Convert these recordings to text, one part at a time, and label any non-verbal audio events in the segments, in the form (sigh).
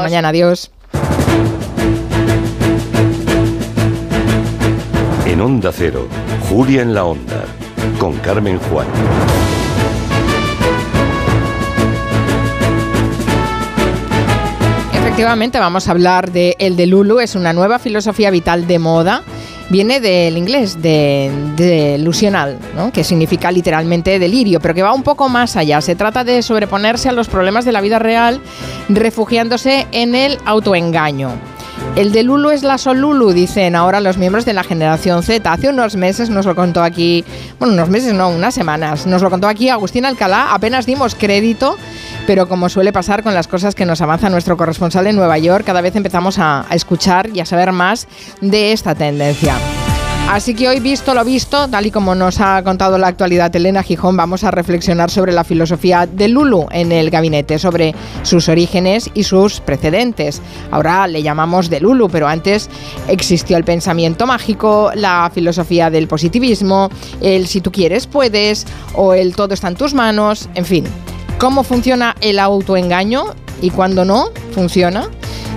mañana, adiós. En Onda Cero, Julia en la Onda, con Carmen Juan. Efectivamente, vamos a hablar de El de Lulu, es una nueva filosofía vital de moda. Viene del inglés, de, delusional, que significa literalmente delirio, pero que va un poco más allá. Se trata de sobreponerse a los problemas de la vida real refugiándose en el autoengaño. El de Lulu es la Solulu, dicen ahora los miembros de la generación Z. Hace unos meses nos lo contó aquí, bueno, unos meses no, unas semanas, nos lo contó aquí Agustín Alcalá, apenas dimos crédito, pero como suele pasar con las cosas que nos avanza nuestro corresponsal en Nueva York, cada vez empezamos a, escuchar y a saber más de esta tendencia. Así que hoy, visto lo visto, tal y como nos ha contado la actualidad Elena Gijón, vamos a reflexionar sobre la filosofía de Lulu en el gabinete, sobre sus orígenes y sus precedentes. Ahora le llamamos de Lulu, pero antes existió el pensamiento mágico, la filosofía del positivismo, el si tú quieres puedes o el todo está en tus manos, en fin. ¿Cómo funciona el autoengaño y cuando no funciona?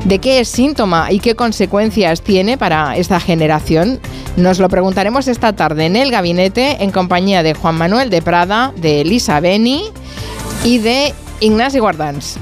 ¿De qué es síntoma y qué consecuencias tiene para esta generación? Nos lo preguntaremos esta tarde en el gabinete en compañía de Juan Manuel de Prada, de Elisa Beni y de Ignacio Guardans.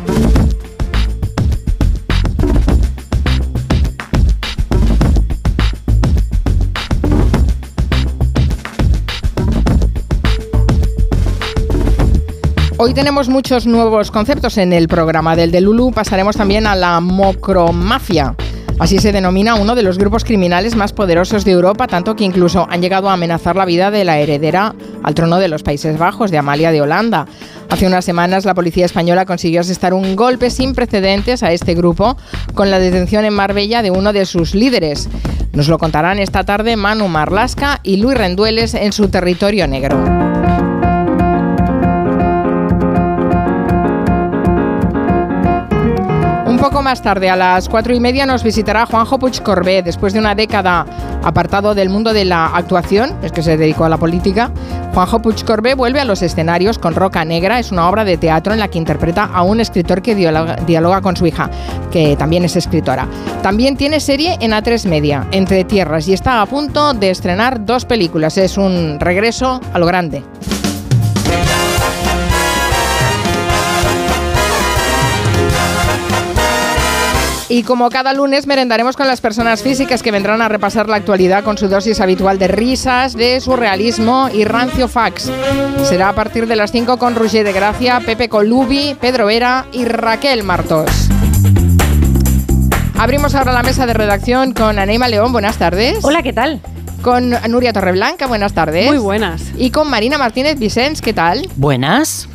Hoy tenemos muchos nuevos conceptos en el programa del de Lulu. Pasaremos también a la mocromafia. Así se denomina uno de los grupos criminales más poderosos de Europa, tanto que incluso han llegado a amenazar la vida de la heredera al trono de los Países Bajos, de Amalia de Holanda. Hace unas semanas la policía española consiguió asestar un golpe sin precedentes a este grupo con la detención en Marbella de uno de sus líderes. Nos lo contarán esta tarde Manu Marlasca y Luis Rendueles en su territorio negro. Poco más tarde, a las cuatro y media, nos visitará Juanjo Puig Corbé. Después de una década apartado del mundo de la actuación, es que se dedicó a la política, Juanjo Puig Corbé vuelve a los escenarios con Roca Negra. Es una obra de teatro en la que interpreta a un escritor que dialoga, con su hija, que también es escritora. También tiene serie en A3 Media, Entre Tierras, y está a punto de estrenar dos películas. Es un regreso a lo grande. Y como cada lunes merendaremos con las personas físicas que vendrán a repasar la actualidad con su dosis habitual de risas, de surrealismo y rancio fax. Será a partir de las 5 con Roger de Gracia, Pepe Colubi, Pedro Vera y Raquel Martos. Abrimos ahora la mesa de redacción con Aneima León. Buenas tardes. Hola, ¿qué tal? Con Nuria Torreblanca, buenas tardes. Muy buenas. Y con Marina Martínez Vicens, ¿qué tal? Buenas.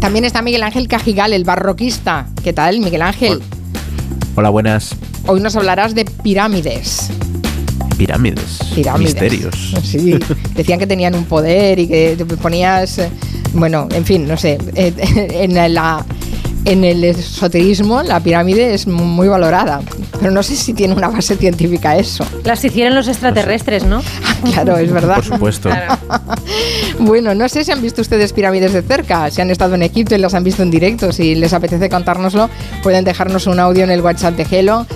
También está Miguel Ángel Cajigal, el barroquista. ¿Qué tal, Miguel Ángel? Hola, buenas. Hoy nos hablarás de pirámides. Pirámides. Pirámides. Misterios. Sí, decían que tenían un poder y que te ponías, eh, bueno, en fin, no sé, eh, (laughs) en la en el esoterismo la pirámide es muy valorada, pero no sé si tiene una base científica eso. Las hicieron los extraterrestres, ¿no? (laughs) claro, es verdad. Por supuesto. (laughs) bueno, no sé si han visto ustedes pirámides de cerca, si han estado en Egipto y las han visto en directo. Si les apetece contárnoslo, pueden dejarnos un audio en el WhatsApp de Gelo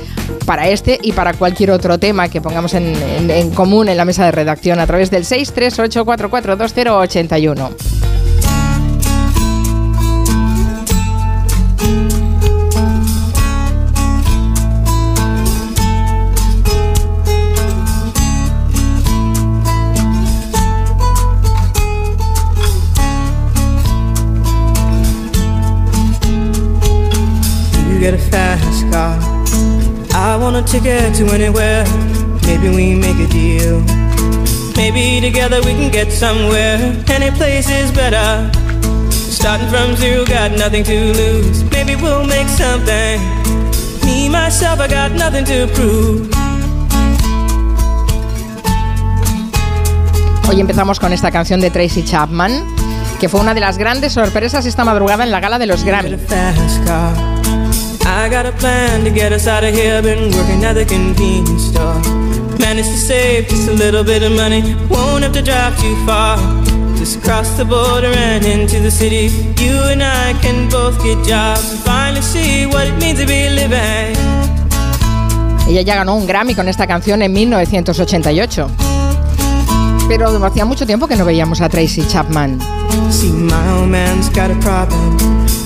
para este y para cualquier otro tema que pongamos en, en común en la mesa de redacción a través del 638442081. Get a fast car. I want a ticket to anywhere. Maybe we make a deal. Maybe together we can get somewhere. Any place is better. Starting from zero, got nothing to lose. Maybe we'll make something. Me, myself, I got nothing to prove. Hoy empezamos con esta canción de Tracy Chapman, que fue una de las grandes sorpresas esta madrugada en la gala de los Grammy. I got a plan to get us out of here. Been working at the convenience store. Managed to save just a little bit of money. Won't have to drive too far. just cross the border and into the city. You and I can both get jobs and finally see what it means to be living. Ella ya ganó un Grammy con esta canción en 1988. Pero hacía mucho tiempo que no veíamos a Tracy Chapman. See, my old man's got a problem.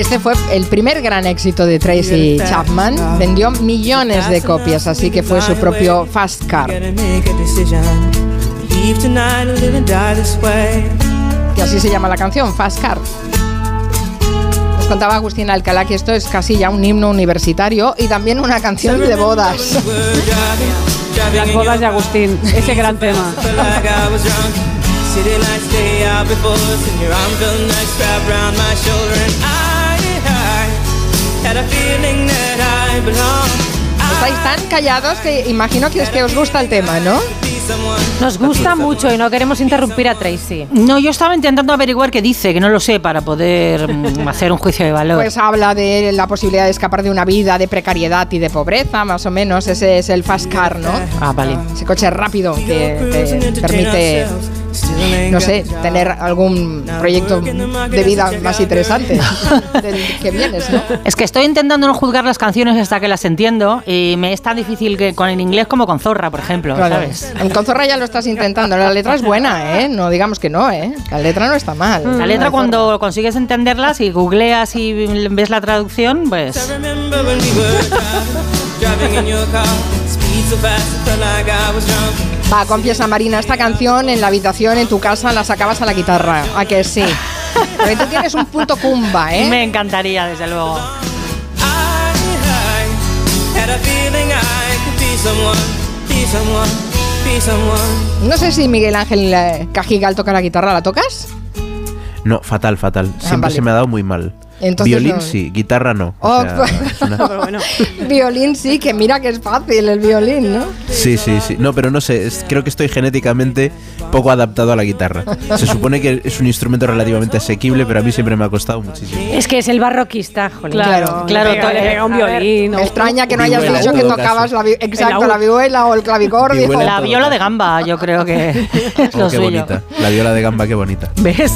Este fue el primer gran éxito de Tracy Chapman. Vendió millones de copias, así que fue su propio Fast Car. Que así se llama la canción, Fast Car. Nos contaba Agustín Alcalá que esto es casi ya un himno universitario y también una canción de bodas. Las bodas de Agustín, ese gran tema. (laughs) Estáis tan callados que imagino que es que os gusta el tema, ¿no? Nos gusta mucho y no queremos interrumpir a Tracy. No, yo estaba intentando averiguar qué dice, que no lo sé, para poder mm, (laughs) hacer un juicio de valor. Pues habla de la posibilidad de escapar de una vida de precariedad y de pobreza, más o menos. Ese es el fast car, ¿no? Ah, vale. Ese coche rápido que te permite no sé, tener algún proyecto de vida más interesante (laughs) del que vienes, ¿no? Es que estoy intentando no juzgar las canciones hasta que las entiendo y me es tan difícil que con el inglés como con Zorra, por ejemplo, ¿sabes? Con Zorra ya lo estás intentando, la letra es buena, ¿eh? No digamos que no, ¿eh? La letra no está mal. La letra cuando consigues entenderlas y googleas y ves la traducción, pues... Va, confiesa Marina, esta canción en la habitación, en tu casa, la sacabas a la guitarra. ¿A que sí? Porque tú tienes un punto cumba, ¿eh? Me encantaría, desde luego. No sé si Miguel Ángel eh, Cajigal toca la guitarra, ¿la tocas? No, fatal, fatal. Ah, Siempre se me ha dado muy mal violín sí, guitarra no. Oh, pues, (laughs) violín sí, que mira que es fácil el violín, ¿no? Sí, sí, sí. No, pero no sé, creo que estoy genéticamente poco adaptado a la guitarra. Se supone que es un instrumento relativamente asequible, pero a mí siempre me ha costado muchísimo. Es que es el barroquista, joder. Claro, claro, claro un violín. Me extraña que no hayas dicho que tocabas la, exacto, la vihuela o el clavicordio. La viola de gamba, yo creo que (laughs) es oh, qué bonita. La viola de gamba, qué bonita. ¿Ves?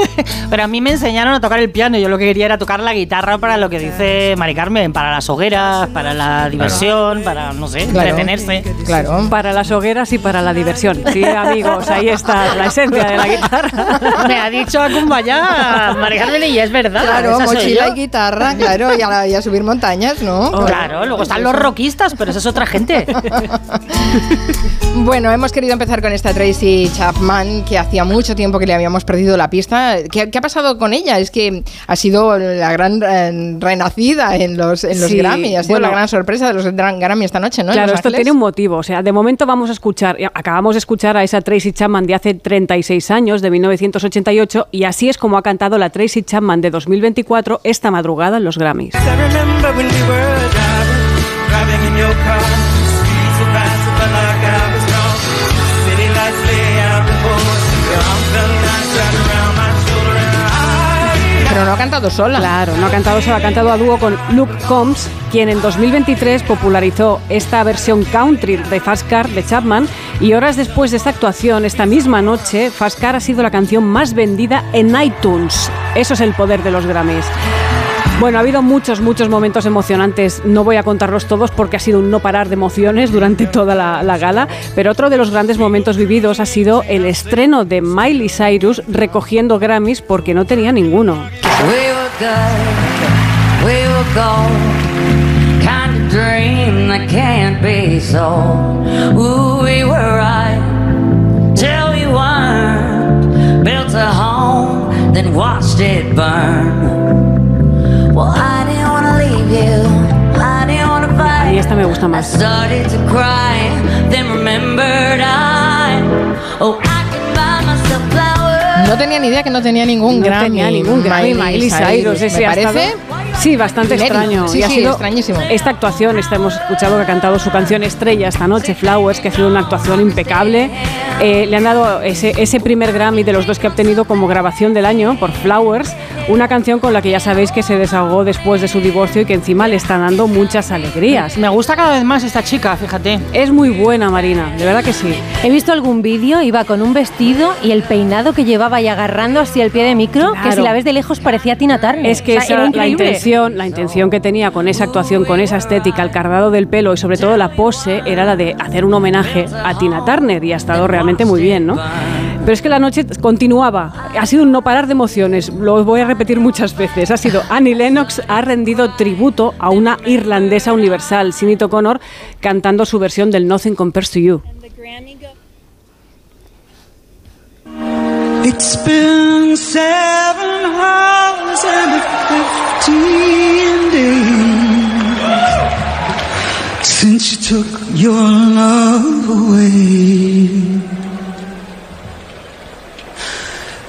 (laughs) pero a mí me enseñaron a tocar el piano, yo lo que quería a tocar la guitarra para lo que dice Mari Carmen, para las hogueras, para la diversión, para, no sé, entretenerse. Claro. Para las hogueras y para la diversión. Sí, amigos, ahí está la esencia de la guitarra. Me ha dicho a ya Mari Carmen y es verdad. Claro, mochila y guitarra, claro, y a, subir montañas, ¿no? claro, luego están los rockistas, pero esa es otra gente. (laughs) bueno, hemos querido empezar con esta Tracy Chapman, que hacía mucho tiempo que le habíamos perdido la pista. ¿Qué, qué ha pasado con ella? Es que ha sido la gran eh, renacida en los, en los Grammy. Ha sido la gran sorpresa de los Grammy esta noche, ¿no? Claro, esto tiene un motivo. O sea, de momento vamos a escuchar, acabamos de escuchar a esa Tracy Chapman de hace 36 años, de 1988, y así es como ha cantado la Tracy Chapman de 2024 esta madrugada en los Grammys. Pero no ha cantado sola. Claro, no ha cantado sola, ha cantado a dúo con Luke Combs, quien en 2023 popularizó esta versión country de Fast Car de Chapman. Y horas después de esta actuación, esta misma noche, Fast Car ha sido la canción más vendida en iTunes. Eso es el poder de los Grammys. Bueno, ha habido muchos, muchos momentos emocionantes. No voy a contarlos todos porque ha sido un no parar de emociones durante toda la, gala. Pero otro de los grandes momentos vividos ha sido el estreno de Miley Cyrus recogiendo Grammys porque no tenía ninguno. Built a home, then watched it burn. Me gusta más. Oh, no tenía ni idea que no tenía ningún no Grammy. tenía ningún Grammy. Miley Cyrus, me parece Sí, bastante extraño. Sí, y ha sí, sido extrañísimo. Esta actuación, esta hemos escuchado que ha cantado su canción estrella esta noche, Flowers, que ha sido una actuación impecable. Eh, le han dado ese, ese primer Grammy de los dos que ha obtenido como grabación del año por Flowers, una canción con la que ya sabéis que se desahogó después de su divorcio y que encima le está dando muchas alegrías. Me gusta cada vez más esta chica, fíjate. Es muy buena, Marina, de verdad que sí. He visto algún vídeo, iba con un vestido y el peinado que llevaba y agarrando así el pie de micro, que si la ves de lejos parecía Tina Turner. Es que O sea, esa- era la increíble. La intención que tenía con esa actuación, con esa estética, el cardado del pelo y sobre todo la pose era la de hacer un homenaje a Tina Turner y ha estado realmente muy bien, ¿no? Pero es que la noche continuaba, ha sido un no parar de emociones, lo voy a repetir muchas veces, ha sido Annie Lennox ha rendido tributo a una irlandesa universal, Sinead O'Connor, cantando su versión del Nothing Compares to You. It's been seven hours and fifteen days since you took your love away.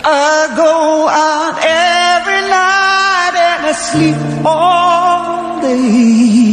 I go out every night and I sleep all day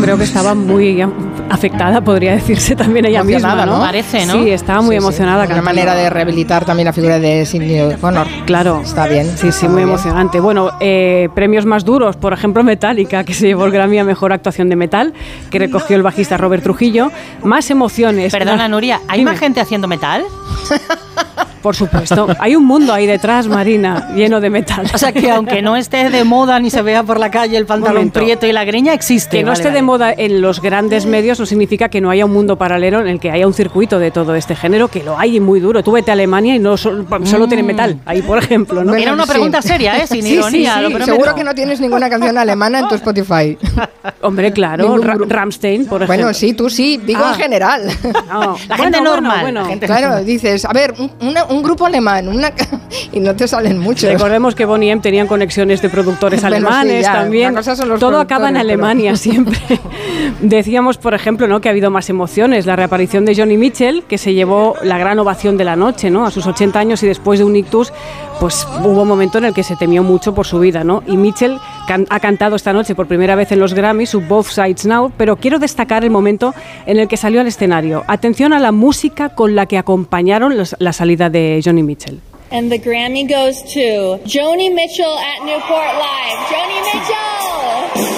Yo creo que estaba muy afectada, podría decirse también ella Emocionada, misma, ¿no? ¿no? Parece, ¿no? Sí, estaba muy Sí, sí. emocionada. Una manera de rehabilitar también la figura de Sidney O'Connor. Claro. Está bien. Sí, sí, está muy emocionante. Bueno, eh, premios más duros, por ejemplo, Metallica, que se llevó el Grammy a Mejor Actuación de Metal, que recogió el bajista Robert Trujillo. Más emociones. Perdona, Nuria, ¿hay Dime. más gente haciendo metal? (laughs) Por supuesto. Hay un mundo ahí detrás, Marina, lleno de metal. O sea que aunque no esté de moda ni se vea por la calle el pantalón Momento. prieto y la greña, existe. Que no Vale, esté de moda en los grandes medios no significa que no haya un mundo paralelo en el que haya un circuito de todo este género, que lo hay y muy duro. Tú vete a Alemania y no sol- solo tiene metal, ahí por ejemplo, ¿no? Bueno, Era una sí. pregunta seria, ¿eh? Sin Sí, ironía, sí. lo. Seguro que no tienes ninguna canción alemana en tu Spotify. (laughs) Hombre, claro, Ra-. Ramstein, por ejemplo. Bueno, sí, tú sí, digo Ah. en general. No. La gente Bueno, normal, bueno, la bueno. gente- Claro, dices, a ver, un, una- un grupo alemán, una (laughs) y no te salen muchos. Recordemos que Bonnie M tenían conexiones de productores (laughs) Bueno, sí, alemanes ya, también. Todo acaba en pero- Alemania (laughs) siempre. Decíamos, por ejemplo, ¿no? que ha habido más emociones. La reaparición de Johnny Mitchell, que se llevó la gran ovación de la noche, ¿no? A sus 80 años y después de un ictus, pues hubo un momento en el que se temió mucho por su vida, ¿no? Y Mitchell can- ha cantado esta noche por primera vez en los Grammys su Both Sides Now, pero quiero destacar el momento en el que salió al escenario. Atención a la música con la que acompañaron la salida de Johnny Mitchell. And the Grammy goes to Joni Mitchell at Newport Live. Joni Mitchell!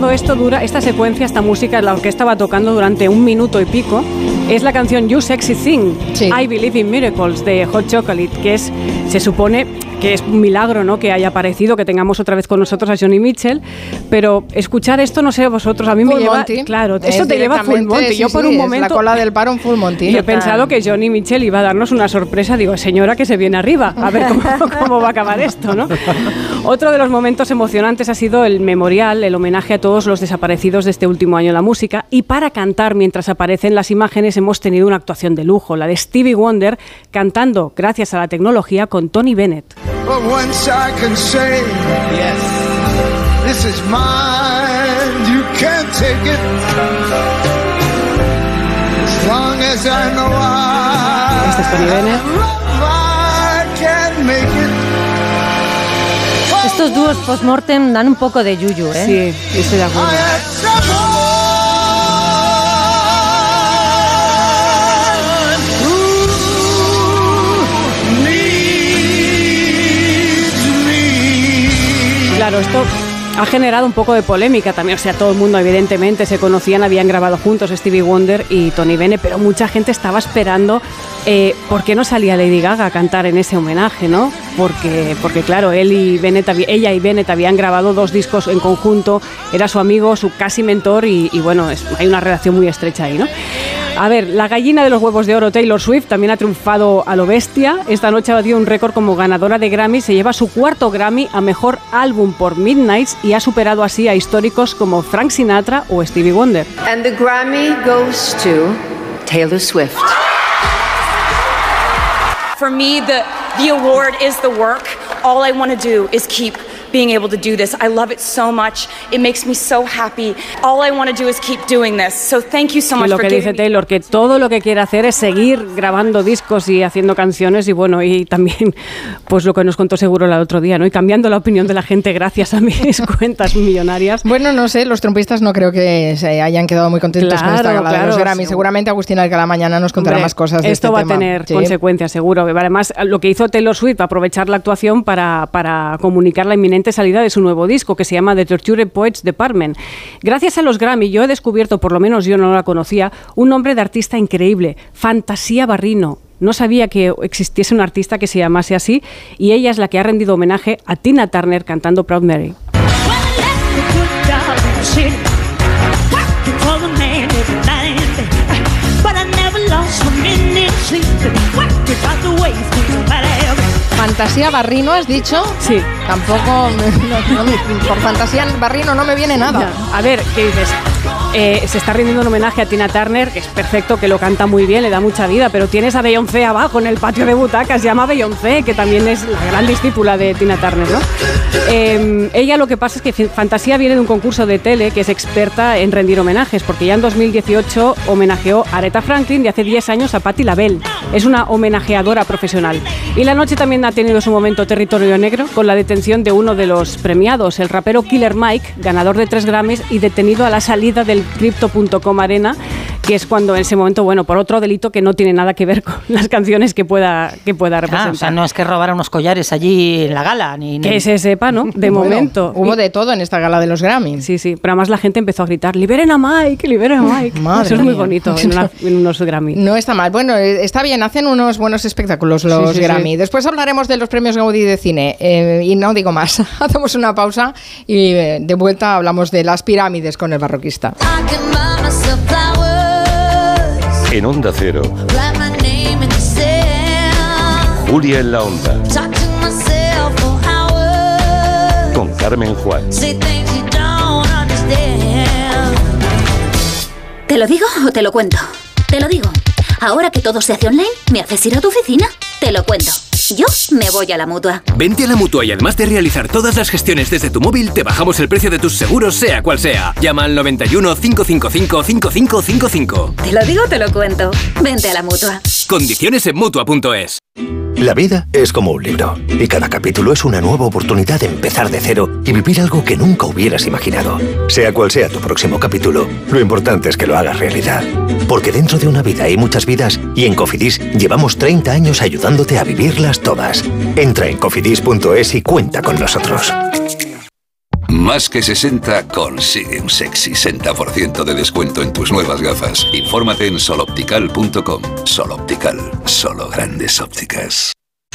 Todo esto dura, esta secuencia, esta música, la orquesta va tocando durante un minuto y pico. Es la canción You Sexy Thing, Sí. I Believe in Miracles de Hot Chocolate, que es, se supone que es un milagro, ¿no? Que haya aparecido, que tengamos otra vez con nosotros a Johnny Mitchell. Pero escuchar esto, no sé vosotros, a mí me Full lleva, Monty. claro, Es esto te lleva full directamente, Monty. sí, Yo por sí, un momento la cola del paro en full Monty. y he pensado que Johnny Mitchell iba a darnos una sorpresa. Digo, señora, que se viene arriba. A ver cómo, (laughs) cómo va a acabar esto, ¿no? Otro de los momentos emocionantes ha sido el memorial, el homenaje a todos los desaparecidos de este último año en la música. Y para cantar, mientras aparecen las imágenes, hemos tenido una actuación de lujo, la de Stevie Wonder, cantando, gracias a la tecnología, con Tony Bennett. But once I can say, yes, this is mine, you can't take it. As long as I know I, Este. I can make it. Estos dúos post-mortem dan un poco de yuyu, ¿eh? Sí, estoy de acuerdo. Claro, esto ha generado un poco de polémica también. O sea, todo el mundo, evidentemente, se conocían, habían grabado juntos Stevie Wonder y Tony Bennett, pero mucha gente estaba esperando eh, por qué no salía Lady Gaga a cantar en ese homenaje, ¿no? Porque, porque claro, él y Bennett, ella y Bennett habían grabado dos discos en conjunto, era su amigo, su casi mentor y, bueno, hay una relación muy estrecha ahí, ¿no? A ver, la gallina de los huevos de oro Taylor Swift también ha triunfado a lo bestia. Esta noche ha batido un récord como ganadora de Grammy. Se lleva su cuarto Grammy a mejor álbum por Midnights y ha superado así a históricos como Frank Sinatra o Stevie Wonder. And the Grammy goes to Taylor Swift. For me, the, the award is the work. All I want to do is keep being able to do this. I love it so much. It makes me so happy. All I want to do is keep doing this. So thank you so much lo for que dice Taylor, que todo lo que quiere hacer es seguir grabando discos y haciendo canciones y bueno, y también pues lo que nos contó seguro el otro día, ¿no? Y cambiando la opinión de la gente gracias a mis (laughs) cuentas millonarias. Bueno, no sé, los trompistas no creo que se hayan quedado muy contentos con esta Claro, gala de los claro, Grammy. seguro. Seguramente Agustín Alcalá mañana nos contará Hombre, más cosas de Esto este va tema. a tener Sí. consecuencias, seguro. Además, lo que hizo Taylor Swift, aprovechar la actuación para, para comunicar la salida de su nuevo disco, que se llama The Torture Poets Department. Gracias a los Grammy, yo he descubierto, por lo menos yo no la conocía, un nombre de artista increíble, Fantasía Barrino. No sabía que existiese un artista que se llamase así y ella es la que ha rendido homenaje a Tina Turner cantando Proud Mary. Fantasía Barrino, ¿has dicho? Sí. Tampoco, me- no- no- por Fantasía Barrino no me viene nada. Ya. A ver, ¿qué dices? Eh, se está rindiendo un homenaje a Tina Turner, que es perfecto, que lo canta muy bien, le da mucha vida, pero tienes a Beyoncé abajo en el patio de butacas, se llama Beyoncé, que también es la gran discípula de Tina Turner, ¿no? Eh, ella lo que pasa es que Fantasía viene de un concurso de tele que es experta en rendir homenajes, porque ya en 2018 homenajeó a Aretha Franklin y hace 10 años a Patti LaBelle. Es una homenajeadora profesional. Y la noche también ha tenido su momento territorio negro con la detención de uno de los premiados, el rapero Killer Mike, ganador de tres Grammys y detenido a la salida del Crypto.com Arena, que es cuando en ese momento, bueno, por otro delito que no tiene nada que ver con las canciones que pueda, que pueda Ah, representar. o sea, no es que robara unos collares allí en la gala, ni... ni- Que se sepa, ¿no? De (laughs) Bueno, momento. Hubo Y- de todo en esta gala de los Grammy. Sí, sí, pero además la gente empezó a gritar, liberen a Mike, liberen a (laughs) Mike. Madre Eso es muy mía. bonito en, una- en unos Grammy. No está mal. Bueno, eh, está bien, hacen unos buenos espectáculos los Sí, sí, Grammy. sí. Después hablaremos de los premios Gaudí de cine. eh, y no digo más. (laughs) Hacemos una pausa y eh, de vuelta hablamos de las pirámides con el barroquista. En Onda Cero, Julia en la Onda, con Carmen Juan. ¿Te lo digo o te lo cuento? Te lo digo. Ahora que todo se hace online, ¿me haces ir a tu oficina? Te lo cuento. Yo me voy a la mutua. Vente a la mutua y además de realizar todas las gestiones desde tu móvil, te bajamos el precio de tus seguros, sea cual sea. Llama al 91 555 5555. Te lo digo o te lo cuento. Vente a la mutua. Condiciones en mutua.es. La vida es como un libro y cada capítulo es una nueva oportunidad de empezar de cero y vivir algo que nunca hubieras imaginado. Sea cual sea tu próximo capítulo, lo importante es que lo hagas realidad. Porque dentro de una vida hay muchas y en Cofidis llevamos 30 años ayudándote a vivirlas todas. Entra en cofidis.es y cuenta con nosotros. Más que 60 consigue un sexy 60% de descuento en tus nuevas gafas. Infórmate en soloptical.com. Soloptical, solo grandes ópticas.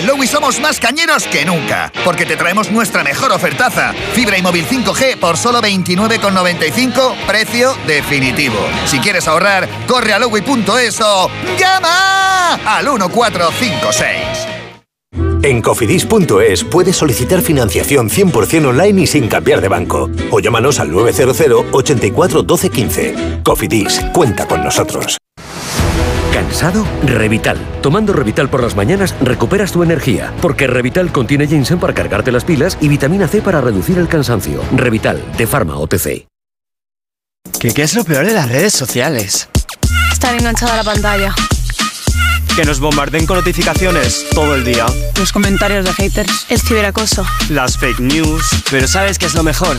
En Lowy somos más cañeros que nunca, porque te traemos nuestra mejor ofertaza. Fibra y móvil 5G por solo 29,95, precio definitivo. Si quieres ahorrar, corre a lowy.es o llama al 1456. En cofidis.es puedes solicitar financiación 100% online y sin cambiar de banco. O llámanos al 900 84 12 15. Cofidis, cuenta con nosotros. ¿Cansado? Revital. Tomando Revital por las mañanas recuperas tu energía, porque Revital contiene ginseng para cargarte las pilas y vitamina C para reducir el cansancio. Revital, de Pharma OTC. ¿Qué, ¿Qué es lo peor de las redes sociales? estar enganchada a la pantalla. Que nos bombarden con notificaciones todo el día. Los comentarios de haters. El ciberacoso. Las fake news. Pero ¿sabes qué es lo mejor?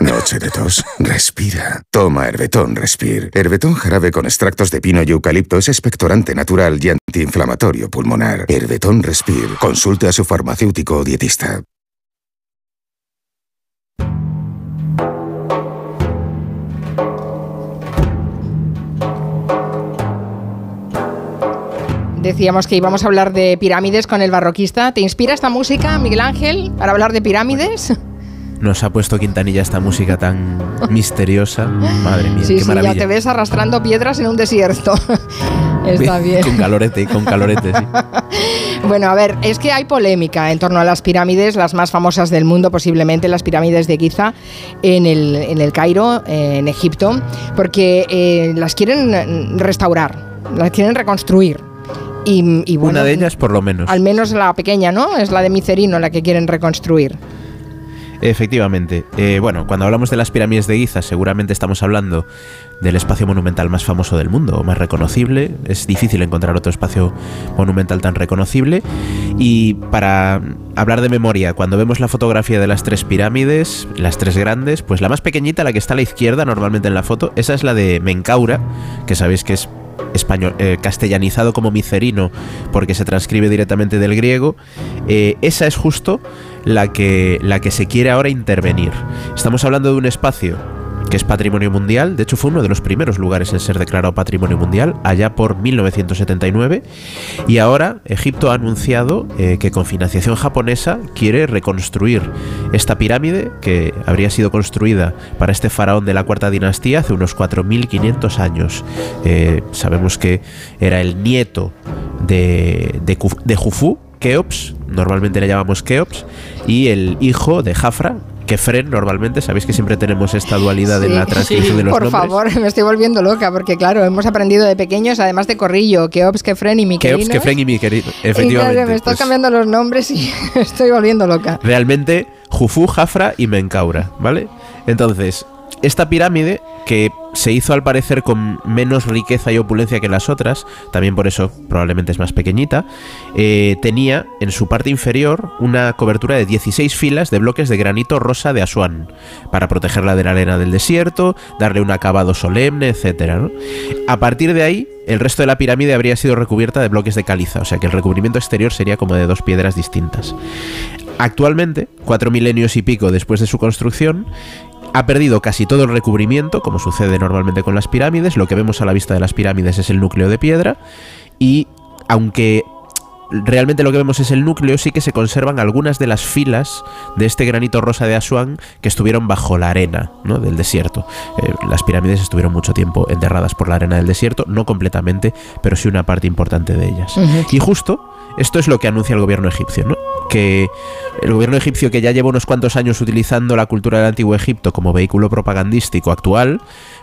Noche de tos. Respira. Toma Herbetón Respir. Herbetón jarabe con extractos de pino y eucalipto es expectorante natural y antiinflamatorio pulmonar. Herbetón Respir. Consulte a su farmacéutico o dietista. Decíamos que íbamos a hablar de pirámides con el barroquista. ¿Te inspira esta música, Miguel Ángel, para hablar de pirámides? Nos ha puesto Quintanilla esta música tan misteriosa. Madre mía, Sí, qué sí, maravilla. ya te ves arrastrando piedras en un desierto. (laughs) Está bien. Con calorete, con calorete, sí. (laughs) Bueno, a ver, es que hay polémica en torno a las pirámides, las más famosas del mundo, posiblemente las pirámides de Giza en el, en el Cairo, eh, en Egipto, porque eh, las quieren mm, restaurar, las quieren reconstruir. Y, y bueno, Una de ellas, por lo menos. al menos la pequeña, ¿no? Es la de Micerino la que quieren reconstruir. Efectivamente. Eh, bueno, cuando hablamos de las pirámides de Giza, seguramente estamos hablando del espacio monumental más famoso del mundo, más reconocible. Es difícil encontrar otro espacio monumental tan reconocible. Y para hablar de memoria, cuando vemos la fotografía de las tres pirámides, las tres grandes, pues la más pequeñita, la que está a la izquierda normalmente en la foto, esa es la de Menkaura, que sabéis que es español, eh, castellanizado como micerino porque se transcribe directamente del griego, eh, esa es justo la que, la que se quiere ahora intervenir. Estamos hablando de un espacio que es patrimonio mundial, de hecho fue uno de los primeros lugares en ser declarado patrimonio mundial, allá por 1979, y ahora Egipto ha anunciado eh, que con financiación japonesa quiere reconstruir esta pirámide que habría sido construida para este faraón de la cuarta dinastía hace unos 4.500 años. Eh, sabemos que era el nieto de, de, de Jufu, Keops, normalmente le llamamos Keops, y el hijo de Jafra, Kefren, normalmente, sabéis que siempre tenemos esta dualidad en la Sí, transcripción sí, de los Por nombres. favor, (laughs) me estoy volviendo loca porque claro, hemos aprendido de pequeños, además de Corrillo, Keops, Kefren y Miquelinos. Keops, Kefren y mi querido. Y Efectivamente. me estás pues, cambiando los nombres y (laughs) estoy volviendo loca. realmente Jufu, Jafra y Menkaura, ¿vale? Entonces, esta pirámide, que se hizo al parecer con menos riqueza y opulencia que las otras, también por eso probablemente es más pequeñita, eh, tenía en su parte inferior una cobertura de 16 filas de bloques de granito rosa de Asuán, para protegerla de la arena del desierto, darle un acabado solemne, etc. A partir de ahí, el resto de la pirámide habría sido recubierta de bloques de caliza, o sea que el recubrimiento exterior sería como de dos piedras distintas. Actualmente, cuatro milenios y pico después de su construcción, ha perdido casi todo el recubrimiento, como sucede normalmente con las pirámides. Lo que vemos a la vista de las pirámides es el núcleo de piedra. Y aunque realmente lo que vemos es el núcleo, sí que se conservan algunas de las filas de este granito rosa de Asuán que estuvieron bajo la arena ¿no? del desierto. Eh, las pirámides estuvieron mucho tiempo enterradas por la arena del desierto, no completamente, pero sí una parte importante de ellas. Y justo esto es lo que anuncia el gobierno egipcio, ¿no? Que el gobierno egipcio, que ya lleva unos cuantos años utilizando la cultura del antiguo Egipto como vehículo propagandístico actual,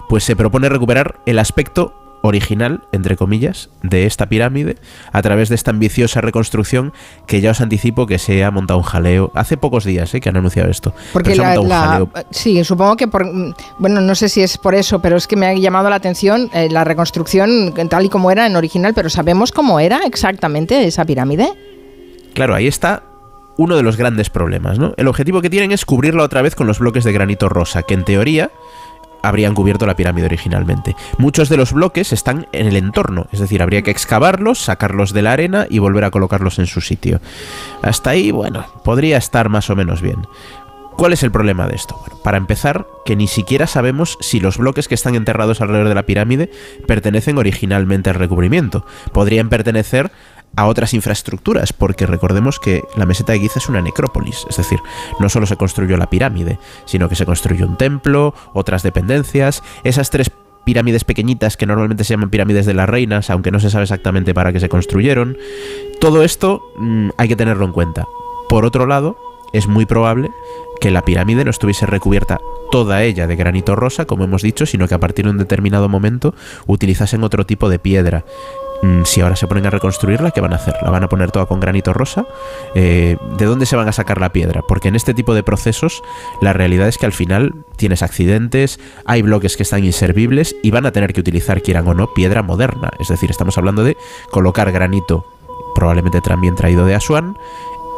pues se propone recuperar el aspecto original, entre comillas, de esta pirámide a través de esta ambiciosa reconstrucción que ya os anticipo que se ha montado un jaleo. Hace pocos días ¿eh? que han anunciado esto. Porque la, sí, supongo que por, mm, bueno, no sé si es por eso, pero es que me ha llamado la atención eh, la reconstrucción tal y como era en original, pero ¿sabemos cómo era exactamente esa pirámide? Claro, ahí está uno de los grandes problemas, ¿no? El objetivo que tienen es cubrirla otra vez con los bloques de granito rosa, que en teoría habrían cubierto la pirámide originalmente. Muchos de los bloques están en el entorno, es decir, habría que excavarlos, sacarlos de la arena y volver a colocarlos en su sitio. Hasta ahí, bueno, podría estar más o menos bien. ¿Cuál es el problema de esto? Bueno, para empezar, que ni siquiera sabemos si los bloques que están enterrados alrededor de la pirámide pertenecen originalmente al recubrimiento. Podrían pertenecer a otras infraestructuras, porque recordemos que la meseta de Giza es una necrópolis, es decir, no solo se construyó la pirámide, sino que se construyó un templo, otras dependencias, esas tres pirámides pequeñitas que normalmente se llaman pirámides de las reinas, aunque no se sabe exactamente para qué se construyeron. Todo esto mm, hay que tenerlo en cuenta. Por otro lado, es muy probable que la pirámide no estuviese recubierta toda ella de granito rosa, como hemos dicho, sino que a partir de un determinado momento utilizasen otro tipo de piedra. Mm, si ahora se ponen a reconstruirla, ¿qué van a hacer? ¿La van a poner toda con granito rosa? Eh, ¿De dónde se van a sacar la piedra? Porque en este tipo de procesos la realidad es que al final tienes accidentes, hay bloques que están inservibles y van a tener que utilizar, quieran o no, piedra moderna. Es decir, estamos hablando de colocar granito, probablemente también traído de Asuán,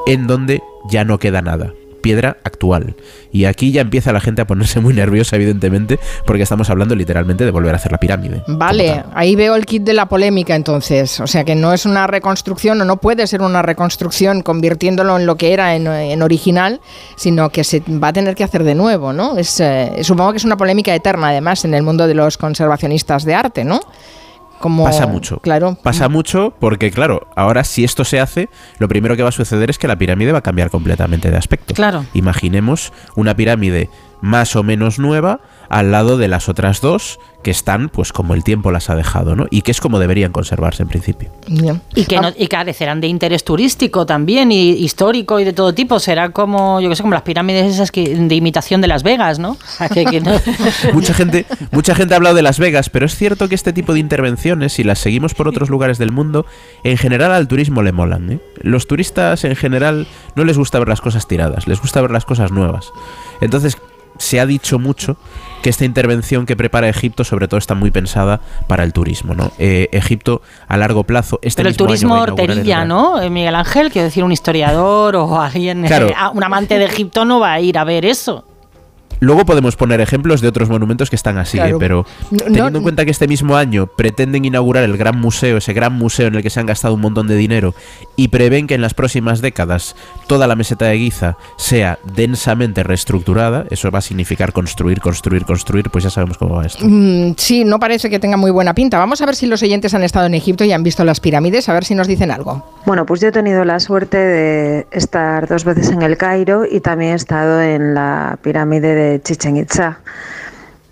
en donde ya no queda nada piedra actual. Y aquí ya empieza la gente a ponerse muy nerviosa, evidentemente, porque estamos hablando literalmente de volver a hacer la pirámide. Vale, ahí veo el kit de la polémica entonces. O sea que no es una reconstrucción o no puede ser una reconstrucción convirtiéndolo en lo que era en, original, sino que se va a tener que hacer de nuevo, ¿no? Es, eh, supongo que es una polémica eterna además en el mundo de los conservacionistas de arte, ¿no? Pasa mucho. Claro. Pasa mucho porque, claro, ahora si esto se hace, lo primero que va a suceder es que la pirámide va a cambiar completamente de aspecto. Claro. Imaginemos una pirámide más o menos nueva al lado de las otras dos que están pues como el tiempo las ha dejado, ¿no? Y que es como deberían conservarse en principio. Y que, no, y carecerán de interés turístico también y histórico y de todo tipo. Será como, yo que sé, como las pirámides esas que, de imitación de Las Vegas, ¿no? (laughs) mucha gente, mucha gente ha hablado de Las Vegas, pero es cierto que este tipo de intervenciones, si las seguimos por otros lugares del mundo, en general al turismo le molan. ¿eh? Los turistas en general no les gusta ver las cosas tiradas, les gusta ver las cosas nuevas. Entonces, se ha dicho mucho que esta intervención que prepara Egipto sobre todo está muy pensada para el turismo, ¿no? Eh, Egipto a largo plazo... Este Pero el turismo horterilla, ¿no? Eh, Miguel Ángel, quiero decir, un historiador o (laughs) alguien, eh, un amante de Egipto no va a ir a ver eso. Luego podemos poner ejemplos de otros monumentos que están así, ¿eh? pero teniendo en cuenta que este mismo año pretenden inaugurar el gran museo, ese gran museo en el que se han gastado un montón de dinero, y prevén que en las próximas décadas toda la meseta de Giza sea densamente reestructurada, eso va a significar construir, construir, construir, pues ya sabemos cómo va esto. Mm, sí, no parece que tenga muy buena pinta. Vamos a ver si los oyentes han estado en Egipto y han visto las pirámides, a ver si nos dicen algo. Bueno, pues yo he tenido la suerte de estar dos veces en el Cairo y también he estado en la pirámide de Chichen Itza.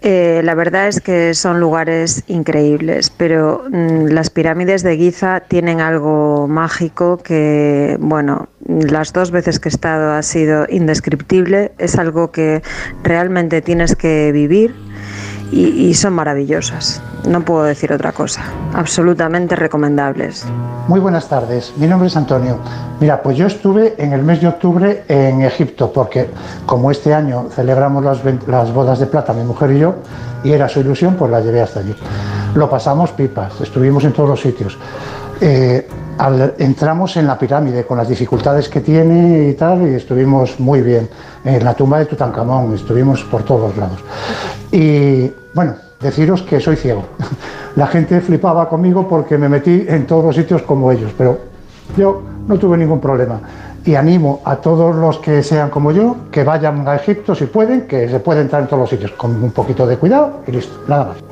Eh, la verdad es que son lugares increíbles, pero mm, las pirámides de Giza tienen algo mágico que, bueno, las dos veces que he estado ha sido indescriptible, es algo que realmente tienes que vivir y, son maravillosas. No puedo decir otra cosa. Absolutamente recomendables. Muy buenas tardes. Mi nombre es Antonio. Mira, pues yo estuve en el mes de octubre en Egipto porque como este año celebramos las, las bodas de plata, mi mujer y yo, y era su ilusión, pues la llevé hasta allí. Lo pasamos pipas, estuvimos en todos los sitios. Eh, entramos en la pirámide con las dificultades que tiene y tal, y estuvimos muy bien. En la tumba de Tutankamón, estuvimos por todos lados. Y bueno, deciros que soy ciego. (laughs) La gente flipaba conmigo porque me metí en todos los sitios como ellos, pero yo no tuve ningún problema. Y animo a todos los que sean como yo que vayan a Egipto si pueden, que se puede entrar en todos los sitios con un poquito de cuidado y listo, nada más.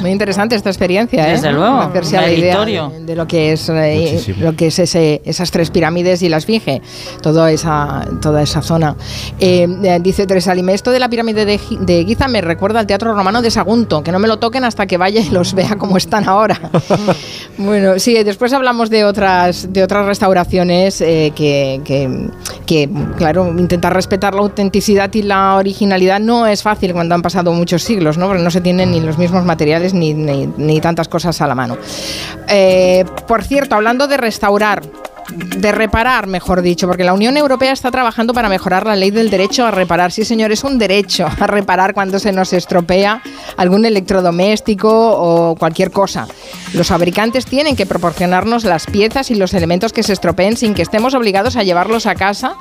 Muy, interesante esta experiencia, ¿eh? Desde luego, hacerse a la idea de, lo que es eh, lo que es ese, esas tres pirámides y la esfinge, toda esa toda esa zona. Eh, dice Teresa Lime, esto de la pirámide de, Giza me recuerda al teatro romano de Sagunto, que no me lo toquen hasta que vaya y los vea como están ahora. (laughs) bueno, sí, después hablamos de otras de otras restauraciones que, que, claro, intentar respetar la autenticidad y la originalidad no es fácil cuando han pasado muchos siglos, ¿no? Porque no se tienen ni los mismos materiales ni, ni, tantas cosas a la mano. Eh, por cierto, hablando de restaurar, de reparar, mejor dicho, porque la Unión Europea está trabajando para mejorar la ley del derecho a reparar. Sí, señor, es un derecho a reparar cuando se nos estropea algún electrodoméstico o cualquier cosa. Los fabricantes tienen que proporcionarnos las piezas y los elementos que se estropeen sin que estemos obligados a llevarlos a casa,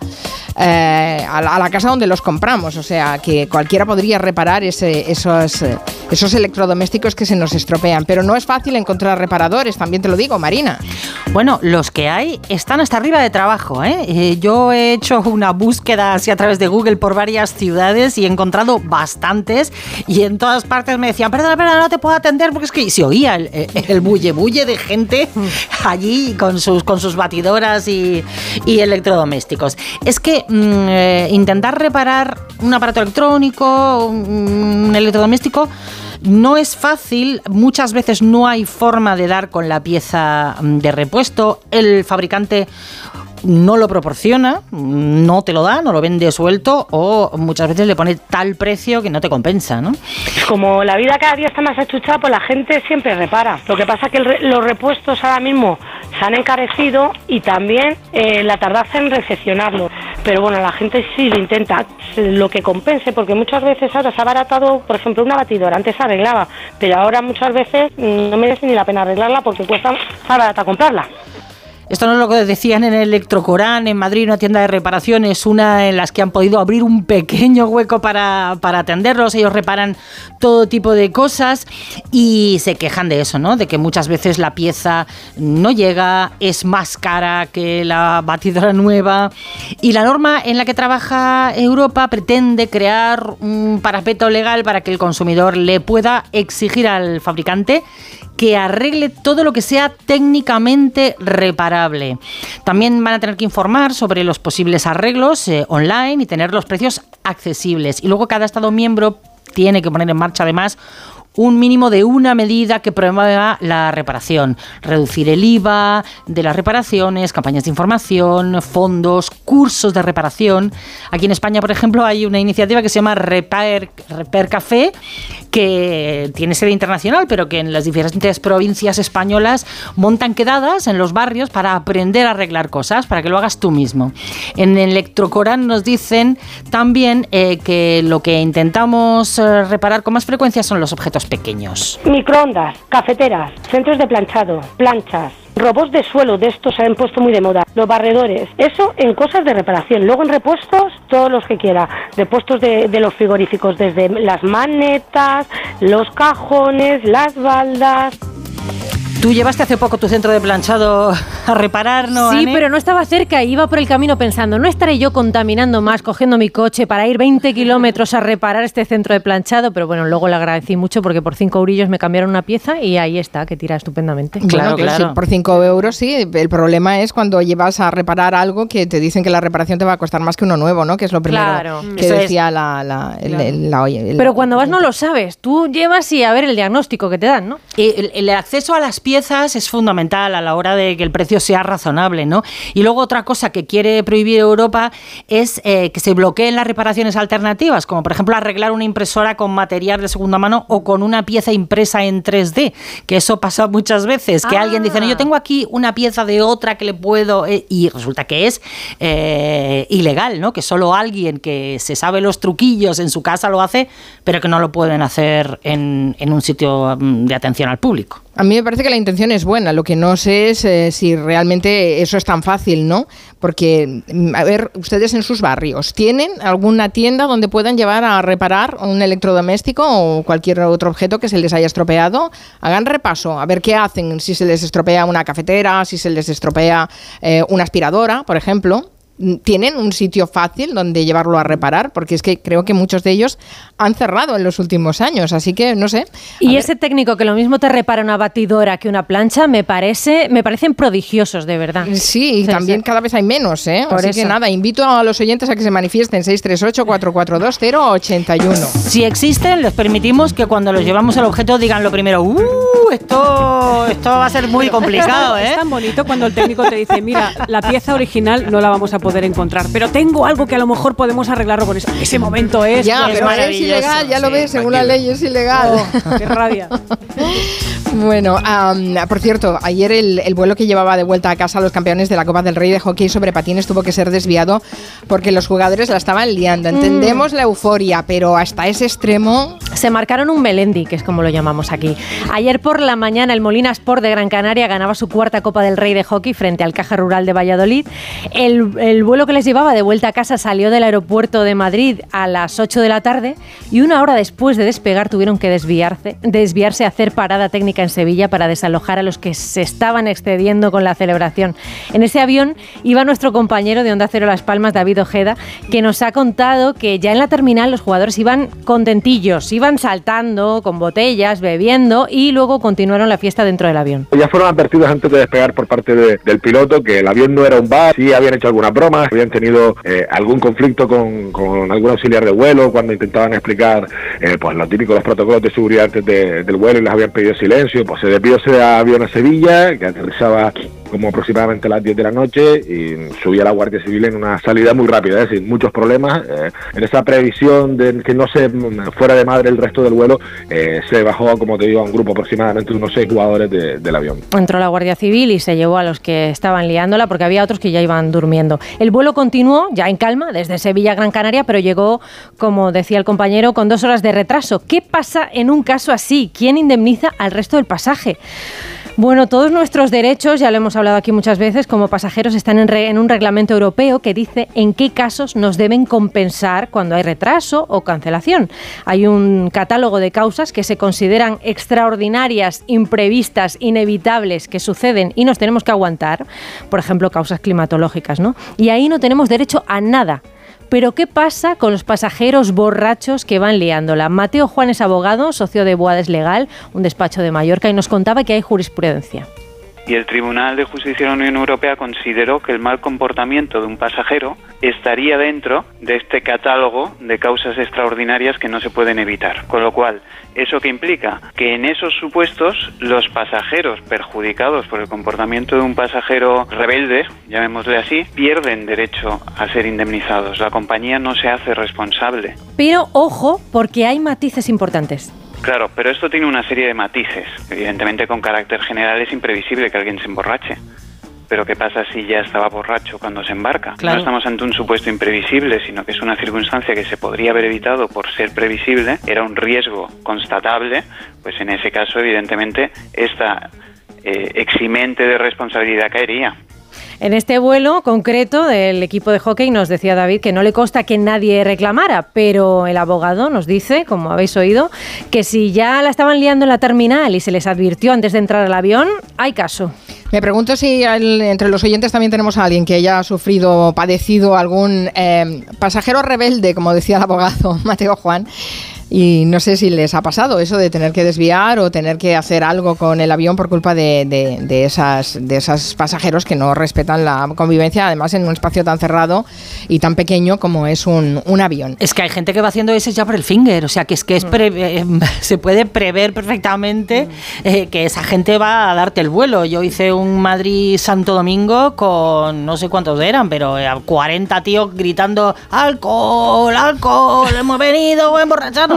eh, a, la, casa donde los compramos. O sea, que cualquiera podría reparar ese, esos, esos electrodomésticos que se nos estropean. Pero no es fácil encontrar reparadores, también te lo digo, Marina. Bueno, los que hay están hasta arriba de trabajo. ¿eh? ¿eh? yo he hecho una búsqueda así a través de Google por varias ciudades y he encontrado bastantes y en todas partes me decían, perdona, perdona, no te puedo atender porque es que se oía el, el bulle bulle de gente allí con sus, con sus batidoras y, electrodomésticos. Es que mm, eh, intentar reparar un aparato electrónico, un electrodoméstico, no es fácil, muchas veces no hay forma de dar con la pieza de repuesto. El fabricante no lo proporciona, no te lo da, no lo vende suelto o muchas veces le pone tal precio que no te compensa, ¿no? Como la vida cada día está más achuchada, pues la gente siempre repara. Lo que pasa es que los repuestos ahora mismo se han encarecido y también eh, la tardanza en recepcionarlo. Pero bueno, la gente sí lo intenta, lo que compense, porque muchas veces ahora se ha abaratado, por ejemplo, una batidora, antes se arreglaba, pero ahora muchas veces mm, no merece ni la pena arreglarla porque cuesta más barata comprarla. Esto no es lo que decían en Electrocorán, en Madrid, una tienda de reparaciones, una en las que han podido abrir un pequeño hueco para, para atenderlos. Ellos reparan todo tipo de cosas y se quejan de eso, ¿no? De que muchas veces la pieza no llega, es más cara que la batidora nueva. Y la norma en la que trabaja Europa pretende crear un parapeto legal para que el consumidor le pueda exigir al fabricante que arregle todo lo que sea técnicamente reparable. También van a tener que informar sobre los posibles arreglos eh, online y tener los precios accesibles. Y luego cada Estado miembro tiene que poner en marcha además un mínimo de una medida que promueva la reparación. Reducir el IVA de las reparaciones, campañas de información, fondos, cursos de reparación. Aquí en España, por ejemplo, hay una iniciativa que se llama Repair, Repair Café, que tiene sede internacional, pero que en las diferentes provincias españolas montan quedadas en los barrios para aprender a arreglar cosas, para que lo hagas tú mismo. En Electrocoran nos dicen también eh, que lo que intentamos eh, reparar con más frecuencia son los objetos pequeños. Microondas, cafeteras, centros de planchado, planchas, robots de suelo, de estos se han puesto muy de moda, los barredores, eso en cosas de reparación. Luego en repuestos, todos los que quiera, repuestos de, de los frigoríficos, desde las manetas, los cajones, las baldas. Tú llevaste hace poco tu centro de planchado a reparar, ¿no? Sí, pero no estaba cerca, iba por el camino pensando, no estaré yo contaminando más cogiendo mi coche para ir 20 kilómetros a reparar este centro de planchado, pero bueno, luego le agradecí mucho porque por 5 eurillos me cambiaron una pieza y ahí está, que tira estupendamente. Bueno, que sí, por 5 euros sí. El problema es cuando llevas a reparar algo que te dicen que la reparación te va a costar más que uno nuevo, ¿no? Que es lo primero Claro. que Eso es. decía la, la, el- el- la- el- Pero cuando vas no lo sabes, tú llevas y a ver el diagnóstico que te dan, ¿no? El, el acceso a las piezas es fundamental a la hora de que el precio sea razonable, ¿no? Y luego otra cosa que quiere prohibir Europa es eh, que se bloqueen las reparaciones alternativas, como por ejemplo arreglar una impresora con material de segunda mano o con una pieza impresa en 3D, que eso pasa muchas veces, que alguien dice, no, yo tengo aquí una pieza de otra que le puedo, eh", y resulta que es eh, ilegal, ¿no? Que solo alguien que se sabe los truquillos en su casa lo hace, pero que no lo pueden hacer en, en un sitio mm, de atención al público. A mí me parece que la intención es buena, lo que no sé es eh, si realmente eso es tan fácil, ¿no? Porque, mm, a ver, ustedes en sus barrios, ¿tienen alguna tienda donde puedan llevar a reparar un electrodoméstico o cualquier otro objeto que se les haya estropeado? Hagan repaso, a ver qué hacen, si se les estropea una cafetera, si se les estropea eh, una aspiradora, por ejemplo. ¿Tienen un sitio fácil donde llevarlo a reparar? Porque es que creo que muchos de ellos han cerrado en los últimos años, así que no sé. Y ese técnico que lo mismo te repara una batidora que una plancha, me parece, me parecen prodigiosos, de verdad. Sí, y también cada vez hay menos, ¿eh? Por Así que nada, invito a los oyentes a que se manifiesten 638-442-081. Si existen, les permitimos que cuando los llevamos al objeto digan lo primero, ¡uh! Esto, esto va a ser muy complicado, Es ¿eh? tan bonito cuando el técnico te dice, mira, la pieza original no la vamos a poder encontrar, pero tengo algo que a lo mejor podemos arreglarlo con eso. Ese momento es... Ya, pero es ilegal, ya lo ves, según la ley es ilegal. Oh, qué rabia. (laughs) Bueno, am, por cierto, ayer el, el vuelo que llevaba de vuelta a casa a los campeones de la Copa del Rey de hockey sobre patines tuvo que ser desviado porque los jugadores la estaban liando. Entendemos la euforia, pero hasta ese extremo... Se marcaron un Melendi, que es como lo llamamos aquí. Ayer por la mañana el Molina Sport de Gran Canaria ganaba su cuarta Copa del Rey de hockey frente al Caja Rural de Valladolid. El, el vuelo que les llevaba de vuelta a casa salió del aeropuerto de Madrid a las 8 de la tarde y una hora después de despegar tuvieron que desviarse, desviarse a hacer parada técnica en Sevilla para desalojar a los que se estaban excediendo con la celebración. En ese avión iba nuestro compañero de Onda Cero Las Palmas, David Ojeda, que nos ha contado que ya en la terminal los jugadores iban contentillos, iban saltando con botellas, bebiendo y luego continuaron la fiesta dentro del avión. Ya fueron advertidos antes de despegar por parte de- del piloto que el avión no era un bar, sí habían hecho algunas bromas, habían tenido eh, algún conflicto con, con algún auxiliar de vuelo cuando intentaban explicar eh, pues lo típico, los protocolos de seguridad antes de- del vuelo y les habían pedido silencio, pues se desvió ese avión a Sevilla, que aterrizaba como aproximadamente las 10 de la noche y subí a la Guardia Civil en una salida muy rápida, es decir, muchos problemas. eh, en esa previsión de que no se mm, fuera de madre el resto del vuelo, eh, se bajó, como te digo, a un grupo aproximadamente de unos seis jugadores de- del avión. Entró la Guardia Civil y se llevó a los que estaban liándola porque había otros que ya iban durmiendo. El vuelo continuó ya en calma desde Sevilla a Gran Canaria, pero llegó, como decía el compañero, con dos horas de retraso. ¿Qué pasa en un caso así? ¿Quién indemniza al resto del pasaje? Bueno, todos nuestros derechos, ya lo hemos hablado aquí muchas veces, como pasajeros están en, re- en un reglamento europeo que dice en qué casos nos deben compensar cuando hay retraso o cancelación. Hay un catálogo de causas que se consideran extraordinarias, imprevistas, inevitables, que suceden y nos tenemos que aguantar, por ejemplo, causas climatológicas, ¿no? Y ahí no tenemos derecho a nada. Pero ¿qué pasa con los pasajeros borrachos que van liándola? Mateo Juan es abogado, socio de Boades Legal, un despacho de Mallorca, y nos contaba que hay jurisprudencia. Y el Tribunal de Justicia de la Unión Europea consideró que el mal comportamiento de un pasajero estaría dentro de este catálogo de causas extraordinarias que no se pueden evitar. Con lo cual, ¿eso qué implica? Que en esos supuestos los pasajeros perjudicados por el comportamiento de un pasajero rebelde, llamémosle así, pierden derecho a ser indemnizados. La compañía no se hace responsable. Pero ojo, porque hay matices importantes. Claro, pero esto tiene una serie de matices. Evidentemente, con carácter general es imprevisible que alguien se emborrache. Pero ¿qué pasa si ya estaba borracho cuando se embarca? Claro. No estamos ante un supuesto imprevisible, sino que es una circunstancia que se podría haber evitado por ser previsible, era un riesgo constatable, pues en ese caso, evidentemente, esta eh, eximente de responsabilidad caería. En este vuelo concreto del equipo de hockey nos decía David que no le consta que nadie reclamara, pero el abogado nos dice, como habéis oído, que si ya la estaban liando en la terminal y se les advirtió antes de entrar al avión, hay caso. Me pregunto si entre los oyentes también tenemos a alguien que haya sufrido o padecido algún eh, pasajero rebelde, como decía el abogado (laughs) Mateo Juan. Y no sé si les ha pasado eso de tener que desviar o tener que hacer algo con el avión por culpa de, de, de esas, de esos pasajeros que no respetan la convivencia, además en un espacio tan cerrado y tan pequeño como es un, un avión. Es que hay gente que va haciendo ese ya por el finger, o sea que es que es pre- eh, (laughs) se puede prever perfectamente eh, que esa gente va a darte el vuelo. Yo hice un Madrid-Santo Domingo con no sé cuántos eran, pero eh, 40 tíos gritando alcohol, alcohol, hemos venido a emborracharnos.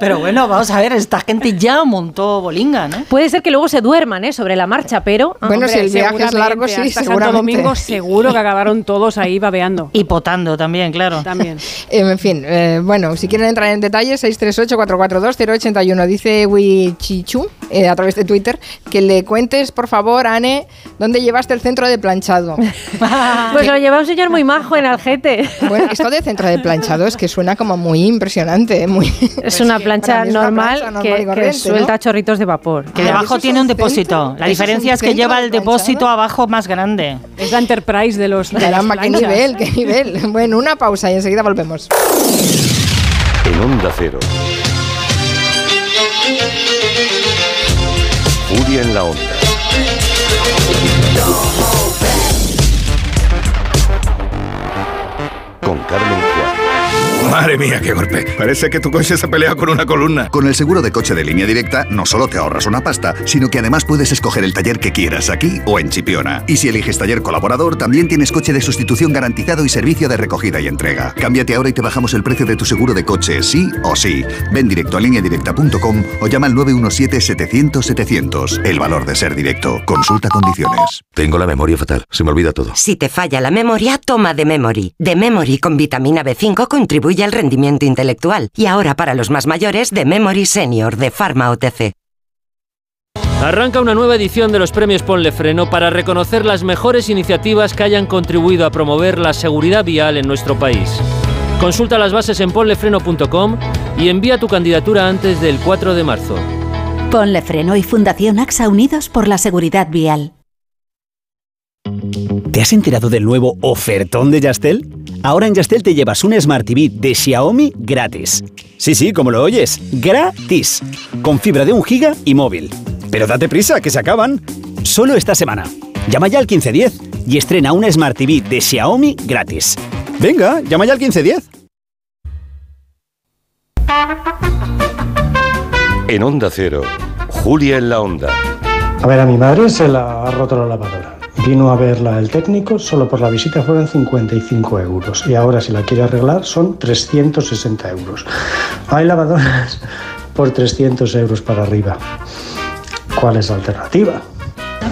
Pero bueno, vamos a ver, esta gente ya montó bolinga, ¿no? Puede ser que luego se duerman ¿eh? sobre la marcha, pero... Bueno, si el viaje es largo, sí, hasta Santo seguramente. Domingo seguro que acabaron todos ahí babeando. Y potando también, claro. También. (laughs) Eh, en fin, eh, bueno, si quieren entrar en detalles, 638-442-081. Dice Wichichu eh, a través de Twitter que le cuentes, por favor, Ane, dónde llevaste el centro de planchado. (laughs) Pues lo lleva un señor muy majo en Algete. Bueno, esto de centro de planchado es que suena como muy impresionante, ¿eh? muy... Es una plancha para mí es una normal, plancha normal que, suelta ¿no? chorritos de vapor. Que debajo tiene un depósito. La diferencia es que lleva el depósito abajo más grande. Es la Enterprise de los de las qué nivel, qué nivel. Bueno, una pausa y enseguida volvemos. En Onda Cero. Furia en la Onda. Madre mía, qué golpe. Parece que tu coche se ha peleado con una columna. Con el seguro de coche de línea directa, no solo te ahorras una pasta, sino que además puedes escoger el taller que quieras aquí o en Chipiona. Y si eliges taller colaborador, también tienes coche de sustitución garantizado y servicio de recogida y entrega. Cámbiate ahora y te bajamos el precio de tu seguro de coche, sí o sí. Ven directo a lineadirecta.com o llama al 917-700-700. El valor de ser directo. Consulta condiciones. Tengo la memoria fatal. Se me olvida todo. Si te falla la memoria, toma de Memory. De Memory con vitamina B5 contribuye al rendimiento intelectual. Y ahora para los más mayores, de Memory Senior de Pharma OTC. Arranca una nueva edición de los premios Ponle Freno para reconocer las mejores iniciativas que hayan contribuido a promover la seguridad vial en nuestro país. Consulta las bases en ponlefreno.com y envía tu candidatura antes del 4 de marzo. Ponle Freno y Fundación AXA Unidos por la Seguridad Vial. ¿Te has enterado del nuevo ofertón de Yastel? Ahora en Yastel te llevas un Smart TV de Xiaomi gratis. Sí, sí, como lo oyes, gratis. Con fibra de un giga y móvil. Pero date prisa, que se acaban. Solo esta semana. Llama ya al 1510 y estrena una Smart TV de Xiaomi gratis. Venga, llama ya al 1510. En Onda Cero. Julia en la Onda. A ver, a mi madre se la ha roto la lavadora. Vino a verla el técnico, solo por la visita fueron 55 euros y ahora si la quiere arreglar son 360 euros. Hay lavadoras (laughs) por 300 euros para arriba. ¿Cuál es la alternativa?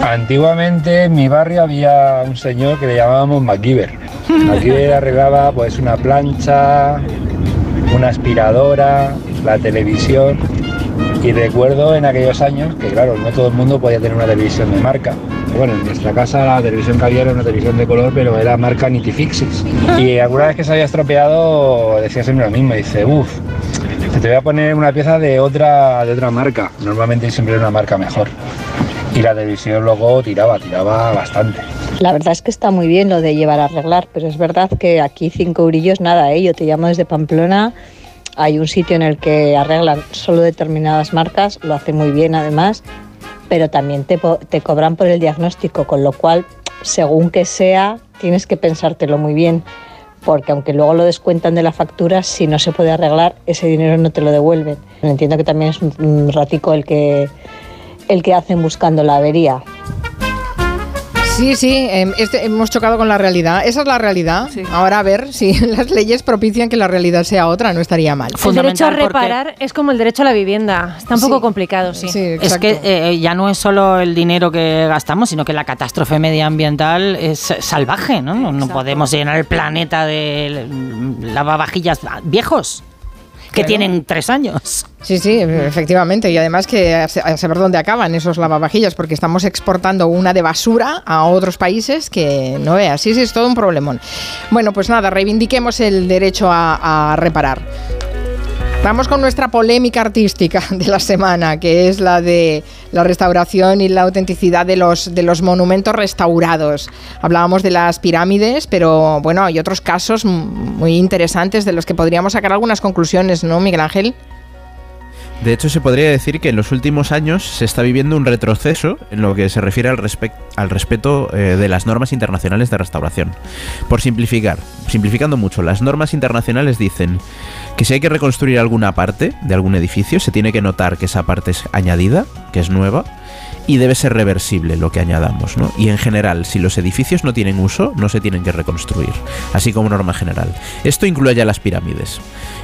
Antiguamente en mi barrio había un señor que le llamábamos MacGyver. (laughs) MacGyver arreglaba pues una plancha, una aspiradora, la televisión y recuerdo en aquellos años que claro, no todo el mundo podía tener una televisión de marca. Bueno, en nuestra casa la televisión que había era una televisión de color, pero era marca Nitifixes. Y (laughs) alguna vez que se había estropeado decía siempre lo mismo, dice, uff, te voy a poner una pieza de otra, de otra marca. Normalmente siempre era una marca mejor. Y la televisión luego tiraba, tiraba bastante. La verdad es que está muy bien lo de llevar a arreglar, pero es verdad que aquí cinco eurillos nada, ¿eh? yo te llamo desde Pamplona, hay un sitio en el que arreglan solo determinadas marcas, lo hace muy bien además, pero también te, te cobran por el diagnóstico, con lo cual, según que sea, tienes que pensártelo muy bien, porque aunque luego lo descuentan de la factura, si no se puede arreglar, ese dinero no te lo devuelven. Entiendo que también es un ratico el que, el que hacen buscando la avería. Sí, sí, em, este- hemos chocado con la realidad. Esa es la realidad. Ahora a ver si (laughs) las leyes propician que la realidad sea otra, no estaría mal. El derecho a reparar es como el derecho a la vivienda. Está un poco complicado, sí. Es que eh, ya no es solo el dinero que gastamos, sino que la catástrofe medioambiental es salvaje, ¿no? No, no podemos llenar el planeta de lavavajillas viejos que Claro. tienen tres años. Sí, sí, efectivamente. Y además que a sa- a saber dónde acaban esos lavavajillas, porque estamos exportando una de basura a otros países que no veas. Sí, sí, es todo un problemón. Bueno, pues nada, reivindiquemos el derecho a, a reparar. Vamos con nuestra polémica artística (laughs) de la semana, que es la de la restauración y la autenticidad de los, de los monumentos restaurados. Hablábamos de las pirámides, pero bueno, hay otros casos muy interesantes de los que podríamos sacar algunas conclusiones, ¿no, Miguel Ángel? De hecho, se podría decir que en los últimos años se está viviendo un retroceso en lo que se refiere al, al respeto eh, de las normas internacionales de restauración. Por simplificar, simplificando mucho, las normas internacionales dicen que si hay que reconstruir alguna parte de algún edificio, se tiene que notar que esa parte es añadida, que es nueva, y debe ser reversible lo que añadamos, ¿no? Y en general, si los edificios no tienen uso, no se tienen que reconstruir, así como norma general. Esto incluye ya las pirámides.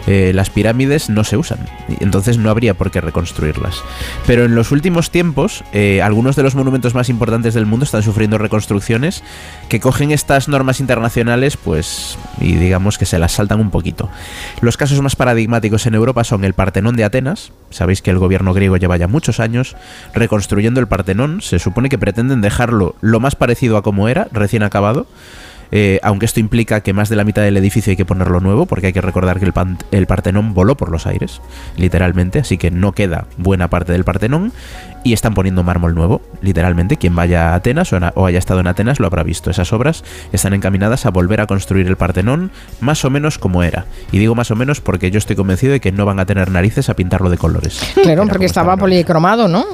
Eh, las pirámides no se usan, entonces no habría por qué reconstruirlas. Pero en los últimos tiempos, eh, algunos de los monumentos más importantes del mundo están sufriendo reconstrucciones que cogen estas normas internacionales, pues, y digamos que se las saltan un poquito. Los casos más paradigmáticos en Europa son el Partenón de Atenas. Sabéis que el gobierno griego lleva ya muchos años reconstruyendo el Partenón. Se supone que pretenden dejarlo lo más parecido a como era, recién acabado. Eh, aunque esto implica que más de la mitad del edificio hay que ponerlo nuevo, porque hay que recordar que el, pan- el Partenón voló por los aires, literalmente, así que no queda buena parte del Partenón, y están poniendo mármol nuevo, literalmente. Quien vaya a Atenas o, haya estado en Atenas lo habrá visto. Esas obras están encaminadas a volver a construir el Partenón más o menos como era. Y digo más o menos porque yo estoy convencido de que no van a tener narices a pintarlo de colores. Claro, porque estaba policromado, ¿no?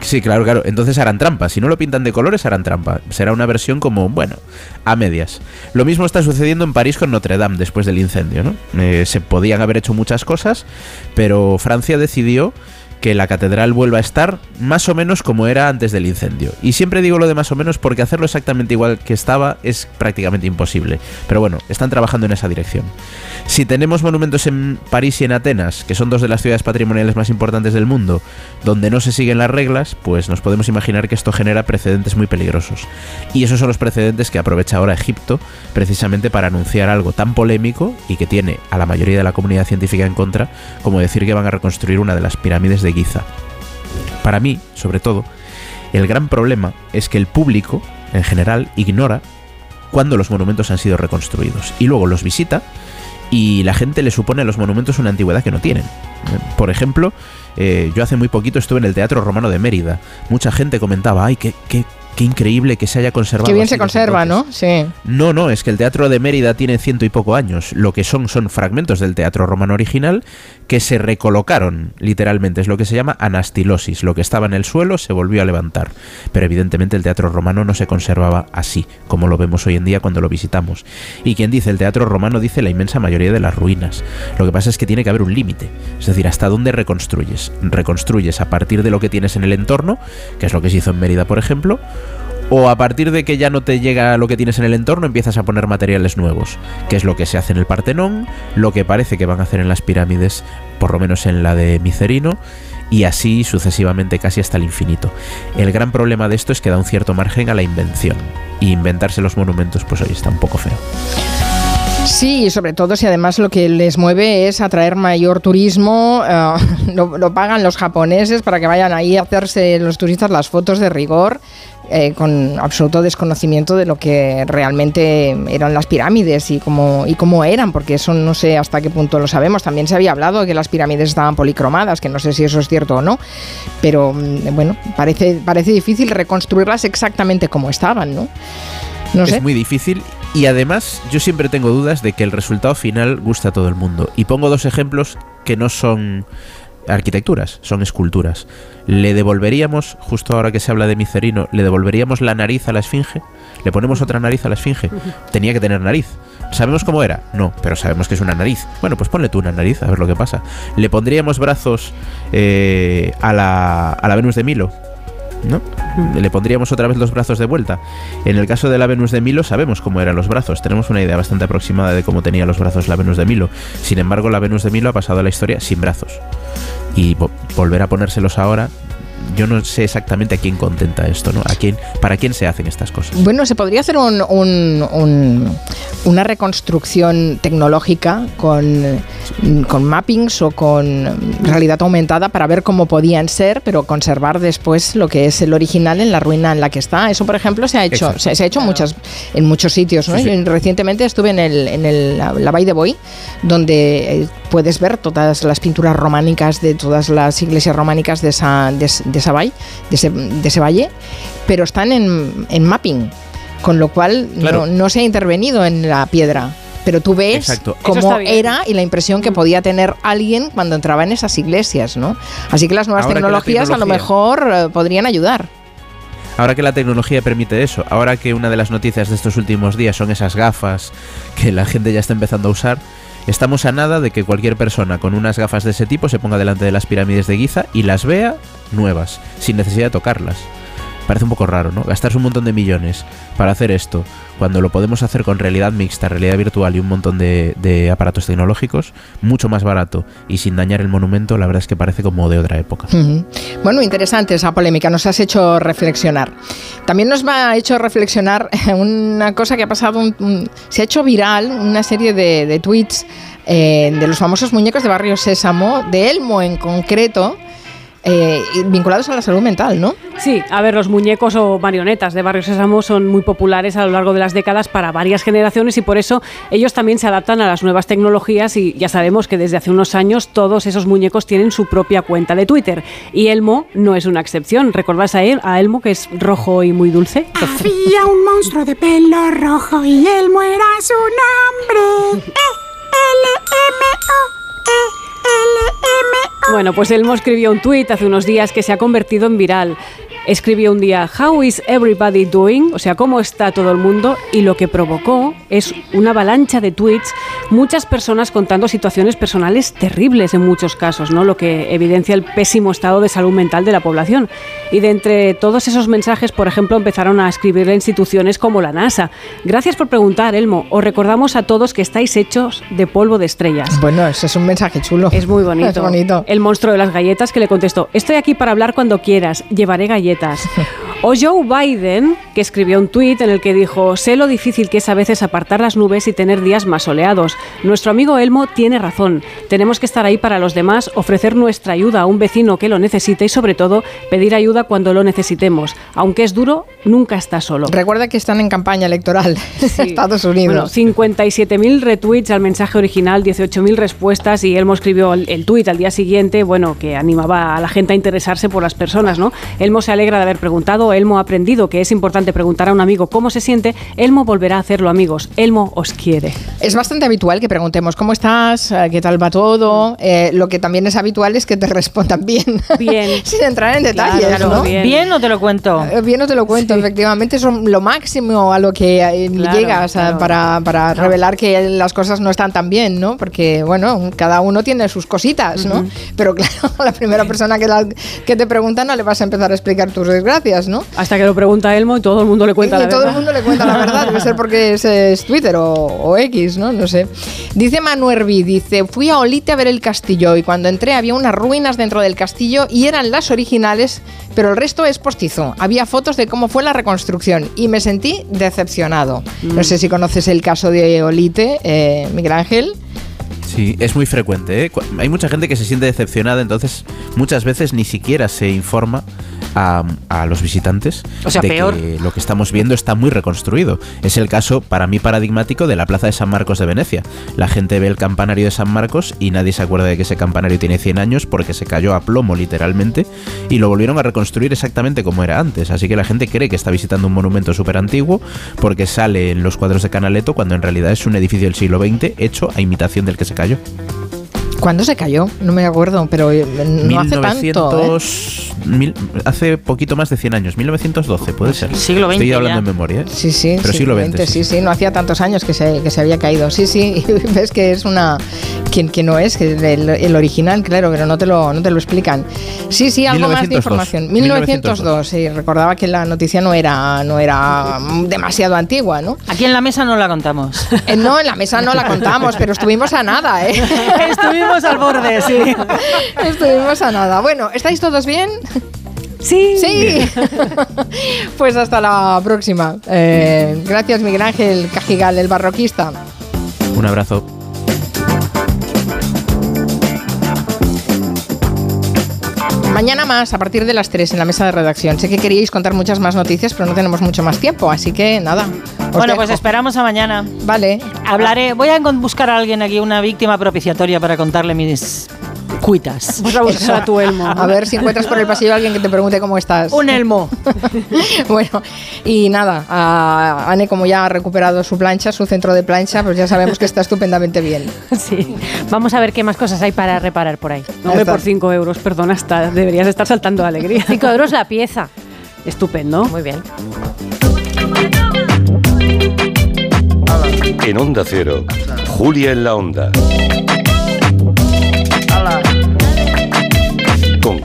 Sí, claro, claro. Entonces harán trampa. Si no lo pintan de colores, harán trampa. Será una versión como, bueno, a medias. Lo mismo está sucediendo en París con Notre Dame después del incendio, ¿no? Eh, se podían haber hecho muchas cosas, pero Francia decidió que la catedral vuelva a estar más o menos como era antes del incendio. Y siempre digo lo de más o menos porque hacerlo exactamente igual que estaba es prácticamente imposible. Pero bueno, están trabajando en esa dirección. Si tenemos monumentos en París y en Atenas, que son dos de las ciudades patrimoniales más importantes del mundo, donde no se siguen las reglas, pues nos podemos imaginar que esto genera precedentes muy peligrosos. Y esos son los precedentes que aprovecha ahora Egipto precisamente para anunciar algo tan polémico y que tiene a la mayoría de la comunidad científica en contra, como decir que van a reconstruir una de las pirámides de Para mí, sobre todo, el gran problema es que el público, en general, ignora cuándo los monumentos han sido reconstruidos y luego los visita y la gente le supone a los monumentos una antigüedad que no tienen. Por ejemplo, eh, yo hace muy poquito estuve en el Teatro Romano de Mérida. Mucha gente comentaba, ay, qué, qué, qué increíble que se haya conservado. Qué bien se conserva, entonces". ¿no? Sí. No, no, es que el Teatro de Mérida tiene ciento y poco años. Lo que son son fragmentos del Teatro Romano original que se recolocaron, literalmente. Es lo que se llama anastilosis. Lo que estaba en el suelo se volvió a levantar. Pero evidentemente el Teatro Romano no se conservaba así, como lo vemos hoy en día cuando lo visitamos. Y quien dice el Teatro Romano dice la inmensa mayoría de las ruinas. Lo que pasa es que tiene que haber un límite. Es decir, hasta dónde reconstruyes. Reconstruyes a partir de lo que tienes en el entorno, que es lo que se hizo en Mérida, por ejemplo, O a partir de que ya no te llega lo que tienes en el entorno, empiezas a poner materiales nuevos, que es lo que se hace en el Partenón, lo que parece que van a hacer en las pirámides, por lo menos en la de Micerino, y así sucesivamente casi hasta el infinito. El gran problema de esto es que da un cierto margen a la invención, y inventarse los monumentos pues hoy está un poco feo. Sí, y sobre todo si además lo que les mueve es atraer mayor turismo, eh, (laughs) lo, lo pagan los japoneses para que vayan ahí a hacerse los turistas las fotos de rigor. eh, con absoluto desconocimiento de lo que realmente eran las pirámides y cómo, y cómo eran, porque eso no sé hasta qué punto lo sabemos. También se había hablado de que las pirámides estaban policromadas, que no sé si eso es cierto o no, pero mm, bueno, parece, parece difícil reconstruirlas exactamente como estaban, ¿no? No sé. Es muy difícil y además yo siempre tengo dudas de que el resultado final guste a todo el mundo. Y pongo dos ejemplos que no son arquitecturas, son esculturas. ¿Le devolveríamos, justo ahora que se habla de Micerino, le devolveríamos la nariz a la esfinge? ¿Le ponemos otra nariz a la esfinge? (laughs) Tenía que tener nariz. ¿Sabemos cómo era? No, pero sabemos que es una nariz. Bueno, pues ponle tú una nariz, a ver lo que pasa. ¿Le pondríamos brazos eh, a, la, a la Venus de Milo? ¿No? Le pondríamos otra vez los brazos de vuelta. En el caso de la Venus de Milo sabemos cómo eran los brazos, tenemos una idea bastante aproximada de cómo tenía los brazos la Venus de Milo. Sin embargo, la Venus de Milo ha pasado la historia sin brazos. Y vo- volver a ponérselos ahora, yo no sé exactamente a quién contenta esto, ¿no? A quién, para quién se hacen estas cosas. Bueno, se podría hacer un- un- un- una reconstrucción tecnológica con, con mappings o con realidad aumentada para ver cómo podían ser, pero conservar después lo que es el original en la ruina en la que está. Eso, por ejemplo, se ha hecho, se, se ha hecho muchas, en muchos sitios. ¿no? Sí, sí. Yo recientemente estuve en, el, en el- la, la Vall de Boy, donde eh, puedes ver todas las pinturas románicas de todas las iglesias románicas de esa, de, ese- de esa valle, de ese, de ese valle, pero están en, en mapping, con lo cual Claro. no, no se ha intervenido en la piedra. Pero tú ves Exacto. Cómo era y la impresión que podía tener alguien cuando entraba en esas iglesias, ¿no? Así que las nuevas Ahora que la tecnologías a lo mejor eh, podrían ayudar. Ahora que la tecnología permite eso, ahora que una de las noticias de estos últimos días son esas gafas que la gente ya está empezando a usar, estamos a nada de que cualquier persona con unas gafas de ese tipo se ponga delante de las pirámides de Giza y las vea nuevas, sin necesidad de tocarlas. Parece un poco raro, ¿no? Gastarse un montón de millones para hacer esto, cuando lo podemos hacer con realidad mixta, realidad virtual y un montón de, aparatos tecnológicos, mucho más barato y sin dañar el monumento, la verdad es que parece como de otra época. Ujú. Bueno, interesante esa polémica, nos has hecho reflexionar. También nos ha hecho reflexionar (laughs) una cosa que ha pasado, se ha hecho viral una serie de, de tweets eh, de los famosos muñecos de Barrio Sésamo, de Elmo en concreto, eh, vinculados a la salud mental, ¿no? Sí, a ver, los muñecos o marionetas de Barrio Sésamo son muy populares a lo largo de las décadas para varias generaciones y por eso ellos también se adaptan a las nuevas tecnologías y ya sabemos que desde hace unos años todos esos muñecos tienen su propia cuenta de Twitter y Elmo no es una excepción. ¿Recordáis a él, a Elmo que es rojo y muy dulce? Había un monstruo de pelo rojo y Elmo era su nombre. (laughs) E-L-M-O. Bueno, pues Elmo escribió un tuit hace unos días que se ha convertido en viral. Escribió un día, How is everybody doing? O sea, ¿cómo está todo el mundo? Y lo que provocó es una avalancha de tweets, muchas personas contando situaciones personales terribles en muchos casos, ¿no? Lo que evidencia el pésimo estado de salud mental de la población. Y de entre todos esos mensajes, por ejemplo, empezaron a escribirle instituciones como la NASA. Gracias por preguntar, Elmo. Os recordamos a todos que estáis hechos de polvo de estrellas. Bueno, ese es un mensaje chulo. Es muy bonito. (laughs) Es bonito. El monstruo de las galletas que le contestó, estoy aquí para hablar cuando quieras, llevaré galletas. O Joe Biden, que escribió un tuit en el que dijo, sé lo difícil que es a veces apartar las nubes y tener días más soleados. Nuestro amigo Elmo tiene razón. Tenemos que estar ahí para los demás, ofrecer nuestra ayuda a un vecino que lo necesite y sobre todo pedir ayuda cuando lo necesitemos. Aunque es duro, nunca está solo. Recuerda que están en campaña electoral (laughs) en Estados Bueno, Unidos. 57.000 retweets al mensaje original, 18.000 respuestas y Elmo escribió el, el tuit al día siguiente, bueno, que animaba a la gente a interesarse por las personas, ¿no? Elmo se alegra de haber preguntado, Elmo ha aprendido que es importante preguntar a un amigo cómo se siente, Elmo volverá a hacerlo, amigos. Elmo os quiere. Es bastante habitual que preguntemos cómo estás, Eh, qué tal va todo. Eh, lo que también es habitual es que te (laughs) respondan bien. Bien. (laughs) Sin entrar en detalles, Claro, ¿no? bien. Bien o te lo cuento. Eh, Bien, no te lo cuento, efectivamente, son lo máximo a lo que eh, Claro, llegas claro. para, para revelar que las cosas no están tan bien, ¿no? Porque, bueno, cada uno tiene sus cositas, ¿no? Pero (laughs) claro, a la primera persona que, la- que te pregunta no le vas a empezar a explicar tus desgracias, ¿no? Hasta que lo pregunta Elmo y todo el mundo le cuenta y la todo verdad. el mundo le cuenta la verdad, debe ser porque es, es Twitter o, o X, ¿no? No sé. Dice Manuel B, dice, fui a Olite a ver el castillo y cuando entré había unas ruinas dentro del castillo y eran las originales, pero el resto es postizo. Había fotos de cómo fue la reconstrucción y me sentí decepcionado. No sé si conoces el caso de Olite, eh, Miguel Ángel. Sí, es muy frecuente. ¿eh? Hay mucha gente que se siente decepcionada, entonces muchas veces ni siquiera se informa a, a los visitantes O sea, de peor. que lo que estamos viendo está muy reconstruido. Es el caso, para mí, paradigmático de la Plaza de San Marcos de Venecia. La gente ve el campanario de San Marcos y nadie se acuerda de que ese campanario tiene 100 años porque se cayó a plomo, literalmente, y lo volvieron a reconstruir exactamente como era antes. Así que la gente cree que está visitando un monumento súper antiguo porque sale en los cuadros de Canaletto cuando en realidad es un edificio del siglo XX hecho a imitación del que se cayó. ¿Cuándo se cayó? No me acuerdo, pero eh, no hace tanto. ¿eh? 1900, mil- hace poquito más de 100 años, 1912 puede ser. Siglo XX Estoy hablando ya. en memoria. ¿eh? Sí, sí, Pero sí, siglo XX. 20, sí, sí, no hacía tantos años que se, que se había caído. Sí, sí, (laughs) y ves que es una. que, que no es, que el, el original, claro, pero no te, lo, no te lo explican. Sí, sí, algo más de 1902. información. 1902, sí, recordaba que la noticia no era, no era demasiado antigua, ¿no? Aquí en la mesa no la contamos. Eh, no, en la mesa no la contamos, pero estuvimos a nada, ¿eh? (laughs) Estuvimos al borde, sí. (laughs) Estuvimos a nada. Bueno, ¿estáis todos bien? Sí. Sí. (laughs) pues hasta la próxima. Eh, gracias, Miguel Ángel Cajigal, el barroquista. Un abrazo. Mañana más, a partir de las 3 en la mesa de redacción. Sé que queríais contar muchas más noticias, pero no tenemos mucho más tiempo, así que nada. Bueno, dejo. pues esperamos a mañana. Vale. Hablaré, voy a buscar a alguien aquí, una víctima propiciatoria para contarle mis cuitas. (laughs) Vas a buscar a tu Elmo. A ver si encuentras por el pasillo a alguien que te pregunte cómo estás. Un elmo. (laughs) bueno, y nada, a Ane como ya ha recuperado su plancha, su centro de plancha, pues ya sabemos que está estupendamente bien. (laughs) Sí. Vamos a ver qué más cosas hay para reparar por ahí. No, hombre, por 5 euros, perdona, está, deberías estar saltando de alegría. 5 euros la pieza. Estupendo. Muy bien. En Onda Cero, Julia en la Onda.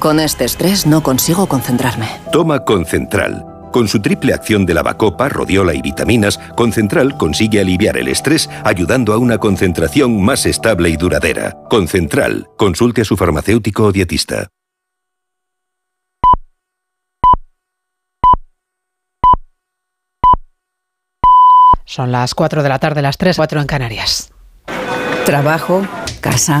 Con este estrés no consigo concentrarme. Toma Concentral. Con su triple acción de lavacopa, rodiola y vitaminas, Concentral consigue aliviar el estrés ayudando a una concentración más estable y duradera. Concentral. Consulte a su farmacéutico o dietista. Son las 4 de la tarde, las 3, 4 en Canarias. Trabajo, casa,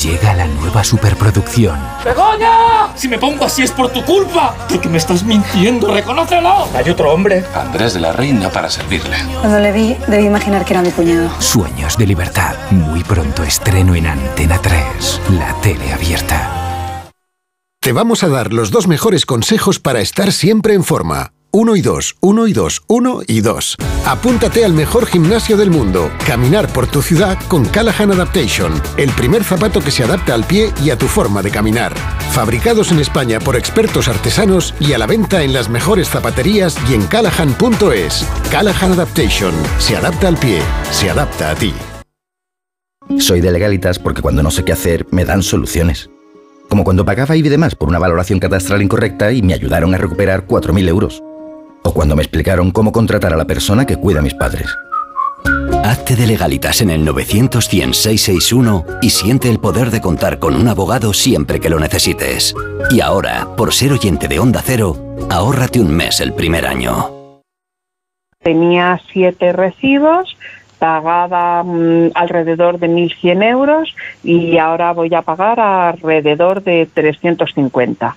Llega la nueva superproducción. ¡Begoña! Si me pongo así es por tu culpa. Porque me estás mintiendo, reconócelo. Hay otro hombre. Andrés de la Reina para servirle. Cuando le vi, debí imaginar que era mi cuñado. Sueños de libertad. Muy pronto estreno en Antena 3, la tele abierta. Te vamos a dar los dos mejores consejos para estar siempre en forma. 1 y 2, 1 y 2, 1 y 2. Apúntate al mejor gimnasio del mundo. Caminar por tu ciudad con Callahan Adaptation, el primer zapato que se adapta al pie y a tu forma de caminar. Fabricados en España por expertos artesanos y a la venta en las mejores zapaterías y en callahan.es. Callahan Adaptation, se adapta al pie, se adapta a ti. Soy de legalitas porque cuando no sé qué hacer me dan soluciones. Como cuando pagaba IBI de más por una valoración catastral incorrecta y me ayudaron a recuperar 4.000 euros. O cuando me explicaron cómo contratar a la persona que cuida a mis padres. Hazte de legalitas en el 900 661 y siente el poder de contar con un abogado siempre que lo necesites. Y ahora, por ser oyente de Onda Cero, ahórrate un mes el primer año. Tenía siete recibos, pagaba mm, alrededor de 1.100 euros y ahora voy a pagar alrededor de 350.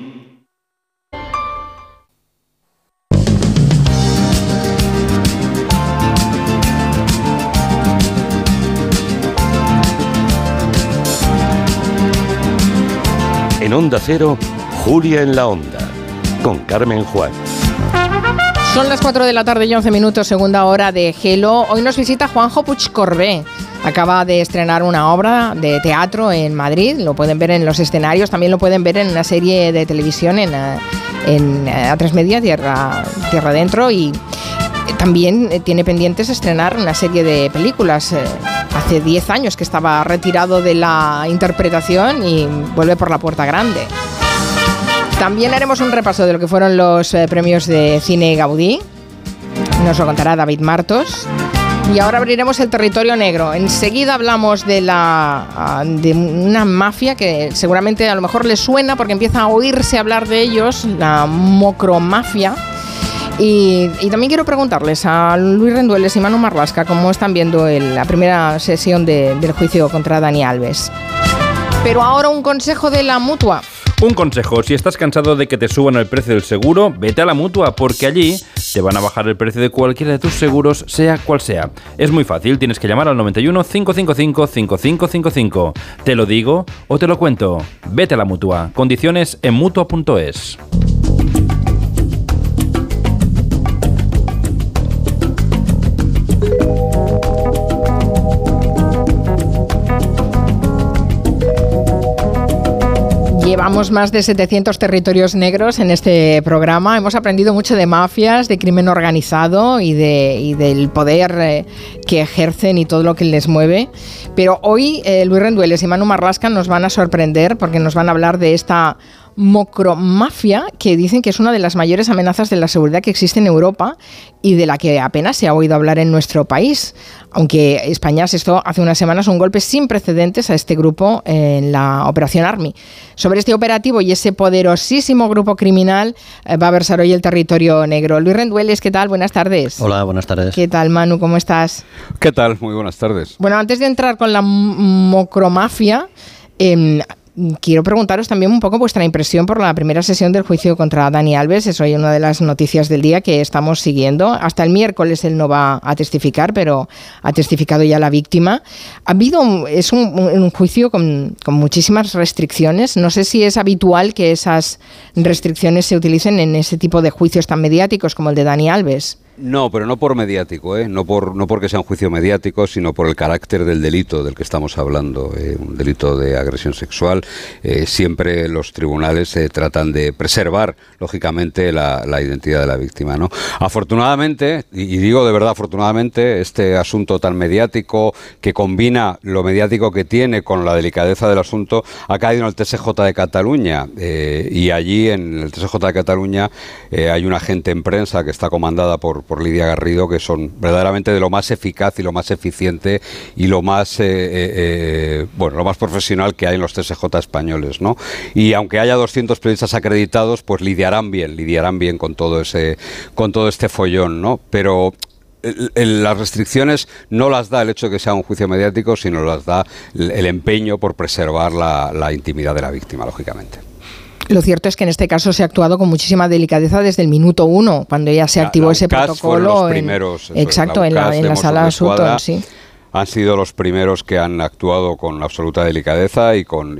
En Onda Cero, Julia en la Onda, con Carmen Juan. Son las 4 de la tarde y 11 minutos, segunda hora de Gelo. Hoy nos visita Juanjo Puigcorbé. Acaba de estrenar una obra de teatro en Madrid. Lo pueden ver en los escenarios, también lo pueden ver en una serie de televisión en, eh, en eh, A3 Media, Tierra, Tierra Adentro. Y también eh, tiene pendientes estrenar una serie de películas. Eh, Hace 10 años que estaba retirado de la interpretación y vuelve por la puerta grande. También haremos un repaso de lo que fueron los eh, premios de cine Gaudí. Nos lo contará David Martos. Y ahora abriremos el territorio negro. Enseguida hablamos de la ah, de una mafia que seguramente a lo mejor les suena porque empieza a oírse hablar de ellos, la mocromafia. Y, también quiero preguntarles a Luis Rendueles y Manu Marlasca cómo están viendo el- la primera sesión de- del juicio contra Dani Alves. Pero ahora un consejo de la mutua. Un consejo, si estás cansado de que te suban el precio del seguro, vete a la mutua, porque allí te van a bajar el precio de cualquiera de tus seguros, sea cual sea. Es muy fácil, tienes que llamar al 91 555 5555. Te lo digo o te lo cuento. Vete a la mutua. Condiciones en mutua.es. Llevamos más de 700 territorios negros en este programa. Hemos aprendido mucho de mafias, de crimen organizado y, de, del poder eh, que ejercen y todo lo que les mueve. Pero hoy eh, Luis Rendueles y Manu Marlasca nos van a sorprender porque nos van a hablar de esta mocromafia que dicen que es una de las mayores amenazas de la seguridad que existe en Europa y de la que apenas se ha oído hablar en nuestro país. Aunque España asestó hace unas semanas un golpe sin precedentes a este grupo en la Operación Army. Sobre este operativo y ese poderosísimo grupo criminal eh, va a versar hoy el territorio negro. Luis Rendueles, ¿qué tal? Buenas tardes. Hola, buenas tardes. ¿Qué tal, Manu? ¿Cómo estás? ¿Qué tal? Muy buenas tardes. Bueno, antes de entrar con la mocromafia, em, quiero preguntaros también un poco vuestra impresión por la primera sesión del juicio contra Dani Alves. Es hoy una de las noticias del día que estamos siguiendo. Hasta el miércoles él no va a testificar, pero ha testificado ya la víctima. Ha habido es un juicio con, con muchísimas restricciones. No sé si es habitual que esas restricciones se utilicen en ese tipo de juicios tan mediáticos como el de Dani Alves. No, pero no por mediático, ¿eh? no, por, no porque sea un juicio mediático, sino por el carácter del delito del que estamos hablando, eh, un delito de agresión sexual. Eh, siempre los tribunales tratan de preservar, lógicamente, la, identidad de la víctima. ¿no? Afortunadamente, y, digo de verdad afortunadamente, este asunto tan mediático que combina lo mediático que tiene con la delicadeza del asunto ha caído en el TSJ de Cataluña. y allí, en el TSJ de Cataluña, hay una agente en prensa que está comandada por por, Lidia Garrido, que son verdaderamente de lo más eficaz y lo más eficiente y lo más, eh, eh, eh, bueno, lo más profesional que hay en los TSJ españoles, ¿no? Y aunque haya 200 periodistas acreditados, pues lidiarán bien, lidiarán bien con todo ese, con todo este follón, ¿no? Pero las restricciones no las da el hecho de que sea un juicio mediático, sino las da el empeño por preservar la intimidad de la víctima, lógicamente. Lo cierto es que en este caso se ha actuado con muchísima delicadeza desde el minuto uno, cuando ya se activó ese protocolo. exacto, en la, sala de sí. Han sido los primeros que han actuado con absoluta delicadeza y con,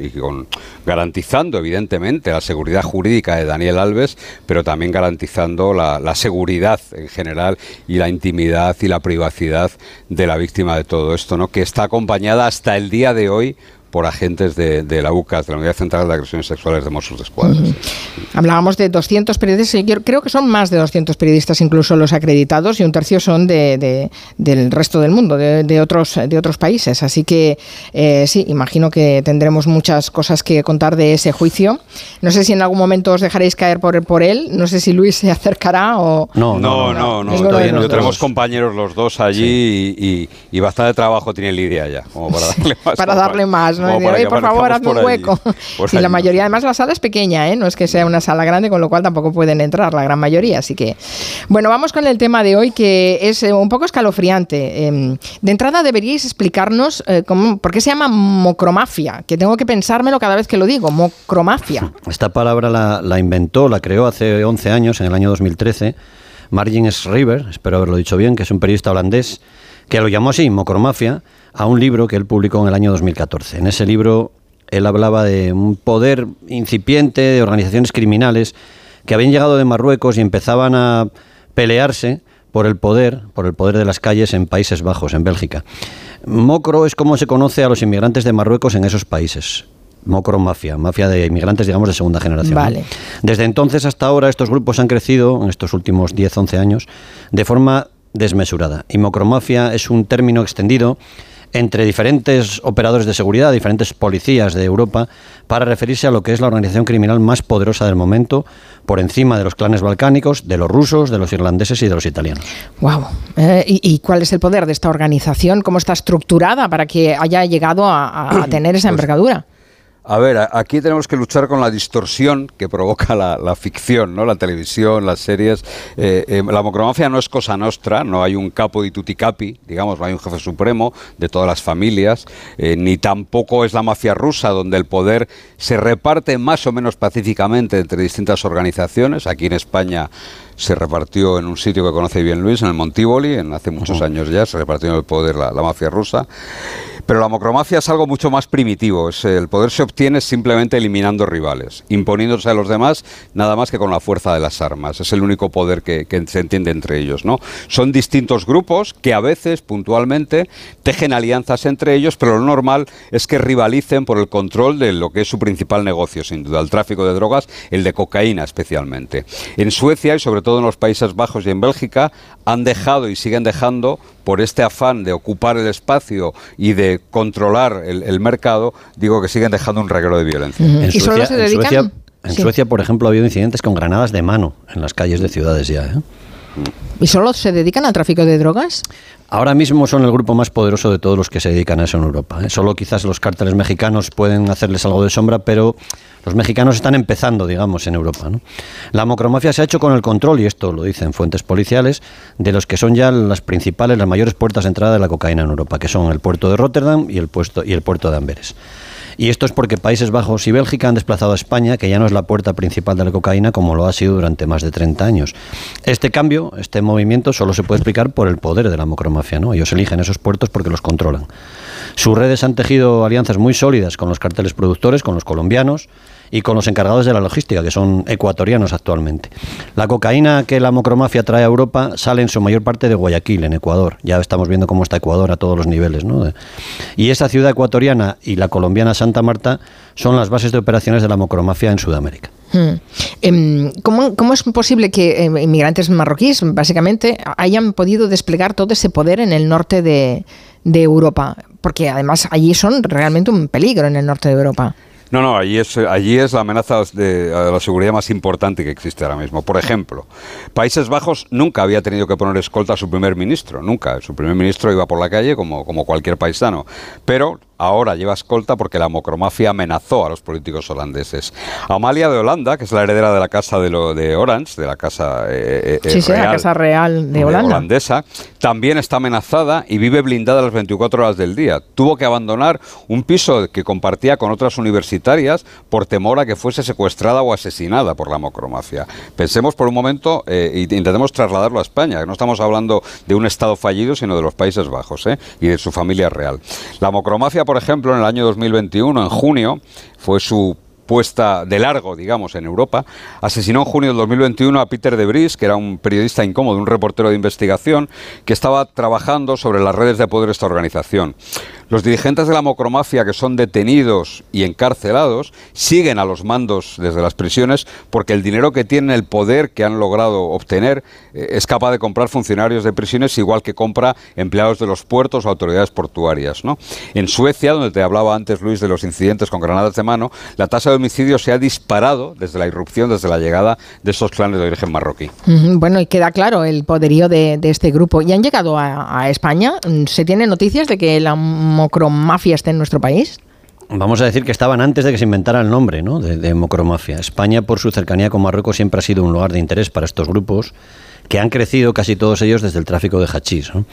garantizando, evidentemente, la seguridad jurídica de Daniel Alves, pero también garantizando la, la seguridad en general y la intimidad y la privacidad de la víctima de todo esto, ¿no? que está acompañada hasta el día de hoy por agentes de, la UCAS, de la Unidad Central de Agresiones Sexuales de Mossos de Escuadra. Hablábamos de 200 periodistas, yo creo que son más de 200 periodistas incluso los acreditados y un tercio son de, del resto del mundo, de, otros, de otros países. Así que eh, sí, imagino que tendremos muchas cosas que contar de ese juicio. No sé si en algún momento os dejaréis caer por, por él, no sé si Luis se acercará o... No, no, no, no, no, tenemos compañeros los dos allí y, y, bastante trabajo tiene Lidia ya, como para darle más. para darle más, por favor, hazme un hueco. (laughs) y la mayoría, además, la sala es pequeña, ¿eh? No es que sea una sala grande, con lo cual tampoco pueden entrar la gran mayoría. Así que, bueno, vamos con el tema de hoy, que es eh, un poco escalofriante. Em, de entrada, deberíais explicarnos eh, cómo, por qué se llama mocromafia, que tengo que pensármelo cada vez que lo digo, mocromafia. (laughs) Esta palabra la, la inventó, la creó hace 11 años, en el año 2013, Margin Schreiber, espero haberlo dicho bien, que es un periodista holandés, que lo llamó así, mocromafia, a un libro que él publicó en el año 2014. En ese libro él hablaba de un poder incipiente de organizaciones criminales que habían llegado de Marruecos y empezaban a pelearse por el poder, por el poder de las calles en Países Bajos, en Bélgica. Mocro es como se conoce a los inmigrantes de Marruecos en esos países. Mocro mafia, mafia de inmigrantes, digamos, de segunda generación. Vale. Desde entonces hasta ahora estos grupos han crecido, en estos últimos 10-11 años, de forma desmesurada. Y mocromafia es un término extendido entre diferentes operadores de seguridad, diferentes policías de Europa, para referirse a lo que es la organización criminal más poderosa del momento, por encima de los clanes balcánicos, de los rusos, de los irlandeses y de los italianos. Wow. Eh, ¿y, cuál es el poder de esta organización? ¿Cómo está estructurada para que haya llegado a, (clears throat) tener esa pues envergadura? A ver, aquí tenemos que luchar con la distorsión que provoca la, ficción, ¿no? La televisión, las series. Eh, eh, la mocromafia no es cosa nuestra, no hay un capo di tutti capi, digamos, no hay un jefe supremo de todas las familias, eh, ni tampoco es la mafia rusa, donde el poder se reparte más o menos pacíficamente entre distintas organizaciones. Aquí en España se repartió en un sitio que conoce bien Luis, en el Montívoli, en hace muchos años ya, se repartió en el poder la, la mafia rusa. Pero la mocromafia es algo mucho más primitivo. el poder se obtiene simplemente eliminando rivales, imponiéndose a los demás nada más que con la fuerza de las armas. Es el único poder que, se entiende entre ellos. ¿no? Son distintos grupos que a veces, puntualmente, tejen alianzas entre ellos, pero lo normal es que rivalicen por el control de lo que es su principal negocio, sin duda, el tráfico de drogas, el de cocaína especialmente. En Suecia y sobre todo en los Países Bajos y en Bélgica han dejado y siguen dejando por este afán de ocupar el espacio y de controlar el, mercado, digo que siguen dejando un reguero de violencia. En, Suecia, en, Suecia, por ejemplo, ha habido incidentes con granadas de mano en las calles de ciudades ya. ¿eh? ¿Y solo se dedican al tráfico de drogas? Ahora mismo son el grupo más poderoso de todos los que se dedican a eso en Europa. ¿eh? Solo quizás los cárteles mexicanos pueden hacerles algo de sombra, pero los mexicanos están empezando, digamos, en Europa. La mocromafia se ha hecho con el control, y esto lo dicen fuentes policiales, de los que son ya las principales, las mayores puertas de entrada de la cocaína en Europa, que son el puerto de Rotterdam y el, puesto, y el puerto de Amberes. Y esto es porque Países Bajos y Bélgica han desplazado a España, que ya no es la puerta principal de la cocaína como lo ha sido durante más de 30 años. Este cambio, este movimiento, solo se puede explicar por el poder de la mocromafia. ¿no? Ellos eligen esos puertos porque los controlan. Sus redes han tejido alianzas muy sólidas con los carteles productores, con los colombianos, y con los encargados de la logística, que son ecuatorianos actualmente. La cocaína que la macromafia trae a Europa sale en su mayor parte de Guayaquil, en Ecuador. Ya estamos viendo cómo está Ecuador a todos los niveles. ¿no? Y esa ciudad ecuatoriana y la colombiana Santa Marta son las bases de operaciones de la macromafia en Sudamérica. Hmm. Em, ¿Cómo, es posible que em, inmigrantes marroquíes, básicamente, hayan podido desplegar todo ese poder en el norte de Europa? Porque además allí son realmente un peligro en el norte de Europa. No, no, allí es, allí es la amenaza de, la seguridad más importante que existe ahora mismo. Por ejemplo, Países Bajos nunca había tenido que poner escolta a su primer ministro, nunca. Su primer ministro iba por la calle como, como cualquier paisano. Pero ahora lleva escolta porque la mocromafia amenazó a los políticos holandeses. Amalia de Holanda, que es la heredera de la casa de, lo, de Orange, de la casa eh, eh, sí, sí, real, la casa real de Holanda. holandesa, también está amenazada y vive blindada las 24 horas del día. Tuvo que abandonar un piso que compartía con otras universitarias por temor a que fuese secuestrada o asesinada por la mocromafia. Pensemos por un momento eh, y intentemos trasladarlo a España, que no estamos hablando de un Estado fallido, sino de los Países Bajos ¿eh? y de su familia real. La mocromafia, por ejemplo, en el año 2021, en junio, fue su puesta de largo, digamos, en Europa, asesinó en junio del 2021 a Peter de Vries, que era un periodista incómodo, un reportero de investigación, que estaba trabajando sobre las redes de poder de esta organización. Los dirigentes de la mocromafia que son detenidos y encarcelados siguen a los mandos desde las prisiones porque el dinero que tienen, el poder que han logrado obtener, eh, es capaz de comprar funcionarios de prisiones igual que compra empleados de los puertos o autoridades portuarias. En Suecia, donde te hablaba antes Luis de los incidentes con granadas de mano, la tasa de homicidio se ha disparado desde la irrupción, desde la llegada de estos clanes de origen marroquí. Bueno, y queda claro el poderío de, este grupo. ¿Y han llegado a, a España? ¿Se tienen noticias de que la mocromafia esté en nuestro país? Vamos a decir que estaban antes de que se inventara el nombre ¿no? de, mocromafia. España, por su cercanía con Marruecos, siempre ha sido un lugar de interés para estos grupos que han crecido casi todos ellos desde el tráfico de hachís. ¿no?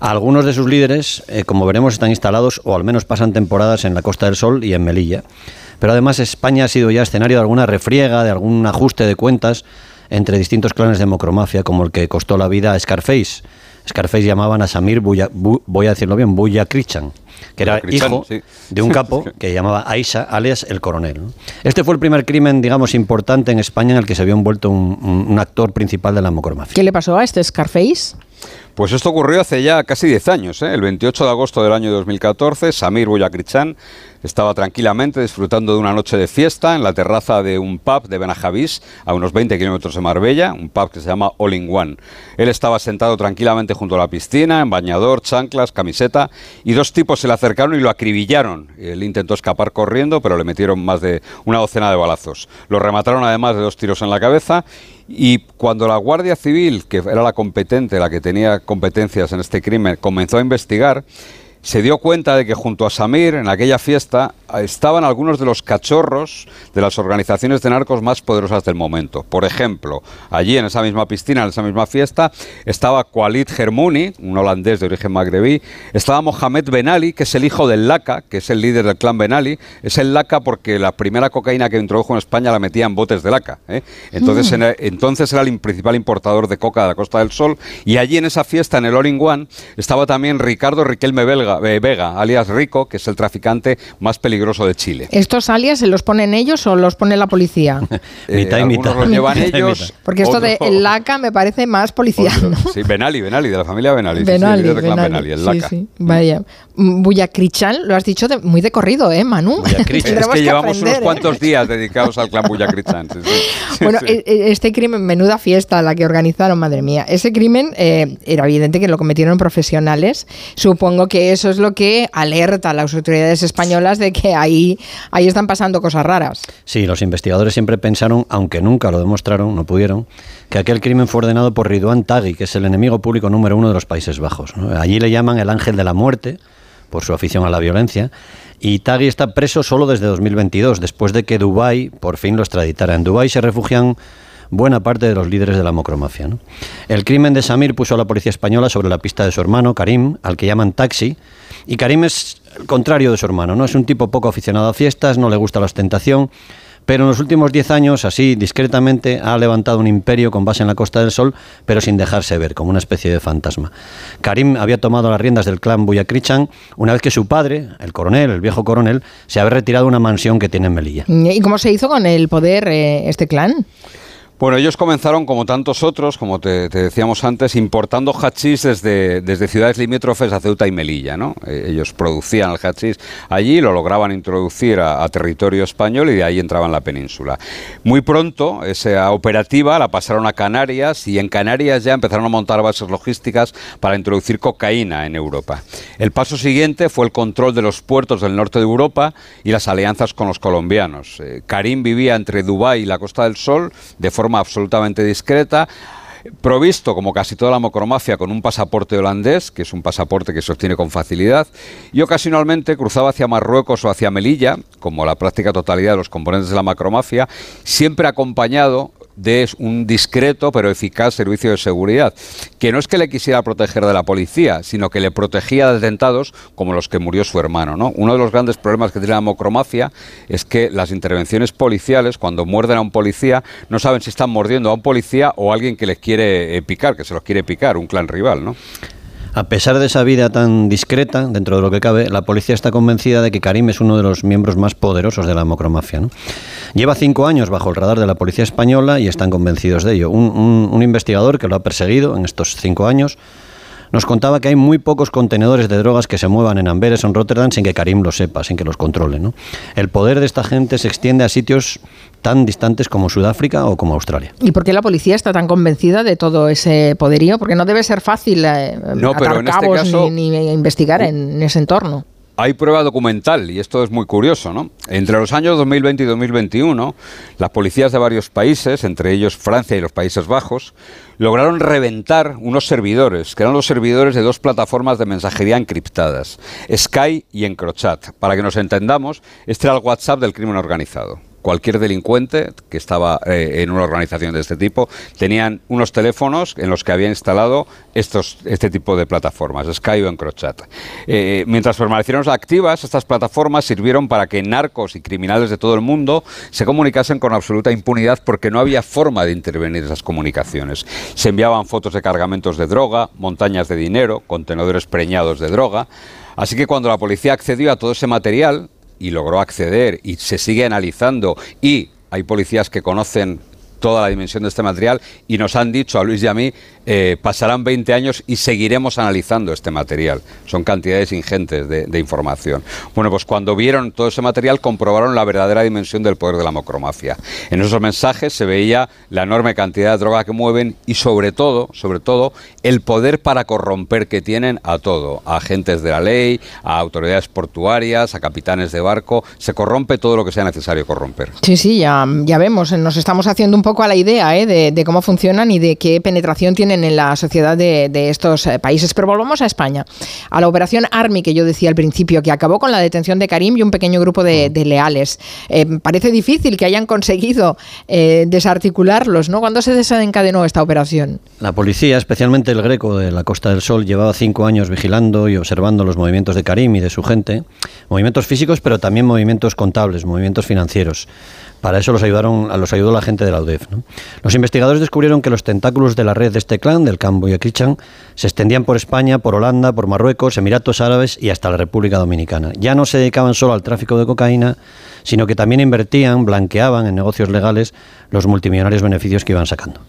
Algunos de sus líderes, eh, como veremos, están instalados o al menos pasan temporadas en la Costa del Sol y en Melilla. Pero además España ha sido ya escenario de alguna refriega, de algún ajuste de cuentas entre distintos clanes de mocromafia, como el que costó la vida a Scarface. Scarface llamaban a Samir, Buya- Bu- voy a decirlo bien, Buya Krichan, que era Krichan, hijo sí. de un capo (laughs) que llamaba Aisha, alias el coronel. Este fue el primer crimen, digamos, importante en España en el que se vio envuelto un, un- un actor principal de la mocromafia. ¿Qué le pasó a este Scarface? Pues esto ocurrió hace ya casi 10 años. ¿eh? El 28 de agosto del año 2014, Samir Boyakrichan estaba tranquilamente disfrutando de una noche de fiesta en la terraza de un pub de Benajavís, a unos 20 kilómetros de Marbella, un pub que se llama All in One. Él estaba sentado tranquilamente junto a la piscina, en bañador, chanclas, camiseta, y dos tipos se le acercaron y lo acribillaron. Él intentó escapar corriendo, pero le metieron más de una docena de balazos. Lo remataron además de dos tiros en la cabeza y cuando la Guardia Civil, que era la competente, la que tenía competencias en este crimen, comenzó a investigar, se dio cuenta de que junto a Samir, en aquella fiesta, estaban algunos de los cachorros de las organizaciones de narcos más poderosas del momento. Por ejemplo, allí en esa misma piscina, en esa misma fiesta, estaba Khalid Germouni, un holandés de origen magrebí, estaba Mohamed Ben Ali, que es el hijo del Laka, que es el líder del clan Ben Ali. Es el Laka porque la primera cocaína que introdujo en España la metía en botes de Laka. ¿eh? Entonces, Mm. en- entonces era el principal importador de coca de la Costa del Sol. Y allí en esa fiesta, en el All in One, estaba también Ricardo Riquelme Belga- eh, Vega, alias Rico, que es el traficante más peligroso de Chile. ¿Estos alias se los ponen ellos o los pone la policía? (laughs) Eh, Mitad y algunos mitad. los llevan Mitad ellos. mitad. Porque esto de el LACA me parece más policial, ¿no? Sí, Benali, Benali, de la familia Benali. sí, sí, el Benali, Benali, Benali, el sí, Laca. sí, vaya. Mm, Buyakrichan, lo has dicho de- muy de corrido, ¿eh, Manu? (laughs) Es Tendremos que llevamos aprender, unos ¿eh? cuantos días dedicados al clan Buyakrichan. sí, sí. (laughs) Sí, Bueno, sí. e- e- este crimen, menuda fiesta la que organizaron, madre mía. Ese crimen eh, era evidente que lo cometieron profesionales. Supongo que eso es lo que alerta a las autoridades españolas de que ahí, ahí están pasando cosas raras. Sí, los investigadores siempre pensaron, aunque nunca lo demostraron, no pudieron, que aquel crimen fue ordenado por Ridwan Taghi, que es el enemigo público número uno de los Países Bajos. Allí le llaman el ángel de la muerte, por su afición a la violencia, y Taghi está preso solo desde 2022, después de que Dubái por fin lo extraditara. En Dubái se refugian buena parte de los líderes de la mocromafia. El crimen de Samir puso a la policía española sobre la pista de su hermano, Karim, al que llaman Taxi, y Karim es el contrario de su hermano, ¿no? Es un tipo poco aficionado a fiestas, no le gusta la ostentación, pero en los últimos 10 años, así discretamente, ha levantado un imperio con base en la Costa del Sol, pero sin dejarse ver, como una especie de fantasma. Karim había tomado las riendas del clan Buyakrichan una vez que su padre, el coronel, el viejo coronel, se había retirado de una mansión que tiene en Melilla. ¿Y cómo se hizo con el poder eh, este clan? Bueno, ellos comenzaron, como tantos otros, como te, decíamos antes, importando hachís desde, desde ciudades limítrofes a Ceuta y Melilla. ¿no? Eh, ellos producían el hachís allí, lo lograban introducir a, territorio español y de ahí entraban en la península. Muy pronto, esa operativa la pasaron a Canarias y en Canarias ya empezaron a montar bases logísticas para introducir cocaína en Europa. El paso siguiente fue el control de los puertos del norte de Europa y las alianzas con los colombianos. Eh, Karim vivía entre Dubái y la Costa del Sol de forma absolutamente discreta provisto, como casi toda la mocromafia, con un pasaporte holandés, que es un pasaporte que se obtiene con facilidad, y ocasionalmente cruzaba hacia Marruecos o hacia Melilla, como la práctica totalidad de los componentes de la macromafia, siempre acompañado de un discreto pero eficaz servicio de seguridad, que no es que le quisiera proteger de la policía, sino que le protegía de atentados como los que murió su hermano. ¿no? Uno de los grandes problemas que tiene la mocromafia es que las intervenciones policiales, cuando muerden a un policía, no saben si están mordiendo a un policía o a alguien que les quiere eh, picar, que se los quiere picar, un clan rival. ¿no? A pesar de esa vida tan discreta, dentro de lo que cabe, la policía está convencida de que Karim es uno de los miembros más poderosos de la mocromafia. Lleva cinco años bajo el radar de la policía española y están convencidos de ello. un investigador que lo ha perseguido en estos cinco años nos contaba que hay muy pocos contenedores de drogas que se muevan en Amberes o en Rotterdam sin que Karim lo sepa, sin que los controle. ¿no? El poder de esta gente se extiende a sitios tan distantes como Sudáfrica o como Australia. ¿Y por qué la policía está tan convencida de todo ese poderío? Porque no debe ser fácil eh, atar este cabos ni, investigar en ese entorno. Hay prueba documental, y esto es muy curioso, ¿no? Entre los años 2020 y 2021, las policías de varios países, entre ellos Francia y los Países Bajos, lograron reventar unos servidores, que eran los servidores de dos plataformas de mensajería encriptadas, Sky y Encrochat. Para que nos entendamos, este era el WhatsApp del crimen organizado cualquier delincuente que estaba eh, en una organización de este tipo tenían unos teléfonos en los que había instalado estos, este tipo de plataformas, Sky o Encrochat. Eh, mientras permanecieron activas, estas plataformas sirvieron para que narcos y criminales de todo el mundo se comunicasen con absoluta impunidad porque no había forma de intervenir esas comunicaciones. Se enviaban fotos de cargamentos de droga, montañas de dinero, contenedores preñados de droga. Así que cuando la policía accedió a todo ese material, y logró acceder y se sigue analizando. Y hay policías que conocen toda la dimensión de este material y nos han dicho a Luis y a mí eh, pasarán 20 años y seguiremos analizando este material. Son cantidades ingentes de, información. Bueno, pues cuando vieron todo ese material comprobaron la verdadera dimensión del poder de la mocromafia. En esos mensajes se veía la enorme cantidad de droga que mueven y sobre todo, sobre todo, el poder para corromper que tienen a todo, a agentes de la ley, a autoridades portuarias, a capitanes de barco. Se corrompe todo lo que sea necesario corromper. Sí, sí, ya, ya vemos. Nos estamos haciendo un poco a la idea ¿eh? de, de cómo funcionan y de qué penetración tienen en la sociedad de, estos eh, países. Pero volvamos a España, a la operación Army que yo decía al principio, que acabó con la detención de Karim y un pequeño grupo de, mm. leales. Eh, parece difícil que hayan conseguido eh, desarticularlos, ¿no? ¿Cuándo se desencadenó esta operación? La policía, especialmente el Greco de la Costa del Sol, llevaba cinco años vigilando y observando los movimientos de Karim y de su gente, movimientos físicos, pero también movimientos contables, movimientos financieros. Para eso los, ayudaron, los ayudó la gente de la UDEF. Los investigadores descubrieron que los tentáculos de la red de este clan, del Cambo y Krichan, se extendían por España, por Holanda, por Marruecos, Emiratos Árabes y hasta la República Dominicana. Ya no se dedicaban solo al tráfico de cocaína, sino que también invertían, blanqueaban en negocios legales los multimillonarios beneficios que iban sacando.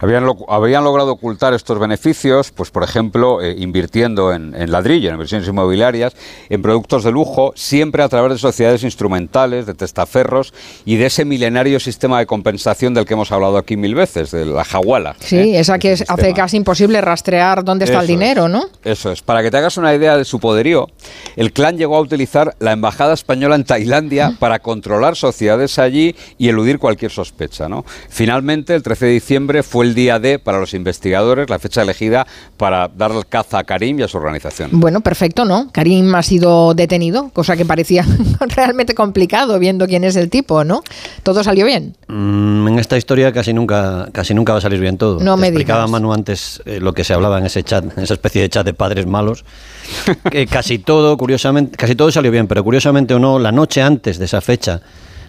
Habían, habían logrado ocultar estos beneficios, pues por ejemplo, eh, invirtiendo en, ladrillo, en inversiones inmobiliarias, en productos de lujo, siempre a través de sociedades instrumentales, de testaferros y de ese milenario sistema de compensación del que hemos hablado aquí mil veces, de la jaguala. Sí, ¿eh? esa que hace casi imposible rastrear dónde está el dinero, ¿no? Eso es. Para que te hagas una idea de su poderío, el clan llegó a utilizar la embajada española en Tailandia para controlar sociedades allí y eludir cualquier sospecha, ¿no? Finalmente, el 13 de diciembre fue el día D para los investigadores, la fecha elegida para dar caza a Karim y a su organización. Bueno, perfecto, ¿no? Karim ha sido detenido, cosa que parecía (laughs) realmente complicado viendo quién es el tipo, ¿no? Todo salió bien. Mm, en esta historia casi nunca, casi nunca va a salir bien todo. No me explicaba digas. Manu antes eh, lo que se hablaba en ese chat, en esa especie de chat de padres malos. (laughs) que casi todo, curiosamente, casi todo salió bien, pero curiosamente o no, la noche antes de esa fecha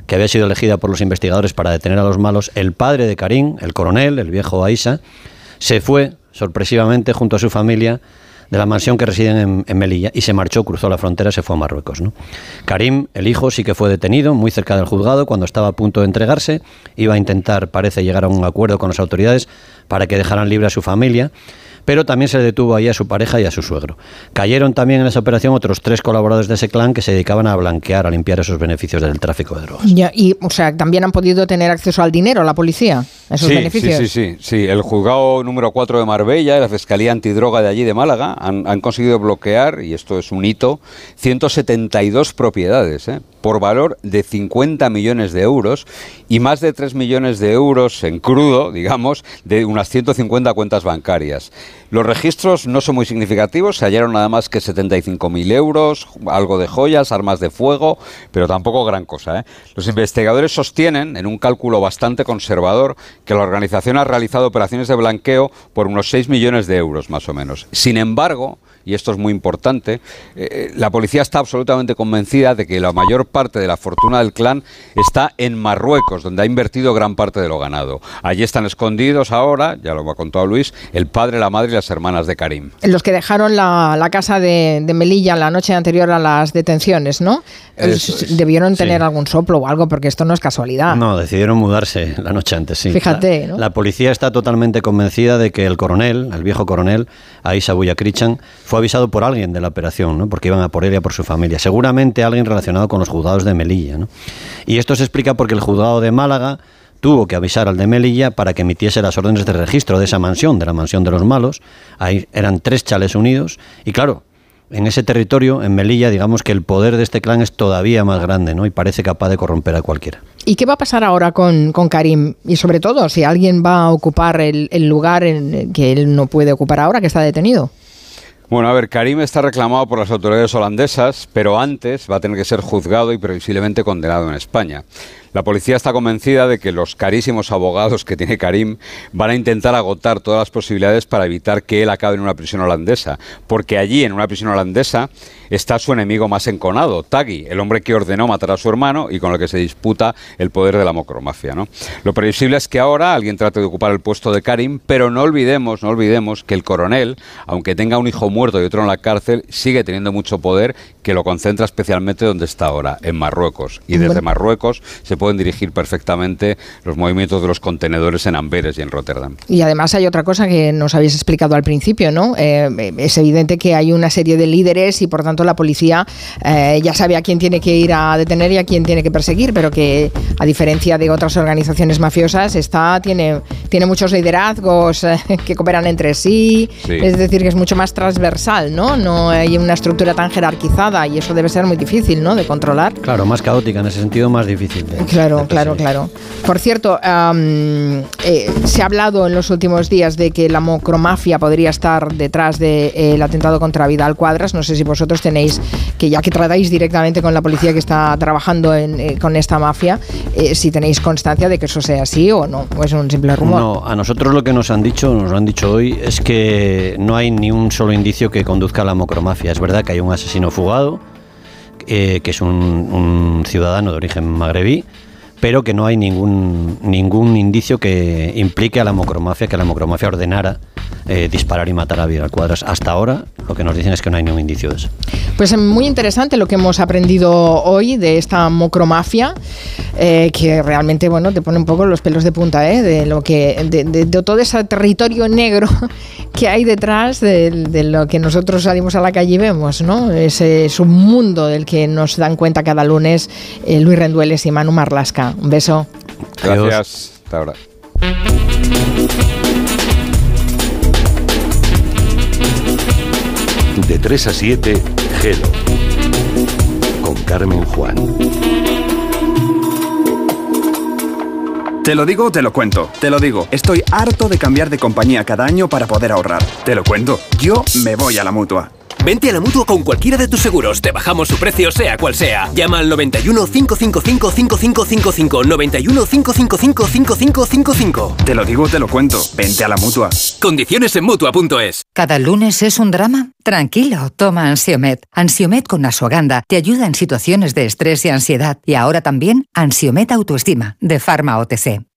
que había sido elegida por los investigadores para detener a los malos, el padre de Karim, el coronel, el viejo Aisa, se fue sorpresivamente junto a su familia de la mansión que residen en, Melilla y se marchó, cruzó la frontera, se fue a Marruecos. Karim, el hijo, sí que fue detenido muy cerca del juzgado cuando estaba a punto de entregarse. Iba a intentar, parece, llegar a un acuerdo con las autoridades para que dejaran libre a su familia pero también se detuvo ahí a su pareja y a su suegro. Cayeron también en esa operación otros tres colaboradores de ese clan que se dedicaban a blanquear, a limpiar esos beneficios del tráfico de drogas. Ya, y, o sea, también han podido tener acceso al dinero, la policía, a esos sí, beneficios. Sí, sí, sí, sí. El juzgado número 4 de Marbella y la Fiscalía Antidroga de allí de Málaga han, han conseguido bloquear, y esto es un hito, 172 propiedades, ¿eh? Por valor de 50 millones de euros y más de 3 millones de euros en crudo, digamos, de unas 150 cuentas bancarias. Los registros no son muy significativos, se hallaron nada más que 75.000 euros, algo de joyas, armas de fuego, pero tampoco gran cosa. ¿eh? Los investigadores sostienen, en un cálculo bastante conservador, que la organización ha realizado operaciones de blanqueo por unos 6 millones de euros, más o menos. Sin embargo, y esto es muy importante, eh, la policía está absolutamente convencida de que la mayor parte de la fortuna del clan está en Marruecos, donde ha invertido gran parte de lo ganado. Allí están escondidos ahora, ya lo ha contado Luis, el padre, la madre y las hermanas de Karim. Los que dejaron la, la casa de, de, Melilla la noche anterior a las detenciones, ¿no? Es, Debieron tener sí. algún soplo o algo, porque esto no es casualidad. No, decidieron mudarse la noche antes, sí. Fíjate, la, ¿no? la policía está totalmente convencida de que el coronel, el viejo coronel, Aisa Buyakrichan, fue avisado por alguien de la operación, ¿no? porque iban a por él y a por su familia. Seguramente alguien relacionado con los juzgados de Melilla. ¿no? Y esto se explica porque el juzgado de Málaga tuvo que avisar al de Melilla para que emitiese las órdenes de registro de esa mansión, de la mansión de los malos. Ahí eran tres chales unidos y claro, en ese territorio, en Melilla, digamos que el poder de este clan es todavía más grande, ¿no? Y parece capaz de corromper a cualquiera. ¿Y qué va a pasar ahora con, Karim? Y sobre todo, si alguien va a ocupar el, el lugar en, que él no puede ocupar ahora, que está detenido. Bueno, a ver, Karim está reclamado por las autoridades holandesas, pero antes va a tener que ser juzgado y previsiblemente condenado en España. La policía está convencida de que los carísimos abogados que tiene Karim van a intentar agotar todas las posibilidades para evitar que él acabe en una prisión holandesa, porque allí, en una prisión holandesa, está su enemigo más enconado, Tagui, el hombre que ordenó matar a su hermano y con el que se disputa el poder de la mocromafia. ¿no? Lo previsible es que ahora alguien trate de ocupar el puesto de Karim, pero no olvidemos, no olvidemos que el coronel, aunque tenga un hijo muerto y otro en la cárcel, sigue teniendo mucho poder que lo concentra especialmente donde está ahora, en Marruecos. Y desde. Marruecos se pueden dirigir perfectamente los movimientos de los contenedores en Amberes y en Rotterdam. Y además hay otra cosa que nos habéis explicado al principio, ¿no? Eh, es evidente que hay una serie de líderes y por tanto la policía eh, ya sabe a quién tiene que ir a detener y a quién tiene que perseguir, pero que a diferencia de otras organizaciones mafiosas, esta tiene, tiene muchos liderazgos eh, (laughs) que cooperan entre sí, sí, es decir, que es mucho más transversal, ¿no? No hay una estructura tan jerarquizada y eso debe ser muy difícil, ¿no? De controlar. Claro, más caótica en ese sentido, más difícil. De, claro, claro, claro. Por cierto, um, eh, se ha hablado en los últimos días de que la mocromafia podría estar detrás del de, eh, atentado contra Vidal Cuadras. No sé si vosotros tenéis, que ya que tratáis directamente con la policía que está trabajando en, eh, con esta mafia, eh, si tenéis constancia de que eso sea así o no, o es un simple rumor. No, a nosotros lo que nos han dicho, nos lo han dicho hoy, es que no hay ni un solo indicio que conduzca a la mocromafia. Es verdad que hay un asesino fugado, eh, que es un, un, ciudadano de origen magrebí, pero que no hay ningún, ningún indicio que implique a la mocromafia, que la mocromafia ordenara eh, disparar y matar a Vidal Cuadras. Hasta ahora lo que nos dicen es que no hay ningún indicio de eso. Pues muy interesante lo que hemos aprendido hoy de esta mocromafia, eh, que realmente bueno te pone un poco los pelos de punta, ¿eh? de lo que de, todo ese territorio negro (laughs) que hay detrás de, lo que nosotros salimos a la calle y vemos, ¿no? Ese es un mundo del que nos dan cuenta cada lunes eh, Luis Rendueles y Manu Marlasca. Un beso. Gracias. Hasta ahora. De 3 a 7, Gelo. Con Carmen Juan. Te lo digo o te lo cuento. Te lo digo. Estoy harto de cambiar de compañía cada año para poder ahorrar. Te lo cuento. Yo me voy a la mutua. Vente a la mutua con cualquiera de tus seguros. Te bajamos su precio, sea cual sea. Llama al 91 555 5555. 91 555 5555. Te lo digo, te lo cuento. Vente a la mutua. Condiciones en mutua.es. ¿Cada lunes es un drama? Tranquilo, toma Ansiomet. Ansiomet con Asuaganda te ayuda en situaciones de estrés y ansiedad. Y ahora también Ansiomet Autoestima, de Pharma OTC.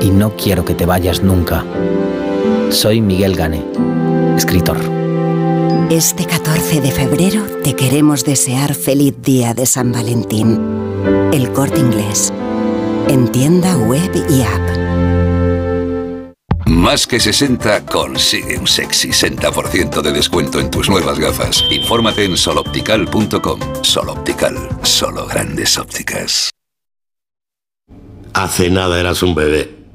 y no quiero que te vayas nunca. Soy Miguel Gane, escritor. Este 14 de febrero te queremos desear feliz día de San Valentín. El corte inglés. En tienda web y app. Más que 60 consigue un sexy 60% de descuento en tus nuevas gafas. Infórmate en soloptical.com. Soloptical, solo grandes ópticas. Hace nada eras un bebé.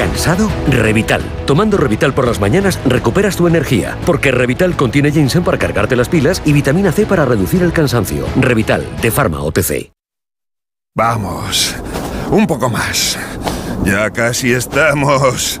¿Cansado? Revital. Tomando Revital por las mañanas recuperas tu energía, porque Revital contiene ginseng para cargarte las pilas y vitamina C para reducir el cansancio. Revital, de Pharma OTC. Vamos, un poco más. Ya casi estamos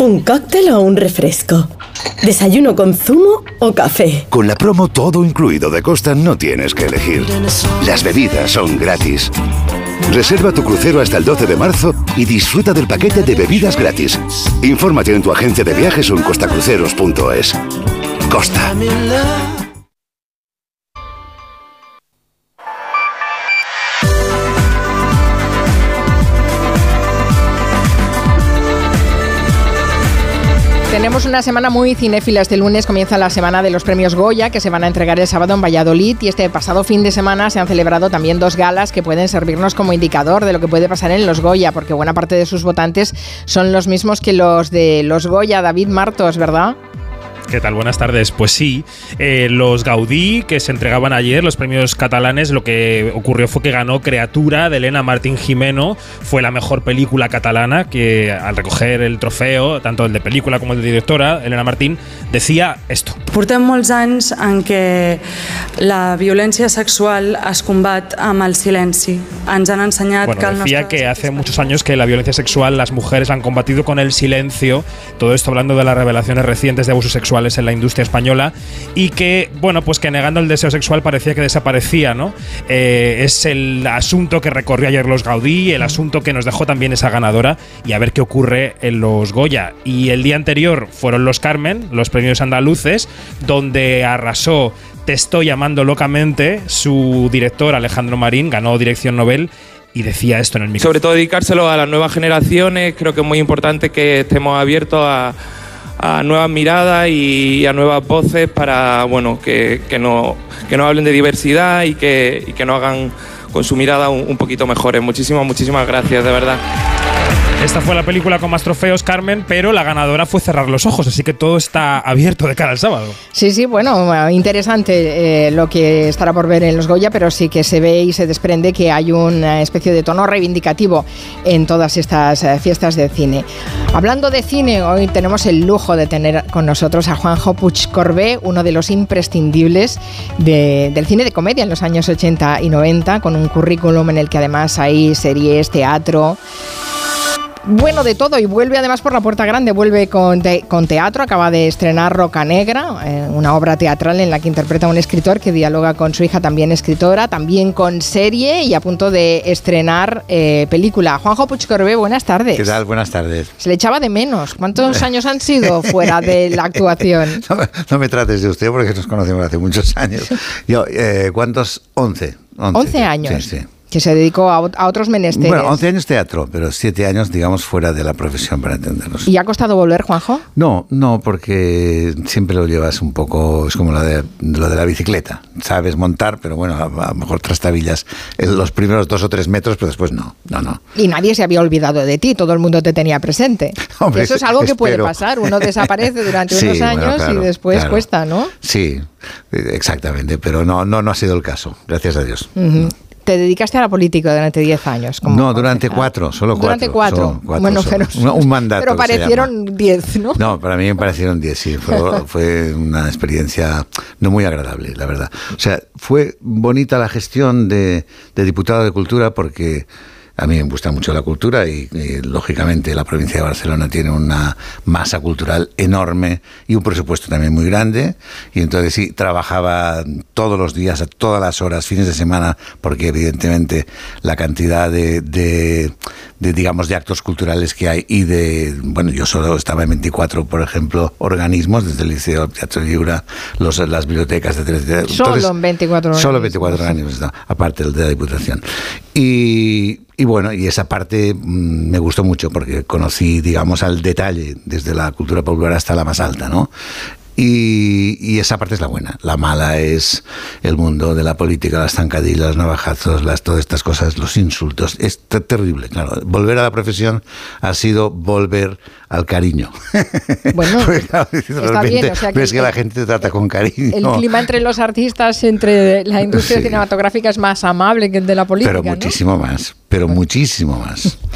¿Un cóctel o un refresco? ¿Desayuno con zumo o café? Con la promo todo incluido de Costa no tienes que elegir. Las bebidas son gratis. Reserva tu crucero hasta el 12 de marzo y disfruta del paquete de bebidas gratis. Infórmate en tu agencia de viajes o en costacruceros.es. Costa. Tenemos una semana muy cinéfila. Este lunes comienza la semana de los premios Goya, que se van a entregar el sábado en Valladolid. Y este pasado fin de semana se han celebrado también dos galas que pueden servirnos como indicador de lo que puede pasar en los Goya, porque buena parte de sus votantes son los mismos que los de los Goya. David Martos, ¿verdad? ¿Qué tal? Buenas tardes. Pues sí, eh, los Gaudí que se entregaban ayer, los premios catalanes, lo que ocurrió fue que ganó Creatura de Elena Martín Jimeno. Fue la mejor película catalana que al recoger el trofeo, tanto el de película como el de directora, Elena Martín, decía esto. Portem molts anys en què la violència sexual es combat amb el silenci. Ens han ensenyat Bueno, que el decía que hace muchos años que la violencia sexual las mujeres la han combatido con el silencio. Todo esto hablando de las revelaciones recientes de abusos en la industria española y que, bueno, pues que negando el deseo sexual parecía que desaparecía, ¿no? Eh, es el asunto que recorrió ayer los Gaudí, el asunto que nos dejó también esa ganadora y a ver qué ocurre en los Goya. Y el día anterior fueron los Carmen, los premios andaluces, donde arrasó Te estoy llamando locamente, su director Alejandro Marín ganó dirección Nobel y decía esto en el micrófono. Sobre todo dedicárselo a las nuevas generaciones, creo que es muy importante que estemos abiertos a, a nuevas miradas y a nuevas voces para bueno que, que, no, que nos hablen de diversidad y que, y que nos hagan con su mirada un, un poquito mejores. Muchísimas, muchísimas gracias, de verdad. Esta fue la película con más trofeos, Carmen, pero la ganadora fue Cerrar los Ojos, así que todo está abierto de cara al sábado. Sí, sí, bueno, interesante eh, lo que estará por ver en los Goya, pero sí que se ve y se desprende que hay una especie de tono reivindicativo en todas estas eh, fiestas de cine. Hablando de cine, hoy tenemos el lujo de tener con nosotros a Juanjo Puig Corbé, uno de los imprescindibles de- del cine de comedia en los años 80 y 90, con un currículum en el que además hay series, teatro. Bueno de todo y vuelve además por la puerta grande, vuelve con, con teatro, acaba de estrenar Roca Negra, eh, una obra teatral en la que interpreta a un escritor que dialoga con su hija también escritora, también con serie y a punto de estrenar eh, película. Juanjo Puigcorbé, buenas tardes. ¿Qué tal? Buenas tardes. Se le echaba de menos. ¿Cuántos (laughs) años han sido fuera de la actuación? (laughs) No, me trates de usted porque nos conocemos hace muchos años. Yo, eh, ¿Cuántos? 11. 11, años. Sí, sí que se dedicó a, otros menesteres. Bueno, 11 años teatro, pero 7 años, digamos, fuera de la profesión, para entendernos. ¿Y ha costado volver, Juanjo? No, no, porque siempre lo llevas un poco, es como lo de, lo de la bicicleta. Sabes montar, pero bueno, a, lo mejor trastabillas los primeros dos o tres metros, pero después no, no, no. Y nadie se había olvidado de ti, todo el mundo te tenía presente. (laughs) Hombre, Eso es algo que puede pasar, uno desaparece durante (laughs) unos años y después cuesta, ¿no? Sí, exactamente, pero no, no, no ha sido el caso, gracias a Dios te dedicaste a la política durante 10 años. no, durante cuatro, solo cuatro. Durante cuatro. bueno, pero, un, mandato. Pero parecieron 10, ¿no? No, para mí me parecieron 10, sí. Fue, (laughs) fue, una experiencia no muy agradable, la verdad. O sea, fue bonita la gestión de, de diputado de Cultura porque a mí me gusta mucho la cultura y, lógicamente la provincia de Barcelona tiene una masa cultural enorme y un presupuesto también muy grande. Y entonces sí, trabajaba todos los días, a todas las horas, fines de semana, porque evidentemente la cantidad de, de, digamos, de actos culturales que hay y de, bueno, yo solo estaba en 24, por ejemplo, organismos, desde el Liceo Teatro Libra, los, las bibliotecas, etc. Solo en 24 años. Solo 24 años, aparte de la Diputación. Y, y bueno, y esa parte mm, me gustó mucho porque conocí, digamos, al detalle, desde la cultura popular hasta la más alta, ¿no? Y, esa parte es la buena. La mala es el mundo de la política, las zancadillas, los navajazos, las, todas estas cosas, los insultos. Es terrible, claro. Volver a la profesión ha sido volver al cariño. (laughs) Bueno, (laughs) está bien. ves que, la gente te trata con cariño. El clima entre los artistas, entre la industria cinematográfica es más amable que el de la política. Pero muchísimo más, pero muchísimo más. (laughs)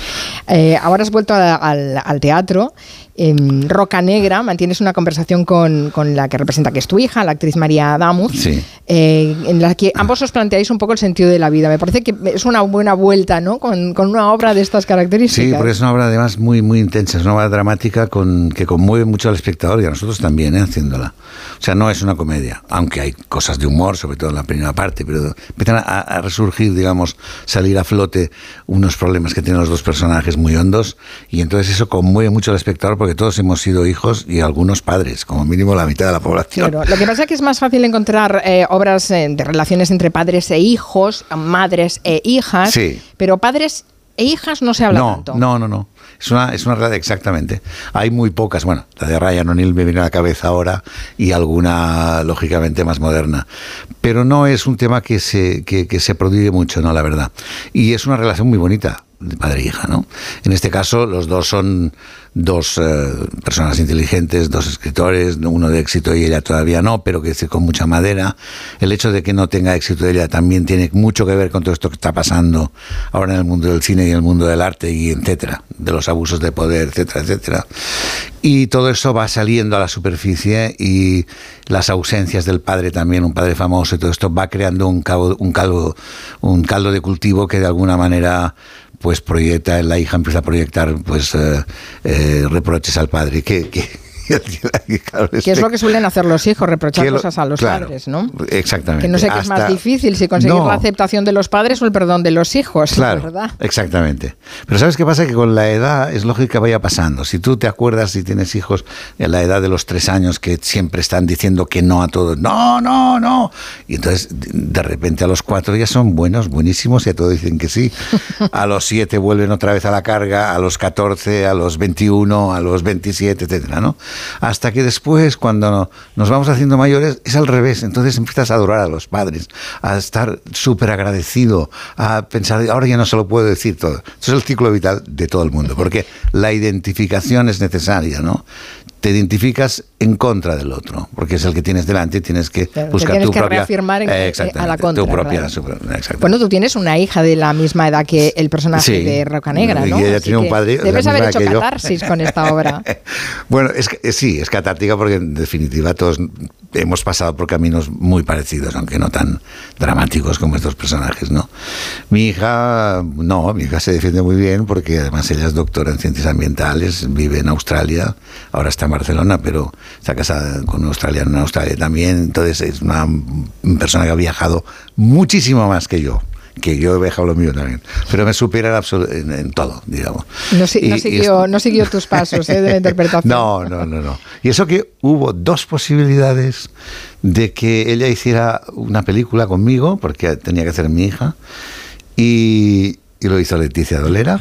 Eh, ahora has vuelto al teatro en Roca Negra mantienes una conversación con, con, la que representa que es tu hija, la actriz María Damus, eh, en la que ambos os planteáis un poco el sentido de la vida. Me parece que es una buena vuelta, ¿no? Con, con una obra de estas características. Sí, porque es una obra además muy, muy intensa, es una obra dramática con, que conmueve mucho al espectador y a nosotros también, ¿eh? haciéndola. O sea, no es una comedia, aunque hay cosas de humor, sobre todo en la primera parte, pero empiezan a, a resurgir, digamos, salir a flote unos problemas que tienen los dos personajes muy hondos y entonces eso conmueve mucho al espectador porque todos hemos sido hijos y algunos padres, como mínimo la mitad de la población. lo que pasa es que es más fácil encontrar eh, obras eh, de relaciones entre padres e hijos, madres e hijas, pero padres e hijas no se habla tanto. No, no, no. Es una, es una realidad, exactamente. Hay muy pocas, bueno, la de Ryan O'Neill me viene a la cabeza ahora y alguna, lógicamente, más moderna. Pero no es un tema que se, que, que se prodigue mucho, ¿no? La verdad. Y es una relación muy bonita de padre e hija, ¿no? En este caso, los dos son dos eh, personas inteligentes, dos escritores, uno de éxito y ella todavía no, pero que con mucha madera. El hecho de que no tenga éxito ella también tiene mucho que ver con todo esto que está pasando ahora en el mundo del cine y en el mundo del arte y etcétera, de los abusos de poder, etcétera, etcétera. Y todo eso va saliendo a la superficie y las ausencias del padre también, un padre famoso y todo esto va creando un, un, caldo, un caldo de cultivo que de alguna manera pues proyecta, la hija empieza a proyectar pues eh, eh, reproches al padre. (laughs) que es lo que suelen hacer los hijos, reprochar cosas a los padres, ¿no? Exactamente. Que no sé qué es más difícil, si conseguir la aceptación de los padres o el perdón de los hijos, claro, ¿verdad? Exactamente. Pero ¿sabes qué pasa? Que con la edad es lógico que vaya pasando. Si tú te acuerdas, si tienes hijos en la edad de los tres años que siempre están diciendo que no a todo, no, no, no. Y entonces de repente a los cuatro ya son buenos, buenísimos y a todos dicen que sí. (laughs) A los siete vuelven otra vez a la carga, a los catorce, a los veintiuno, a los veintisiete, etcétera, ¿no? Hasta que después, cuando nos vamos haciendo mayores, es al revés. Entonces empiezas a adorar a los padres, a estar súper agradecido, a pensar, ahora ya no se lo puedo decir todo. Eso es el ciclo vital de todo el mundo, porque la identificación es necesaria, ¿no? Te identificas en contra del otro, porque es el que tienes delante y tienes que buscar tu propia reafirmar eh, a la contra. Tu propia, bueno, tú tienes una hija de la misma edad que el personaje de Roca Negra, ¿no? Y ella tiene un padre. Debes haber hecho catarsis con esta obra. (laughs) bueno, es que eh, sí, es catártica porque en definitiva todos hemos pasado por caminos muy parecidos, aunque no tan dramáticos como estos personajes, ¿no? Mi hija, no, mi hija se defiende muy bien porque además ella es doctora en ciencias ambientales, vive en Australia, ahora está en Barcelona, pero está casada con un australiano en Australia también, entonces es una persona que ha viajado muchísimo más que yo que yo he dejado lo mío también, pero me supera en, en, todo, digamos. No, siguió, no, siguió, tus pasos ¿eh? de la (laughs) interpretación. No, no, no, no. Y eso que hubo dos posibilidades de que ella hiciera una película conmigo, porque tenía que hacer mi hija, y, y lo hizo Leticia Dolera.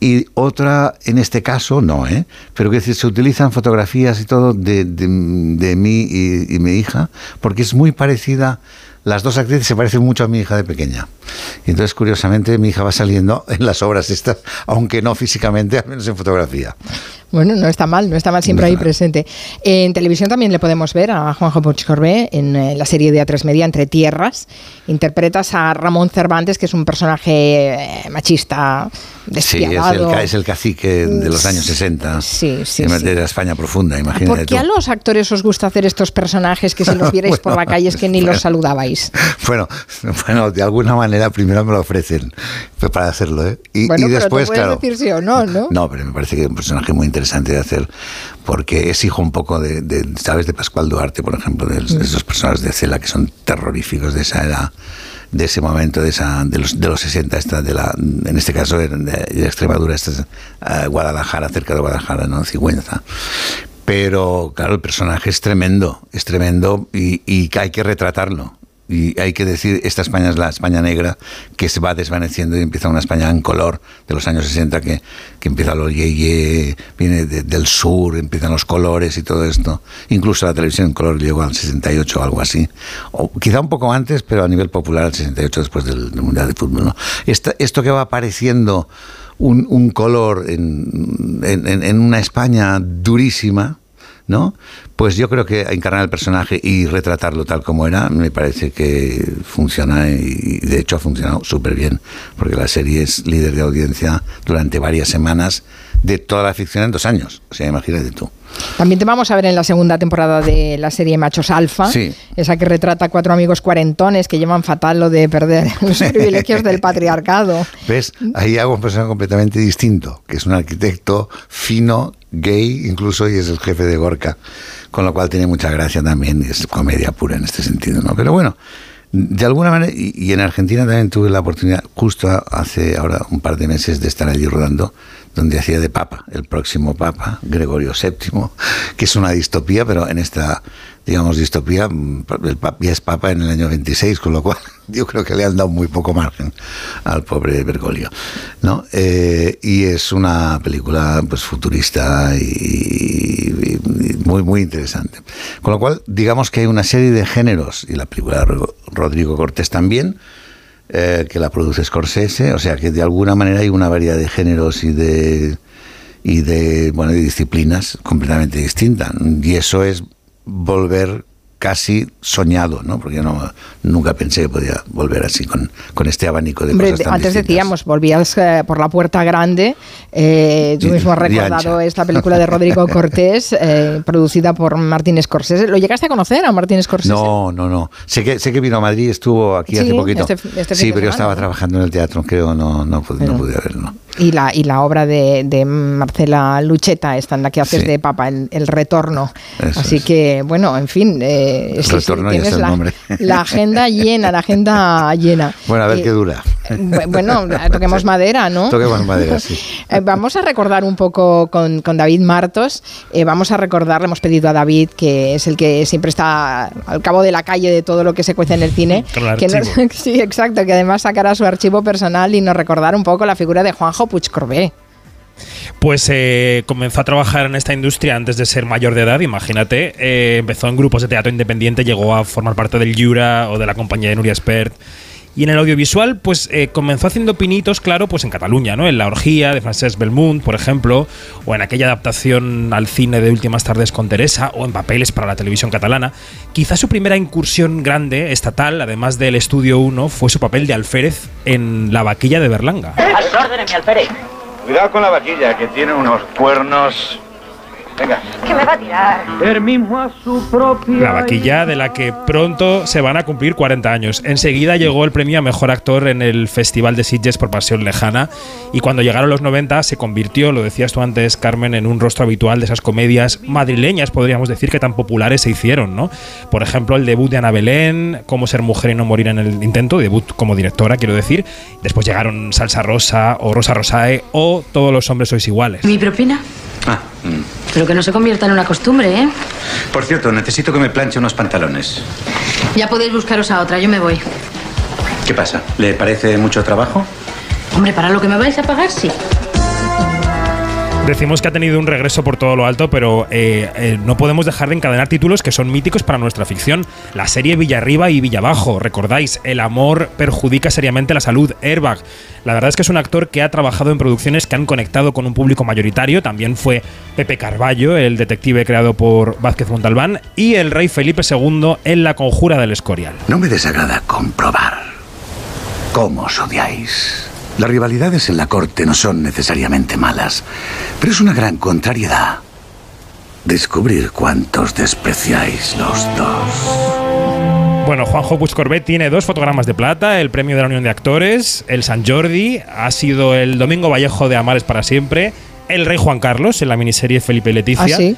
Y otra, en este caso, no, ¿eh? Pero que se utilizan fotografías y todo de, de, mí y, y mi hija, porque es muy parecida las dos actrices se parecen mucho a mi hija de pequeña. Y entonces, curiosamente, mi hija va saliendo en las obras estas, aunque no físicamente, al menos en fotografía. Bueno, no está mal, no está mal siempre ahí presente. En televisión también le podemos ver a Juanjo Puig Corbé en eh, la serie de A3 Media Entre Tierras. Interpretas a Ramón Cervantes, que es un personaje eh, machista, despiadado. Sí, es el, cacique de los años 60. Sí, sí. De la España profunda, imagínate. ¿Por qué a los actores os gusta hacer estos personajes que si los (laughs) vierais por la calle es que ni los saludabais? (laughs) Bueno, bueno, de alguna manera primero me lo ofrecen para hacerlo, ¿eh? Y, bueno, después, pero claro. decir sí o no, ¿no? No, pero me parece que es un personaje muy interesante interesante de hacer porque es hijo un poco de, ¿sabes? De Pascual Duarte, por ejemplo, de, mm. esos personajes de Cela que son terroríficos de esa edad de ese momento, de, esa, de, los, de los 60, esta, de la, en este caso de, Extremadura, esta es uh, Guadalajara, cerca de Guadalajara, ¿no? Cigüenza. Pero claro, el personaje es tremendo, es tremendo y hay que retratarlo y hay que decir, esta España es la España negra que se va desvaneciendo y empieza una España en color de los años 60 que, que empieza lo yeye, viene del sur, empiezan los colores y todo esto. Incluso la televisión en color llegó al 68 o algo así. O quizá un poco antes, pero a nivel popular al 68 después del, Mundial de Fútbol. ¿no? esto que va apareciendo un, un color en, en una España durísima, ¿no? Pues yo creo que encarnar el personaje y retratarlo tal como era me parece que funciona y de hecho ha funcionado súper bien, porque la serie es líder de audiencia durante varias semanas de toda la ficción en dos años. O sea, imagínate tú. También te vamos a ver en la segunda temporada de la serie Machos Alfa, esa que retrata a cuatro amigos cuarentones que llevan fatal lo de perder (laughs) los privilegios del patriarcado. ¿Ves? Ahí hago un personaje completamente distinto, que es un arquitecto fino, gay, incluso, y es el jefe de Gorka, con lo cual tiene mucha gracia también, y es comedia pura en este sentido, ¿no? Pero bueno, de alguna manera, y, en Argentina también tuve la oportunidad, justo hace ahora un par de meses, de estar allí rodando, donde hacía de papa, el próximo papa, Gregorio VII, que es una distopía, pero en esta, digamos, distopía, el papa ya es papa en el año 26, con lo cual (laughs) yo creo que le han dado muy poco margen al pobre Bergoglio, ¿no? Eh, y es una película, pues, futurista y, muy, muy interesante. Con lo cual, digamos que hay una serie de géneros, y la película de Rodrigo Cortés también, eh, que la produce Scorsese, o sea que de alguna manera hay una variedad de géneros y de y de bueno de disciplinas completamente distintas. Y eso es volver casi soñado, ¿no? Porque yo no, nunca pensé que podía volver así con, con este abanico de cosas tan Antes decíamos, volvías eh, por la puerta grande. Eh, tú mismo has recordado esta película de Rodrigo (laughs) Cortés, eh, producida por Martín Scorsese. ¿Lo llegaste a conocer a Martín Scorsese? No, no, no. Sé que, sé que vino a Madrid, estuvo aquí hace poquito. Este, este sí, pero yo estaba trabajando en el teatro, creo, no, no, pude, no pude verlo. Y la, y la obra de, de Marcela Lucheta, esta en la que haces de papa, el, el retorno. Así que, bueno, en fin. Eh, retorno tienes la, nombre. la, agenda llena, la agenda (laughs) llena. Bueno, a ver eh, qué dura. Bueno, (laughs) toquemos madera, ¿no? Toquemos madera, (laughs) sí. Eh, vamos a recordar un poco con, con David Martos. Eh, vamos a recordar, le hemos pedido a David, que es el que siempre está al cabo de la calle de todo lo que se cuece en el cine. (laughs) que sí, exacto, que además sacará su archivo personal y nos recordar un poco la figura de Juanjo Puigcorbé pues eh, comenzó a trabajar en esta industria antes de ser mayor de edad, imagínate. Eh, empezó en grupos de teatro independiente, llegó a formar parte del Jura o de la compañía de Nuria Spert. Y en el audiovisual, pues eh, comenzó haciendo pinitos, claro, pues en Cataluña, ¿no? En La Orgía de Francesc Belmont, por ejemplo, o en aquella adaptación al cine de Últimas Tardes con Teresa, o en papeles para la televisión catalana. Quizá su primera incursión grande, estatal, además del Estudio 1, fue su papel de alférez en La Vaquilla de Berlanga. Al orden, mi alférez. Cuidado con la vaquilla, que tiene unos cuernos Venga. Que me va a tirar. El mismo a su propia. La vaquilla de la que pronto se van a cumplir 40 años. Enseguida llegó el premio a mejor actor en el Festival de Sitges por Pasión Lejana. Y cuando llegaron los 90 se convirtió, lo decías tú antes, Carmen, en un rostro habitual de esas comedias madrileñas, podríamos decir, que tan populares se hicieron, ¿no? Por ejemplo, el debut de Ana Belén, Cómo ser mujer y no morir en el intento, debut como directora, quiero decir. Después llegaron Salsa Rosa o Rosa Rosae o Todos los hombres sois iguales. ¿Mi propina? Ah, mm. Pero que no se convierta en una costumbre, ¿eh? Por cierto, necesito que me planche unos pantalones. Ya podéis buscaros a otra, yo me voy. ¿Qué pasa? ¿Le parece mucho trabajo? Hombre, para lo que me vais a pagar, sí. Decimos que ha tenido un regreso por todo lo alto, pero eh, eh, no podemos dejar de encadenar títulos que son míticos para nuestra ficción. La serie Villarriba y Villabajo, recordáis, El amor perjudica seriamente la salud, Airbag. La verdad es que es un actor que ha trabajado en producciones que han conectado con un público mayoritario. También fue Pepe Carballo, el detective creado por Vázquez Montalbán, y el rey Felipe II en La conjura del Escorial. No me desagrada comprobar cómo os odiáis. Las rivalidades en la corte no son necesariamente malas, pero es una gran contrariedad descubrir cuántos despreciáis los dos. Bueno, Juanjo Buscorbet tiene dos fotogramas de plata, el premio de la Unión de Actores, el San Jordi, ha sido el Domingo Vallejo de Amares para siempre, el Rey Juan Carlos en la miniserie Felipe y Leticia. ¿Ah, sí?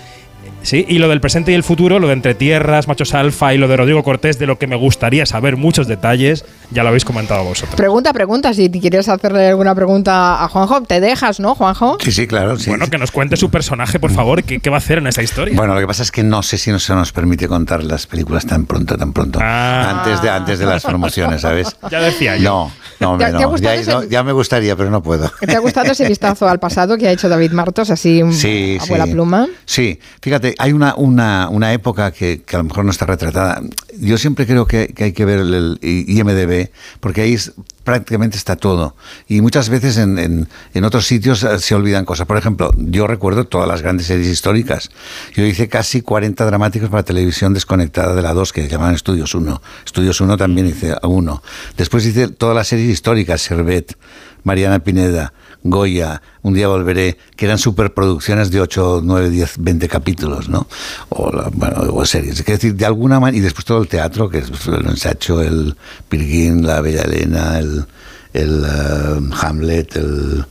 Sí, y lo del presente y el futuro, lo de Entre Tierras, Machos Alfa y lo de Rodrigo Cortés, de lo que me gustaría saber muchos detalles, ya lo habéis comentado vosotros. Pregunta, pregunta. Si quieres hacerle alguna pregunta a Juanjo, te dejas, ¿no, Juanjo? Sí, sí, claro. Sí. Bueno, que nos cuente su personaje, por favor, ¿qué, qué va a hacer en esta historia? Bueno, lo que pasa es que no sé si no se nos permite contar las películas tan pronto, tan pronto. Ah. Antes, de, antes de las promociones, ¿sabes? Ya decía yo. No, no, hombre, ¿Te- te ha no. Ya, ese- no, ya me gustaría, pero no puedo. ¿Te ha gustado ese vistazo al pasado que ha hecho David Martos, así Sí, a sí. vuela pluma? Sí, fíjate, hay una, una, una época que, que a lo mejor no está retratada. Yo siempre creo que, que hay que ver el, el IMDB, porque ahí es- prácticamente está todo. Y muchas veces en, en- en otros sitios eh, se olvidan cosas. Por ejemplo, yo recuerdo todas las grandes series históricas. Yo hice casi 40 dramáticos para televisión desconectada de la 2, que llamaban Estudios 1. Estudios 1 también hice uno. Después hice todas las series históricas, Servet, Mariana Pineda, Goya, Un día volveré, que eran superproducciones de 8, 9, 10, 20 capítulos, ¿no? O, bueno, o series. Es decir, de alguna manera, y después todo el teatro, que es el ensacho, el Pirguín, la Bella Elena, el, el eh, Hamlet, el,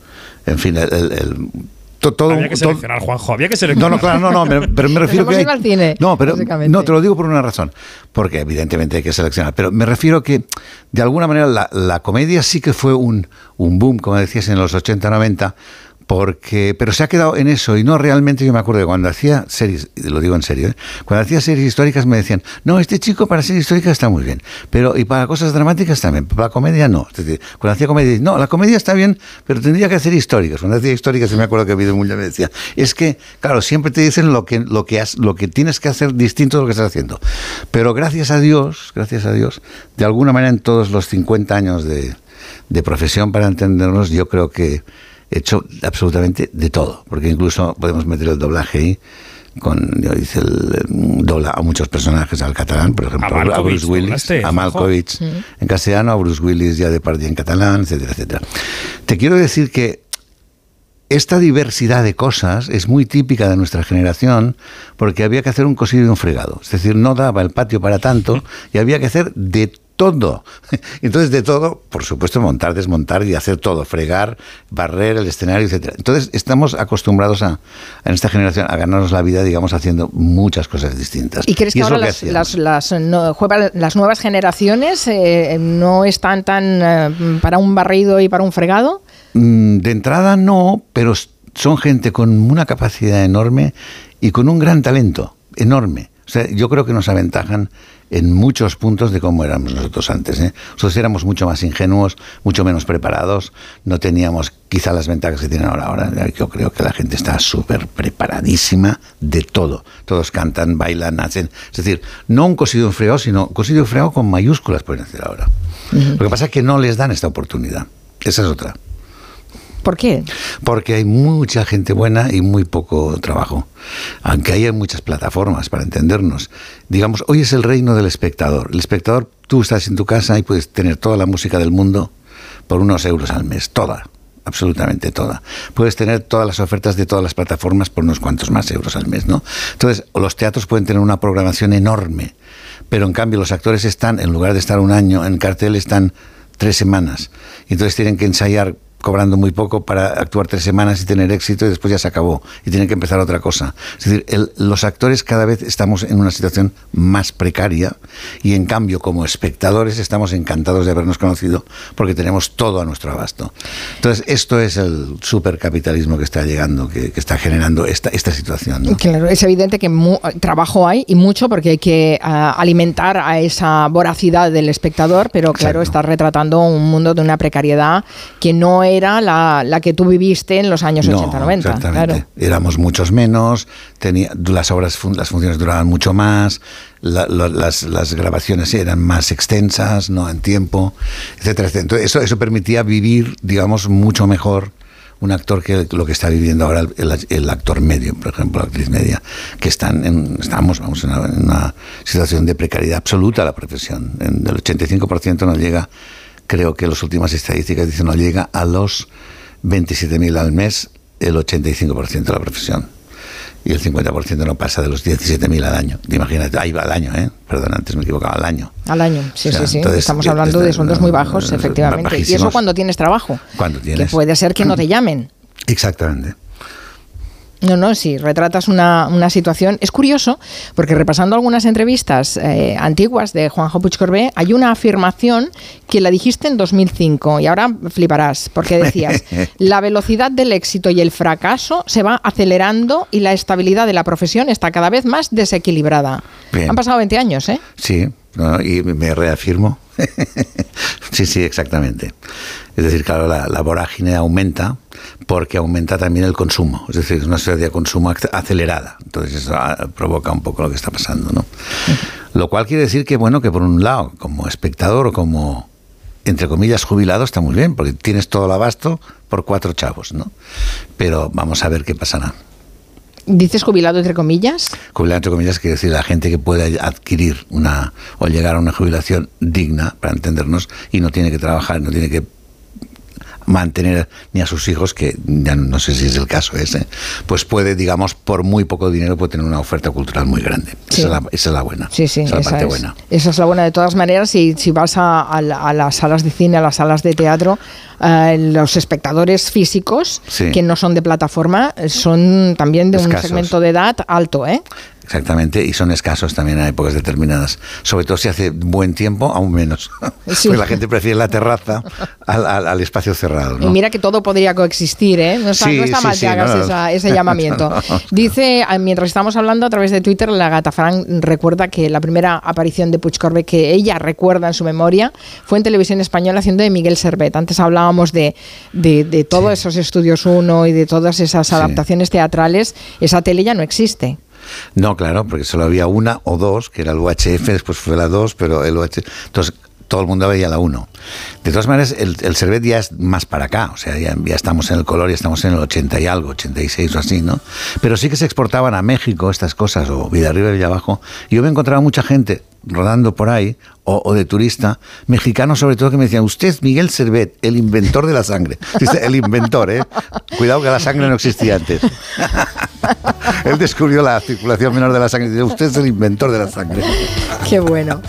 en fin, el... el- todo, Había que todo- seleccionar, Juanjo, había que no, seleccionar. no, claro, no, no, me- pero me (laughs) refiero que hay- al cine, no, pero no te lo digo por una razón, porque evidentemente hay que seleccionar, pero me refiero que de alguna manera la, la comedia sí que fue un, un boom, como decías en los 80, 90, porque pero se ha quedado en eso y no realmente yo me acuerdo de cuando hacía series, lo digo en serio, ¿eh? cuando hacía series históricas me decían, "No, este chico para series históricas está muy bien, pero y para cosas dramáticas también, para comedia no." Es decir, cuando hacía comedia, no, la comedia está bien, pero tendría que hacer históricas. Cuando hacía históricas, yo me acuerdo que Vídeo Mulla me decía, "Es que, claro, siempre te dicen lo que lo que has, lo tienes que hacer distinto de lo que estás haciendo." Pero gracias a Dios, gracias a Dios, de alguna manera en todos los 50 años de de profesión para entendernos, yo creo que hecho absolutamente de todo, porque incluso podemos meter el doblaje ahí. Con, yo hice el mm, dobla a muchos personajes al catalán, por ejemplo, A Bruce Willis, a. Malkovich en castellano, a Bruce Willis ya de partida en catalán, etcétera, etcétera. Te quiero decir que esta diversidad de cosas es muy típica de nuestra generación porque había que hacer un cosido y un fregado. Es decir, no daba el patio para tanto y había que hacer de todo. (laughs) Entonces, de todo, por supuesto, montar, desmontar y hacer todo, fregar, barrer el escenario, etcétera. Entonces, estamos acostumbrados a, en esta generación a ganarnos la vida, digamos, haciendo muchas cosas distintas. ¿Y crees que ahora las, hacíamos. las, las, no- juega- las nuevas generaciones eh, no están tan eh, para un barrido y para un fregado? Mm, De entrada no, pero son gente con una capacidad enorme y con un gran talento enorme. O sea, yo creo que nos aventajan en muchos puntos de cómo éramos nosotros antes. ¿eh? Nosotros éramos mucho más ingenuos, mucho menos preparados, no teníamos quizá las ventajas que tienen ahora. Ahora yo creo que la gente está súper preparadísima de todo. Todos cantan, bailan, hacen. Es decir, no un cosido y fregado, sino cosido y fregado con mayúsculas, pueden decir ahora. Lo que pasa es que no les dan esta oportunidad. Esa es otra. ¿Por qué? Porque hay mucha gente buena y muy poco trabajo. Aunque haya muchas plataformas para entendernos. Digamos, hoy es el reino del espectador. El espectador, tú estás en tu casa y puedes tener toda la música del mundo por unos euros al mes. Toda. absolutamente toda. Puedes tener todas las ofertas de todas las plataformas por unos cuantos más euros al mes, ¿no? Entonces, los teatros pueden tener una programación enorme, pero en cambio los actores están, en lugar de estar un año en cartel, están tres semanas. Entonces tienen que ensayar cobrando muy poco para actuar tres semanas y tener éxito y después ya se acabó y tienen que empezar otra cosa. Es decir, los actores cada vez estamos en una situación más precaria y en cambio como espectadores estamos encantados de habernos conocido porque tenemos todo a nuestro abasto. Entonces, esto es el supercapitalismo que está llegando, que, está generando esta, esta situación. Claro, es evidente que trabajo hay y mucho porque hay que ah, alimentar a esa voracidad del espectador, pero claro, está retratando un mundo de una precariedad que no es era la, que tú viviste en los años 80-90. Exactamente. Éramos muchos menos, tenía, las obras, las funciones duraban mucho más, las, grabaciones eran más extensas, no en tiempo, etcétera, Entonces, eso, eso permitía vivir, digamos, mucho mejor un actor que lo que está viviendo ahora el, actor medio, por ejemplo, la actriz media, que están en, estamos vamos, en una, situación de precariedad absoluta la profesión. En, del 85% no llega creo que las últimas estadísticas dicen no llega a los 27.000 al mes el 85% de la profesión. Y el 50% no pasa de los 17.000 al año. Imagínate, ahí va al año, ¿eh? Perdón, antes me equivocaba, al año. Al año, sí, sí, sí. Estamos hablando de sueldos muy bajos, efectivamente. Y eso cuando tienes trabajo. Cuando tienes. Que puede ser que no te llamen. Exactamente. No, no, sí, retratas una, situación. Es curioso, porque repasando algunas entrevistas eh, antiguas de Juanjo Puig Corbé, hay una afirmación que la dijiste en 2005 y ahora fliparás, porque decías, (laughs) la velocidad del éxito y el fracaso se va acelerando y la estabilidad de la profesión está cada vez más desequilibrada. Han pasado 20 años, ¿eh? Sí, y me reafirmo. (laughs) sí, sí, exactamente. Es decir, claro, la, vorágine aumenta porque aumenta también el consumo. Es decir, es una sociedad de consumo acelerada. Entonces eso ah, provoca un poco lo que está pasando, ¿no? Lo cual quiere decir que, bueno, que por un lado, como espectador o como, entre comillas, jubilado, está muy bien, porque tienes todo el abasto por cuatro chavos, ¿no? Pero vamos a ver qué pasará. ¿Dices jubilado entre comillas? Jubilado entre comillas quiere decir la gente que puede adquirir una o llegar a una jubilación digna, para entendernos, y no tiene que trabajar, no tiene que mantener ni a sus hijos, que ya no sé si es el caso ese, pues puede, digamos, por muy poco dinero puede tener una oferta cultural muy grande. Esa, es la, buena. Sí, sí, esa es la parte buena. Esa es la buena de todas maneras. Y si vas a, las salas de cine, a las salas de teatro, eh, los espectadores físicos que no son de plataforma son también de un segmento de edad alto, ¿eh? Exactamente, y son escasos también en épocas determinadas. Sobre todo si hace buen tiempo, aún menos. (laughs) Porque la gente prefiere la terraza al, espacio cerrado. Y mira que todo podría coexistir, ¿eh? No está, mal que hagas (laughs) ese llamamiento. Dice, ah, mientras estamos hablando a través de Twitter, la gata Frank recuerda que la primera aparición de Puig Corbe que ella recuerda en su memoria fue en televisión española haciendo de Miguel Servet. Antes hablábamos de, de, todos esos estudios uno y de todas esas adaptaciones teatrales. Esa tele ya no existe. No, claro, porque solo había una o dos, que era el UHF, después fue la dos, pero el UHF. Entonces, todo el mundo veía la 1. De todas maneras, el, el Servet ya es más para acá, o sea, ya, ya, estamos en el color y estamos en el 80 y algo, 86 o así, ¿no? Pero sí que se exportaban a México estas cosas, o vida arriba y vida abajo. Yo me encontraba mucha gente rodando por ahí, o, de turista, mexicano sobre todo, que me decían, usted Miguel Servet, el inventor de la sangre. El inventor, ¿eh? Cuidado que la sangre no existía antes. (laughs) Él descubrió la circulación menor de la sangre. Dice, usted es el inventor de la sangre. Qué bueno.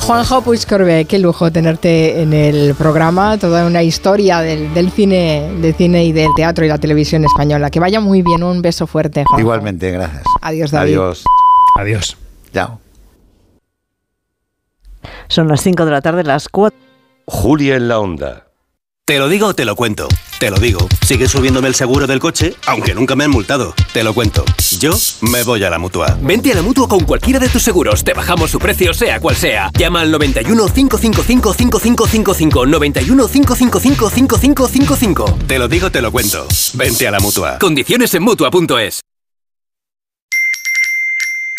Juanjo Puig qué lujo tenerte en el programa, toda una historia del, cine, del cine y del teatro y la televisión española. Que vaya muy bien, un beso fuerte, Juanjo. Igualmente, gracias. Adiós, David. Adiós. Adiós. Chao. Son las 5 de la tarde, las 4. Julia en la onda. Te lo digo, te lo cuento. Te lo digo. Sigue subiéndome el seguro del coche, aunque nunca me han multado. Te lo cuento. Yo me voy a la mutua. Vente a la mutua con cualquiera de tus seguros. Te bajamos su precio, sea cual sea. Llama al 91 555 5555. 91 555 5555. Te lo digo, te lo cuento. Vente a la mutua. Condiciones en mutua.es.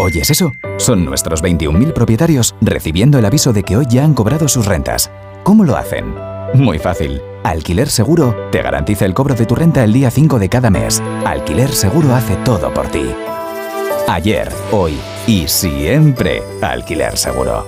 ¿Oyes eso? Son nuestros 21.000 propietarios recibiendo el aviso de que hoy ya han cobrado sus rentas. ¿Cómo lo hacen? Muy fácil. Alquiler Seguro te garantiza el cobro de tu renta el día 5 de cada mes. Alquiler Seguro hace todo por ti. Ayer, hoy y siempre, Alquiler Seguro.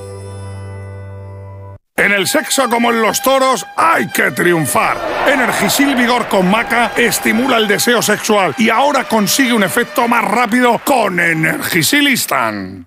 En el sexo como en los toros hay que triunfar. Energisil Vigor con Maca estimula el deseo sexual y ahora consigue un efecto más rápido con Energisil Instant.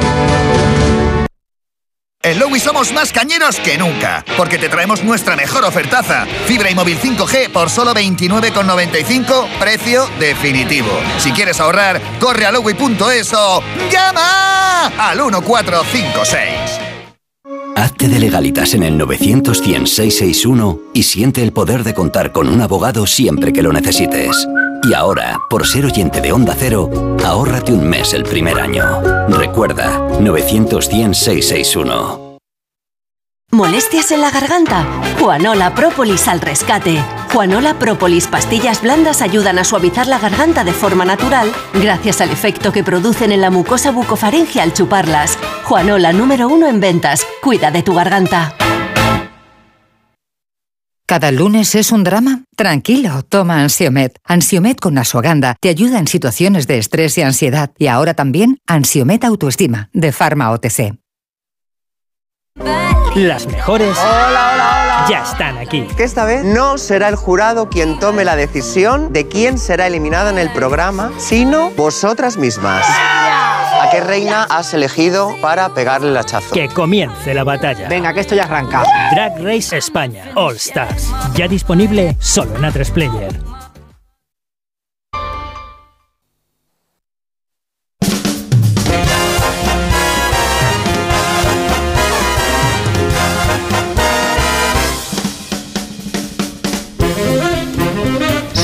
En Lowy somos más cañeros que nunca, porque te traemos nuestra mejor ofertaza. Fibra y móvil 5G por solo 29,95, precio definitivo. Si quieres ahorrar, corre a lowy.es o llama al 1456. Hazte de legalitas en el 900 y siente el poder de contar con un abogado siempre que lo necesites. Y ahora, por ser oyente de Onda Cero, ahórrate un mes el primer año. Recuerda, 900 ¿Molestias en la garganta? Juanola Própolis al rescate. Juanola Própolis pastillas blandas ayudan a suavizar la garganta de forma natural gracias al efecto que producen en la mucosa bucofaringe al chuparlas. Juanola número uno en ventas. Cuida de tu garganta. ¿Cada lunes es un drama? Tranquilo, toma Ansiomet. Ansiomet con Asuaganda te ayuda en situaciones de estrés y ansiedad. Y ahora también Ansiomet Autoestima, de Pharma OTC. Las mejores Hola, hola, hola. ya están aquí. Que esta vez no será el jurado quien tome la decisión de quién será eliminada en el programa, sino vosotras mismas. ¿A qué reina has elegido para pegarle el hachazo? Que comience la batalla. Venga, que esto ya arranca. Drag Race España All Stars. Ya disponible solo en A3 Player.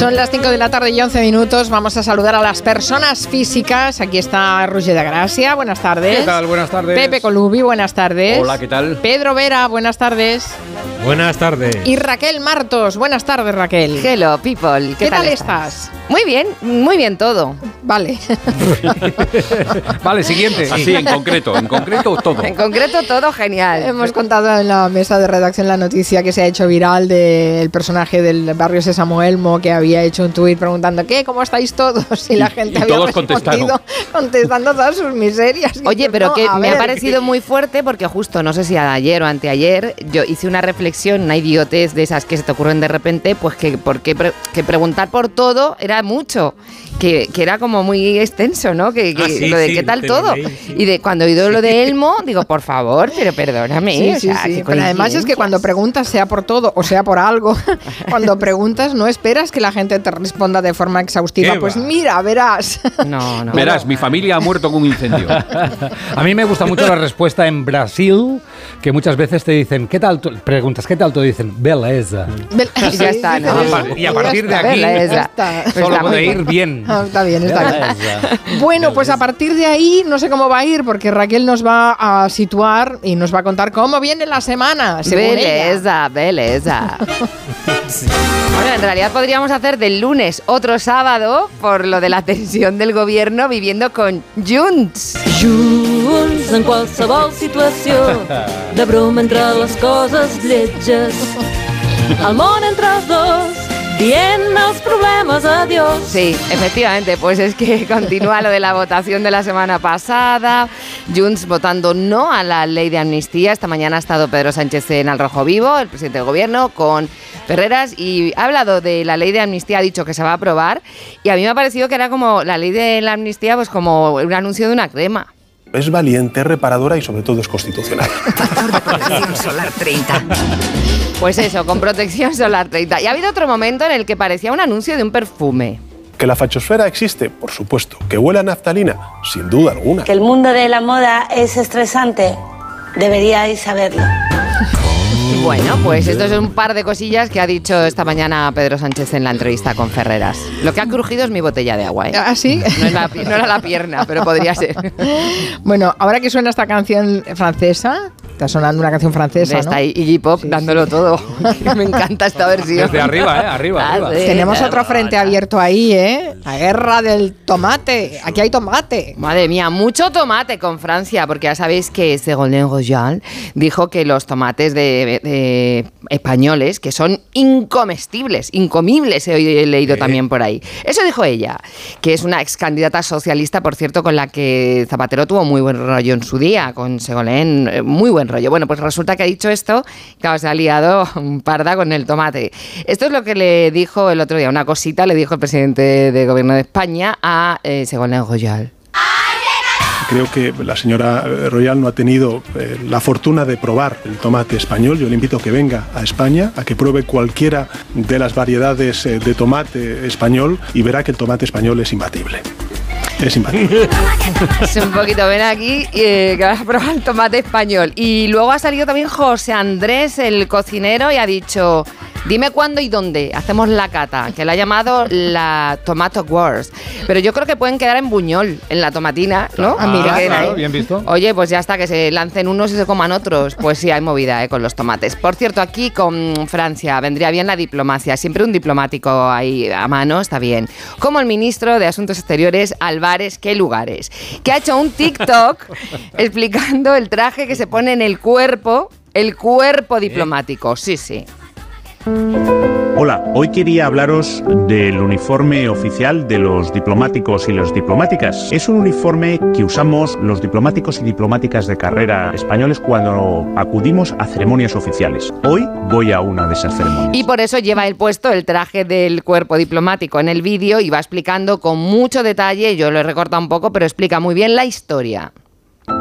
Son las 5 de la tarde y 11 minutos. Vamos a saludar a las personas físicas. Aquí está Roger de Gracia. Buenas tardes. ¿Qué tal? Buenas tardes. Pepe Colubi, buenas tardes. Hola, ¿qué tal? Pedro Vera, buenas tardes. Buenas tardes. Y Raquel Martos, buenas tardes, Raquel. Hello, people. ¿Qué, tal, estás? Muy bien, muy bien todo. Vale. (laughs) vale, siguiente. Así, en concreto, en concreto todo. En concreto todo genial. Hemos contado en la mesa de redacción la noticia que se ha hecho viral del personaje del barrio Sésamo Elmo que había hecho un tuit preguntando ¿qué? ¿Cómo estáis todos? Y la gente y había todos respondido contestando todas sus miserias. Oye, pero no, que me ha parecido muy fuerte porque justo, no sé si ayer o anteayer, yo hice una reflexión, una idiotez de esas que se te ocurren de repente, pues que, por qué pre- que preguntar por todo era mucho. Que, que era como muy extenso, ¿no? Que, que Ah, sí, lo de sí, qué tal todo. leí, sí. Y de cuando he oído lo de Elmo, digo, por favor, pero perdóname. Sí, o sí, sea, Pero además es que cuando preguntas, sea por todo o sea por algo, (laughs) cuando preguntas no esperas que la gente te responda de forma exhaustiva. ¿Qué Pues va? mira, verás. (laughs) No, no. Verás, mi familia ha muerto con un incendio. (laughs) A mí me gusta mucho la respuesta en Brasil, que muchas veces te dicen, ¿qué tal? tu-?" Preguntas, ¿qué tal? Te dicen, beleza. Y ya está, ¿no? Y a partir de aquí, beleza. Está. solo Está puede bien. ir bien. (laughs) Ah, está bien, está bien. Beleza. Bueno, pues a partir de ahí no sé cómo va a ir, porque Raquel nos va a situar y nos va a contar cómo viene la semana. según ella. Beleza, beleza. Bueno, en realidad podríamos hacer del lunes otro sábado por lo de la tensión del gobierno viviendo con Junts. Junts en qualsevol situació, de broma entre les coses lletges. (laughs) El món entre els dos, dient els problemes a Dios. Sí, efectivamente, pues es que (laughs) continúa lo de la votación de la semana pasada. Junts votando no a la ley de amnistía. Esta mañana ha estado Pedro Sánchez en Al Rojo Vivo, el presidente del gobierno, con Ferreras y ha hablado de la ley de amnistía, ha dicho que se va a aprobar. Y a mí me ha parecido que era como la ley de la amnistía, pues como un anuncio de una crema. Es valiente, es reparadora y sobre todo es constitucional. (laughs) Protección solar 30. Pues eso, con protección solar 30. Y ha habido otro momento en el que parecía un anuncio de un perfume. Que la fachosfera existe, por supuesto. Que huela a naftalina, sin duda alguna. Que el mundo de la moda es estresante, deberíais saberlo. Bueno, pues esto es un par de cosillas que ha dicho esta mañana Pedro Sánchez en la entrevista con Ferreras. Lo que ha crujido es mi botella de agua. ¿eh? ¿Ah, sí? No, es la- no era la pierna, pero podría ser. (laughs) Bueno, ahora que suena esta canción francesa, Está sonando una canción francesa, Está ¿no? ahí Iggy Pop dándolo todo. (laughs) (laughs) Me encanta esta versión. Desde arriba, ¿eh? Arriba, Ah, arriba. sí. Tenemos otro frente abierto ahí, ¿eh? La guerra del tomate. Aquí hay tomate. Madre mía, mucho tomate con Francia, porque ya sabéis que Ségolène Royal dijo que los tomates de, de españoles, que son incomestibles, incomibles, he leído también por ahí. Eso dijo ella, que es una ex candidata socialista, por cierto, con la que Zapatero tuvo muy buen rollo en su día, con Ségolène, eh, muy buen Bueno, pues resulta que ha dicho esto, claro, se ha liado parda con el tomate. Esto es lo que le dijo el otro día, una cosita le dijo el presidente del gobierno de España a eh, Ségolène Royal. Creo que la señora eh, Royal no ha tenido eh, la fortuna de probar el tomate español. Yo le invito a que venga a España, a que pruebe cualquiera de las variedades eh, de tomate español y verá que el tomate español es imbatible. Es imbatible. (laughs) Es un poquito, ven aquí, eh, que vas a probar el tomate español. Y luego ha salido también José Andrés, el cocinero, y ha dicho, dime cuándo y dónde, hacemos la cata, que la ha llamado la Tomato Wars. Pero yo creo que pueden quedar en Buñol, en la tomatina, ¿no? Ah, Que queden claro, ahí. bien visto. Oye, pues ya está, que se lancen unos y se coman otros. Pues sí, hay movida eh, con los tomates. Por cierto, aquí con Francia vendría bien la diplomacia. Siempre un diplomático ahí a mano está bien. Como el ministro de Asuntos Exteriores, Álvarez, qué lugares. Que ha hecho un TikTok (laughs) explicando el traje que se pone en el cuerpo, el cuerpo diplomático. Sí, sí. Hola, hoy quería hablaros del uniforme oficial de los diplomáticos y las diplomáticas. Es un uniforme que usamos los diplomáticos y diplomáticas de carrera españoles cuando acudimos a ceremonias oficiales. Hoy voy a una de esas ceremonias. Y por eso lleva el puesto el traje del cuerpo diplomático en el vídeo y va explicando con mucho detalle, yo lo he recortado un poco, pero explica muy bien la historia.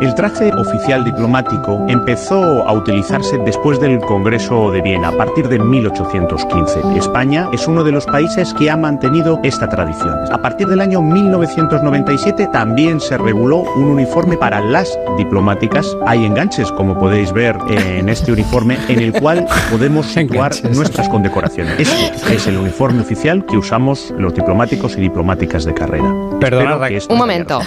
El traje oficial diplomático empezó a utilizarse después del Congreso de Viena, a partir de 1815. España es uno de los países que ha mantenido esta tradición. A partir del año 1997 también se reguló un uniforme para las diplomáticas. Hay enganches, como podéis ver en este uniforme, en el cual podemos (laughs) situar nuestras condecoraciones. Este es el uniforme oficial que usamos los diplomáticos y diplomáticas de carrera. Perdona, Un momento.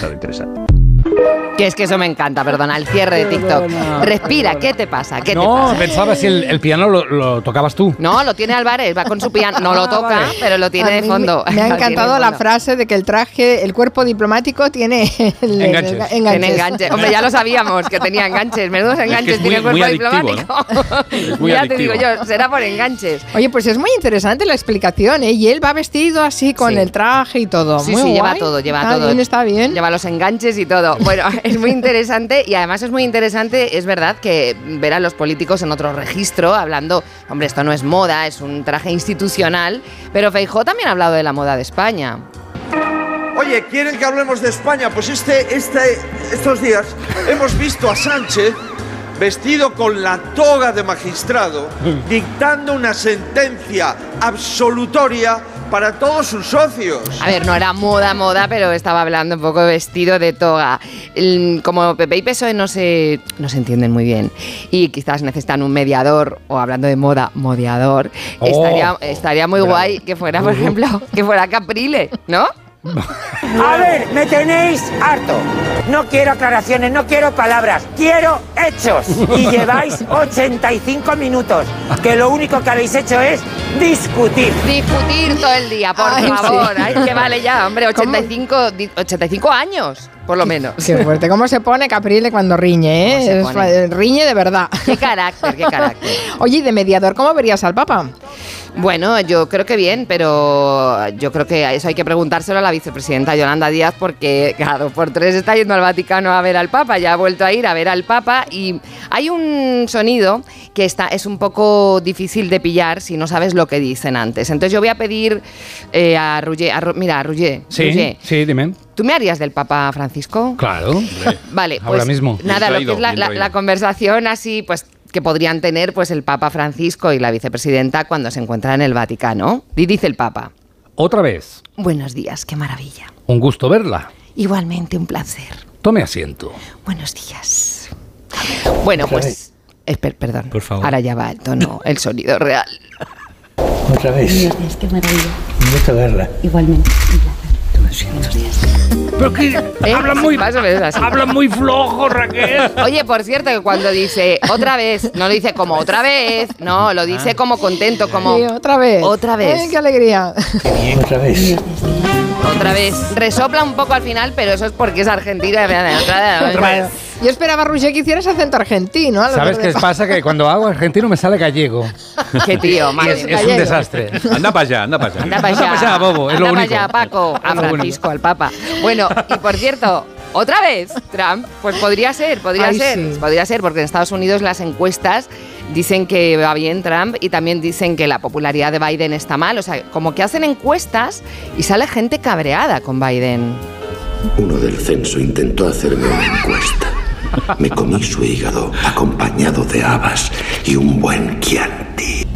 Que es que eso me encanta, perdona, el cierre de TikTok. Respira, ¿qué te pasa? ¿Qué te No, pasa? pensaba si el, el piano lo, lo tocabas tú. No, lo tiene Álvarez, va con su piano, no lo toca, pero lo tiene de fondo. Me, me ha (laughs) encantado la frase de que el traje, el cuerpo diplomático tiene (laughs) el- el- Enganches. el- Tiene enganches. Hombre, ya lo sabíamos que tenía enganches. Menudos enganches es tiene el cuerpo muy adictivo, diplomático. muy (laughs) ya te adictivo. digo yo, será por enganches. Oye, pues es muy interesante la explicación, ¿eh? Y él va vestido así con Sí. el traje y todo. Sí, Muy sí, lleva guay. todo, lleva está todo. Bien, está bien. Lleva los enganches y todo. Bueno, (laughs) es muy interesante y además es muy interesante, es verdad, que ver a los políticos en otro registro hablando, hombre, esto no es moda, es un traje institucional, pero Feijó también ha hablado de la moda de España. Oye, ¿quieren que hablemos de España? Pues este, este, estos días hemos visto a Sánchez vestido con la toga de magistrado, (laughs) dictando una sentencia absolutoria para todos sus socios. A ver, no era moda, moda, pero estaba hablando un poco de vestido de toga. Como Pepe y PSOE no se, no se entienden muy bien y quizás necesitan un mediador, o hablando de moda, modiador, Oh, estaría, estaría muy bravo. guay que fuera, por ejemplo, que fuera Caprile, ¿no? (laughs) A ver, me tenéis harto. No quiero aclaraciones, no quiero palabras, quiero hechos. Y (laughs) lleváis 85 minutos, que lo único que habéis hecho es discutir. Discutir todo el día, por Ay, favor. sí. Ay, que vale ya, hombre, 85, di- 85 años, por lo menos. Qué fuerte. ¿Cómo se pone Caprile cuando riñe, ¿Cómo se eh? Riñe de verdad. Qué carácter, qué carácter. (laughs) Oye, y de mediador, ¿cómo verías al Papa? Bueno, yo creo que bien, pero yo creo que eso hay que preguntárselo a la vicepresidenta Yolanda Díaz porque dos por tres está yendo al Vaticano a ver al Papa, ya ha vuelto a ir a ver al Papa y hay un sonido que está, es un poco difícil de pillar si no sabes lo que dicen antes. Entonces yo voy a pedir eh, a Roger, a Ru- mira, a Roger, Sí, sí, dime. ¿tú me harías del Papa Francisco? Claro. (laughs) Vale, pues Ahora mismo. nada, lo que es la conversación así, pues que podrían tener pues el Papa Francisco y la vicepresidenta cuando se encuentran en el Vaticano. Y dice el Papa, Otra vez. buenos días, qué maravilla. Un gusto verla. Igualmente un placer. Tome asiento. Buenos días. Bueno, pues... esper- perdón. Por favor. Ahora ya va el tono, (laughs) el sonido real. Otra vez. Buenos días, qué maravilla. Un gusto verla. Igualmente. Toma asiento. Pero que ¿Eh? hablan muy, Más o menos así. hablan muy flojo, Raquel. Oye, por cierto, que cuando dice otra vez, no lo dice como otra vez, no, lo dice como contento, como Sí, otra vez. otra vez. Ay, qué alegría. Otra vez. otra vez. Resopla un poco al final, pero eso es porque es argentina. Claro. Yo esperaba, Roger, que hicieras acento argentino. a lo ¿Sabes qué pasa? Que cuando hago argentino me sale gallego. (laughs) Qué tío, madre es, mía. es un desastre. Anda para allá, anda para allá. Anda para allá. Anda pa' allá, bobo, es lo Anda pa' único. allá, Paco. A único. Francisco, al Papa. Bueno, y por cierto, otra vez, Trump, pues podría ser, podría Ay, ser, sí. podría ser, porque en Estados Unidos las encuestas dicen que va bien Trump y también dicen que la popularidad de Biden está mal. O sea, como que hacen encuestas y sale gente cabreada con Biden. Uno del censo intentó hacerme una encuesta. Me comí su hígado acompañado de habas y un buen Chianti.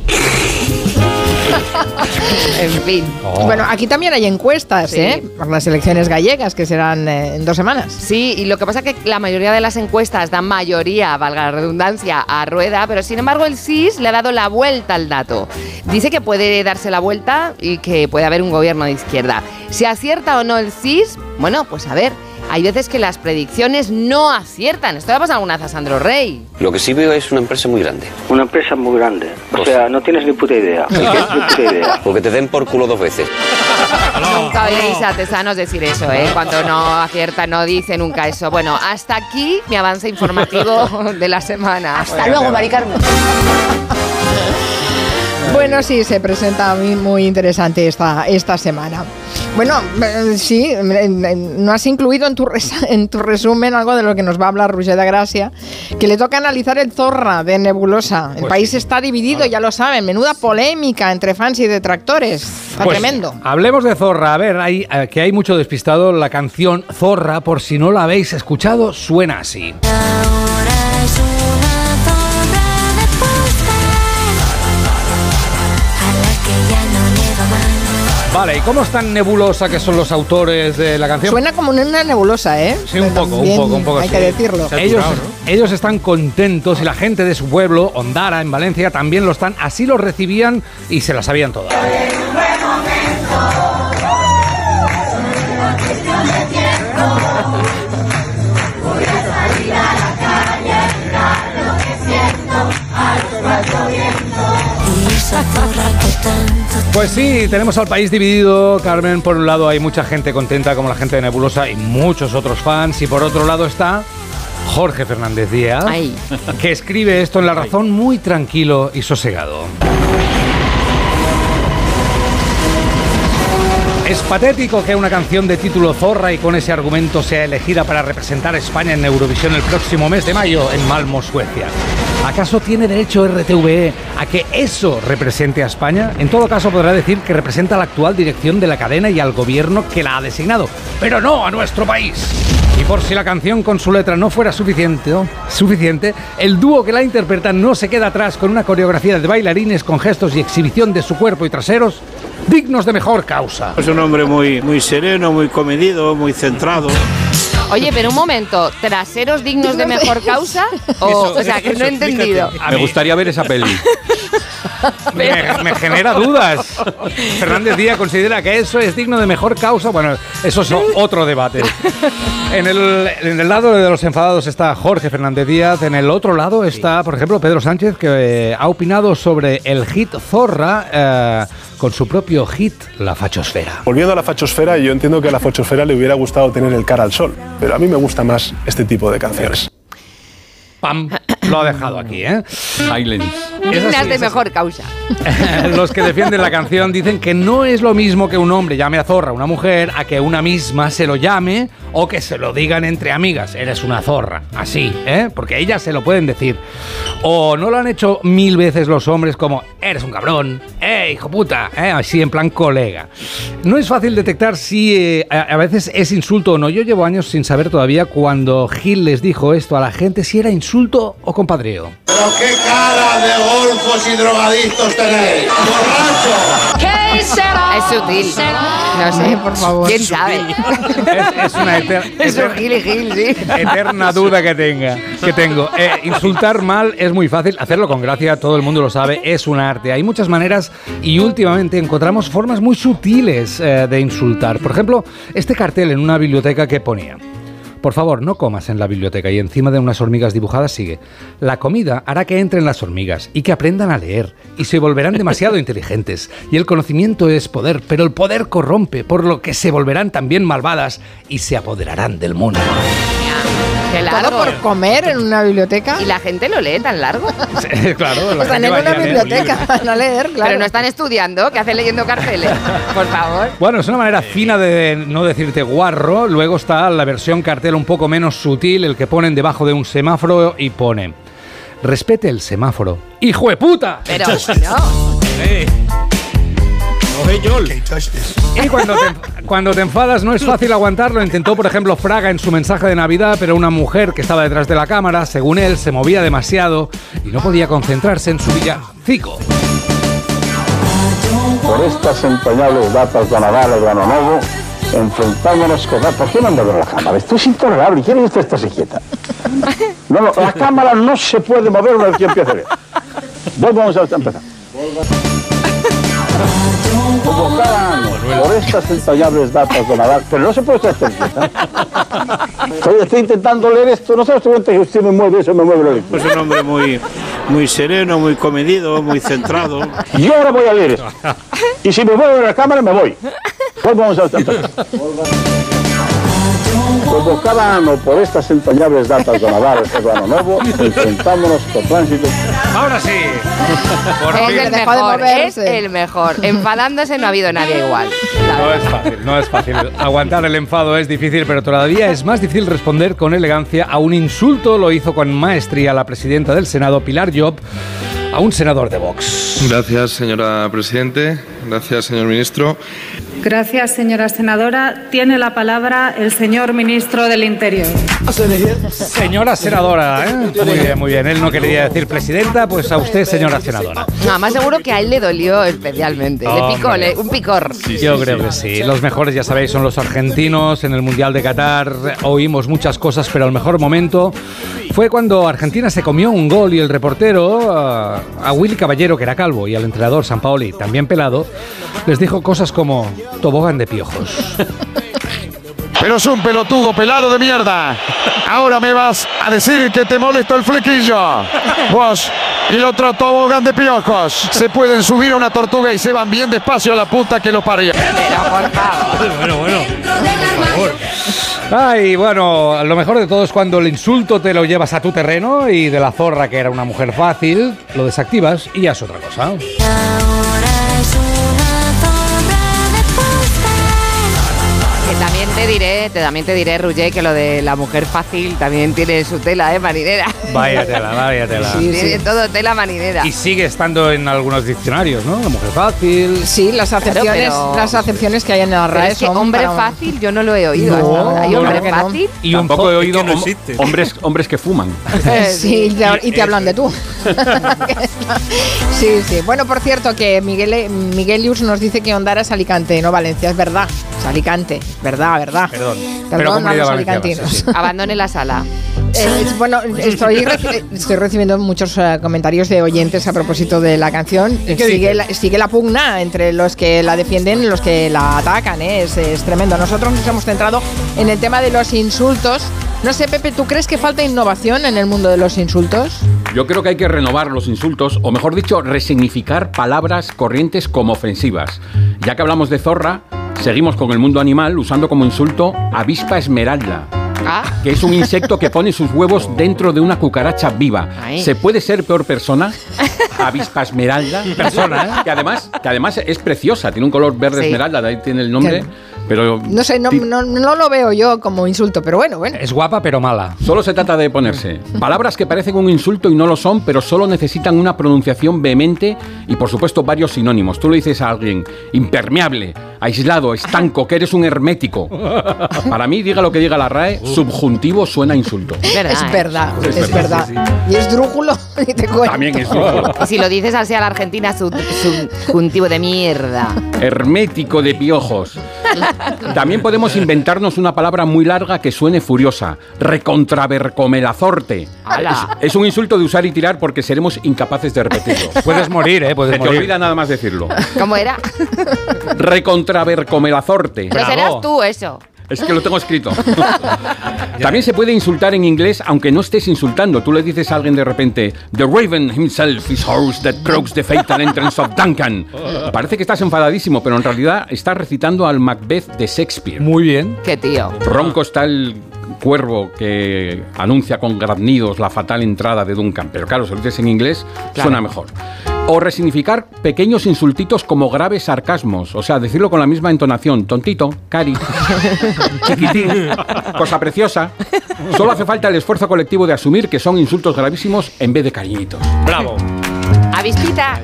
En fin. Bueno, aquí también hay encuestas, Sí. ¿eh? Por las elecciones gallegas, que serán eh, en dos semanas. Sí, y lo que pasa es que la mayoría de las encuestas dan mayoría, valga la redundancia, a Rueda, pero sin embargo el CIS le ha dado la vuelta al dato. Dice que puede darse la vuelta y que puede haber un gobierno de izquierda. Si acierta o no el CIS, bueno, pues a ver, hay veces que las predicciones no aciertan. Esto le ha pasado alguna vez a Sandro Rey. Lo que sí veo es una empresa muy grande. Una empresa muy grande. O sea, no tienes ni puta idea. (laughs) Ni puta idea. Porque te den por culo dos veces. Nunca oiréis a artesanos decir eso, ¿eh? Cuando no acierta, no dice nunca eso. Bueno, hasta aquí mi avance informativo (laughs) de la semana. Hasta luego, Mari Carmen. (laughs) Bueno, sí, se presenta muy, muy interesante esta, esta semana. Bueno, eh, sí, no has incluido en tu, (laughs) en tu resumen algo de lo que nos va a hablar Roger de Gracia, que le toca analizar el Zorra de Nebulosa. El Pues país sí. está dividido, ya lo saben, menuda polémica entre fans y detractores. Está Pues, tremendo. Hablemos de Zorra. A ver, hay, eh, que hay mucho despistado. La canción Zorra, por si no la habéis escuchado, suena así. Vale, ¿y cómo es tan nebulosa que son los autores de la canción? Suena como una nebulosa, ¿eh? Sí, un Pero poco, un poco, un poco. Hay sí. que decirlo. Ellos, ellos están contentos y la gente de su pueblo, Ondara, en Valencia, también lo están. Así lo recibían y se la sabían todas. Pues sí, tenemos al país dividido, Carmen. Por un lado hay mucha gente contenta como la gente de Nebulosa y muchos otros fans. Y por otro lado está Jorge Fernández Díaz, Ay. que escribe esto en La Razón muy tranquilo y sosegado. Es patético que una canción de título Zorra y con ese argumento sea elegida para representar a España en Eurovisión el próximo mes de mayo en Malmo, Suecia. ¿Acaso tiene derecho RTVE a que eso represente a España? En todo caso podrá decir que representa a la actual dirección de la cadena y al gobierno que la ha designado, pero no a nuestro país. Y por si la canción con su letra no fuera suficiente, suficiente, el dúo que la interpreta no se queda atrás con una coreografía de bailarines con gestos y exhibición de su cuerpo y traseros dignos de mejor causa. Es un hombre muy, muy sereno, muy comedido, muy centrado. Oye, pero un momento, ¿traseros dignos de mejor causa? O, Eso, o sea, que eso, no he entendido. Me gustaría ver esa peli. (laughs) Me, me genera dudas. Fernández Díaz considera que eso es digno de mejor causa. Bueno, eso es otro debate. En el, en el lado de los enfadados está Jorge Fernández Díaz. En el otro lado está, por ejemplo, Pedro Sánchez, que eh, ha opinado sobre el hit Zorra eh, con su propio hit, La Fachosfera. Volviendo a la fachosfera, yo entiendo que a la fachosfera le hubiera gustado tener el cara al sol, pero a mí me gusta más este tipo de canciones. Pam, lo ha dejado aquí, ¿eh? Silence. Dignas de mejor causa. (laughs) Los que defienden la canción dicen que no es lo mismo que un hombre llame a zorra a una mujer a que una misma se lo llame o que se lo digan entre amigas. Eres una zorra. Así, ¿eh? Porque ellas se lo pueden decir. O no lo han hecho mil veces los hombres como eres un cabrón, eh, hijo puta, ¿eh? Así en plan colega. No es fácil detectar si eh, a, a veces es insulto o no. Yo llevo años sin saber todavía cuando Gil les dijo esto a la gente si era insulto o compadreo. Pero qué cara de golfos y drogadictos tenéis. ¡Borracho! ¿Qué será? Es sutil. No sé, por favor. ¿Quién sabe? Es, es una eter- (laughs) Es un gil y gil, sí. eterna duda que tenga que tengo. Eh, insultar mal es muy fácil, hacerlo con gracia, todo el mundo lo sabe, es un arte. Hay muchas maneras y últimamente encontramos formas muy sutiles eh, de insultar. Por ejemplo, este cartel en una biblioteca que ponía. Por favor, no comas en la biblioteca y encima de unas hormigas dibujadas sigue. La comida hará que entren las hormigas y que aprendan a leer y se volverán demasiado (laughs) inteligentes. Y el conocimiento es poder, pero el poder corrompe, por lo que se volverán también malvadas y se apoderarán del mundo. Qué Todo largo. por comer en una biblioteca. Y la gente lo lee tan largo. (laughs) claro, la Están gente en una biblioteca, libro. (laughs) van a leer, claro. Pero no están estudiando, ¿qué hacen leyendo carteles? (laughs) Por favor. Bueno, es una manera fina de no decirte guarro. Luego está la versión cartel un poco menos sutil, el que ponen debajo de un semáforo y pone: Respete el semáforo. ¡Hijo de puta! Pero no. Y cuando te, cuando te enfadas no es fácil aguantarlo. Intentó, por ejemplo, Fraga en su mensaje de Navidad, pero una mujer que estaba detrás de la cámara, según él, se movía demasiado y no podía concentrarse en su villancico. Por estas entrañables datas de Nadal o de Ano Nuevo, enfrentándonos con... ¿Por qué no anda con la cámara? Esto es intolerable. ¿Quiere que usted esté quieta? No, no, la cámara no se puede mover una vez que empiece bien. Vamos a empezar. Por estas entrañables datas de Nadal, pero no se puede estar quieta. Estoy, estoy intentando leer esto, no se cuenta que usted me mueve, eso me mueve la lectura. Pues un hombre muy, muy sereno, muy comedido, muy centrado. Y ahora voy a leer esto. (laughs) Y si me mueve la cámara, me voy. Pues vamos a. (laughs) Como cada año, por estas entrañables datas de Nadal o de Ano Nuevo, enfrentándonos con tránsito. Ahora sí. Por Es fin. el mejor, es el mejor. Enfadándose no ha habido nadie igual. No es fácil, no es fácil. Aguantar el enfado es difícil, pero todavía es más difícil responder con elegancia a un insulto. Lo hizo con maestría la presidenta del Senado, Pilar Job, a un senador de Vox. Gracias, señora Presidente. Gracias, señor Ministro. Gracias, señora senadora. Tiene la palabra el señor ministro del Interior. Señora senadora, ¿eh? Muy bien, muy bien. Él no quería decir presidenta, pues a usted, señora senadora. No, más seguro que a él le dolió especialmente. Le picó, le- un picor. Yo creo que sí. Los mejores, ya sabéis, son los argentinos. En el Mundial de Qatar oímos muchas cosas, pero el mejor momento fue cuando Argentina se comió un gol y el reportero, a, a Willy Caballero, que era calvo, y al entrenador San Paoli, también pelado, les dijo cosas como tobogán de piojos. (laughs) Pero es un pelotudo pelado de mierda. Ahora me vas a decir que te molesta el flequillo. (laughs) Vos y otro tobogán de piojos. Se pueden subir a una tortuga y se van bien despacio a la puta que lo parió. Bueno, bueno. Por favor. Ay, bueno, lo mejor de todo es cuando el insulto te lo llevas a tu terreno y de la zorra, que era una mujer fácil, lo desactivas y ya es otra cosa. Que también te diré, te, también te diré, Ruggé, que lo de la mujer fácil también tiene su tela, ¿eh? Marinera. Vaya tela, vaya tela. tiene todo tela marinera. Y sigue estando en algunos diccionarios, ¿no? La mujer fácil. Sí, las acepciones, pero- las acepciones que hay en la Pero RAE es que son hombre para fácil yo no lo he oído hasta No, ahora. ¿Hay hombre no. fácil? Y un Tampoco po- he oído es que hombres, hombres que fuman. (laughs) Sí, y te, y te hablan de tú. (laughs) sí, sí. Bueno, por cierto, que Miguel, Miguelius nos dice que Ondara es Alicante, no Valencia, es verdad. Es Alicante, es verdad, verdad. Perdón. Perdón a los alicantinos. sí, sí. Abandone la sala. Eh, es- bueno, estoy, reci- estoy recibiendo muchos eh, comentarios de oyentes a propósito de la canción. Eh, Sigue la, sigue la pugna entre los que la defienden y los que la atacan. ¿eh? Es, es tremendo. Nosotros nos hemos centrado en el tema de los insultos. No sé, Pepe, ¿tú crees que falta innovación en el mundo de los insultos? Yo creo que hay que renovar los insultos, o mejor dicho, resignificar palabras corrientes como ofensivas. Ya que hablamos de zorra, seguimos con el mundo animal usando como insulto avispa esmeralda. Ah. Que es un insecto que pone sus huevos dentro de una cucaracha viva. Ay. ¿Se puede ser peor persona? (laughs) Avispa esmeralda. Persona, ¿eh? Que además, que además es preciosa, tiene un color verde Sí. esmeralda, de ahí tiene el nombre. Pero No sé, no, no, no lo veo yo como insulto, pero bueno, bueno. Es guapa pero mala. Solo se trata de ponerse palabras que parecen un insulto y no lo son, pero solo necesitan una pronunciación vehemente y por supuesto varios sinónimos. Tú le dices a alguien impermeable, aislado, estanco, que eres un hermético. (laughs) Para mí, diga lo que diga la RAE, subjuntivo suena a insulto. Es ¿eh? verdad, Es es verdad, verdad. Y es drújulo, y (laughs) te cuento. También es drújulo. Y si lo dices así a la Argentina, su, subjuntivo de mierda. Hermético de piojos. (laughs) También podemos inventarnos una palabra muy larga que suene furiosa. Recontravercomelazorte. ¡Hala! Es, es un insulto de usar y tirar porque seremos incapaces de repetirlo. (laughs) Puedes morir, ¿eh? Puedes Se te morir. olvida nada más decirlo. ¿Cómo era? Recontravercomelazorte. Pero serás tú eso. Es que lo tengo escrito. (laughs) También se puede insultar en inglés aunque no estés insultando. Tú le dices a alguien de repente, The Raven himself is horse that croaks the fatal entrance of Duncan. Parece que estás enfadadísimo, pero en realidad estás recitando al Macbeth de Shakespeare. Muy bien. Qué tío. Ronco está el cuervo que anuncia con graznidos la fatal entrada de Duncan. Pero claro, si lo dices en inglés, suena mejor. O resignificar pequeños insultitos como graves sarcasmos. O sea, decirlo con la misma entonación. Tontito, cari, (laughs) chiquitín, cosa preciosa. Solo hace falta el esfuerzo colectivo de asumir que son insultos gravísimos en vez de cariñitos. Bravo. Avispita.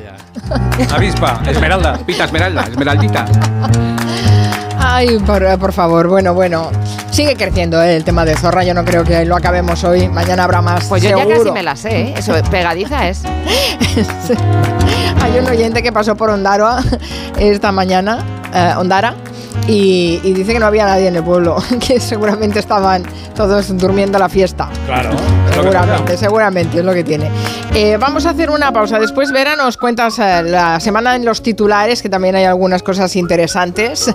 Avispa, Esmeralda. Pita, esmeralda, esmeraldita. Ay, por, por favor, bueno, bueno. Sigue creciendo ¿eh? el tema de Zorra. Yo no creo que lo acabemos hoy. Mañana habrá más. Pues yo ya casi me la sé, ¿eh? Eso, pegadiza es. (laughs) Hay un oyente que pasó por Ondara esta mañana, eh, Ondara, y, y dice que no había nadie en el pueblo, (laughs) que seguramente estaban todos durmiendo la fiesta. Claro. Seguramente, seguramente es lo que tiene. Eh, vamos a hacer una pausa. Después, Vera, nos cuentas eh, la semana en los titulares, que también hay algunas cosas interesantes.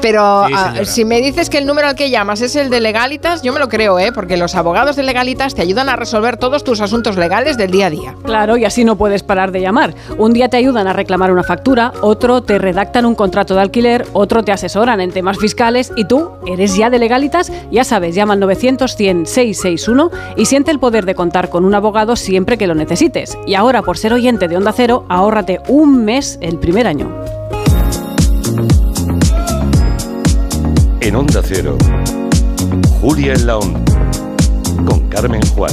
Pero Sí, ah, si me dices que el número al que llamas es el de Legalitas, yo me lo creo, ¿eh? Porque los abogados de Legalitas te ayudan a resolver todos tus asuntos legales del día a día. Claro, y así no puedes parar de llamar. Un día te ayudan a reclamar una factura, otro te redactan un contrato de alquiler, otro te asesoran en temas fiscales y tú eres ya de legalitas, ya sabes, llama al 900 100 661 y siente el poder de contar con un abogado siempre que lo necesites. Y ahora, por ser oyente de Onda Cero, ahórrate un mes el primer año. En Onda Cero, Julia en la con Carmen Juan.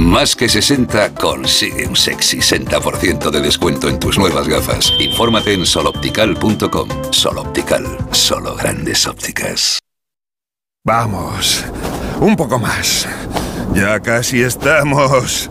Más que 60 consigue un sexy 60% de descuento en tus nuevas gafas. Infórmate en soloptical.com. Soloptical, solo grandes ópticas. Vamos, un poco más. Ya casi estamos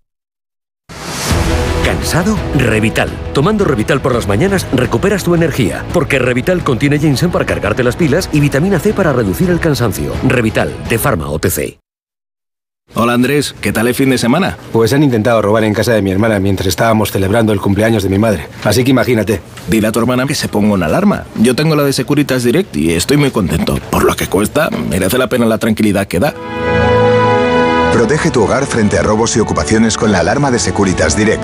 ¿Cansado? Revital. Tomando Revital por las mañanas recuperas tu energía, porque Revital contiene ginseng para cargarte las pilas y vitamina C para reducir el cansancio. Revital, de Pharma OTC. Hola Andrés, ¿qué tal el fin de semana? Pues han intentado robar en casa de mi hermana mientras estábamos celebrando el cumpleaños de mi madre. Así que imagínate. Dile a tu hermana que se ponga una alarma. Yo tengo la de Securitas Direct y estoy muy contento. Por lo que cuesta, merece la pena la tranquilidad que da. Protege tu hogar frente a robos y ocupaciones con la alarma de Securitas Direct.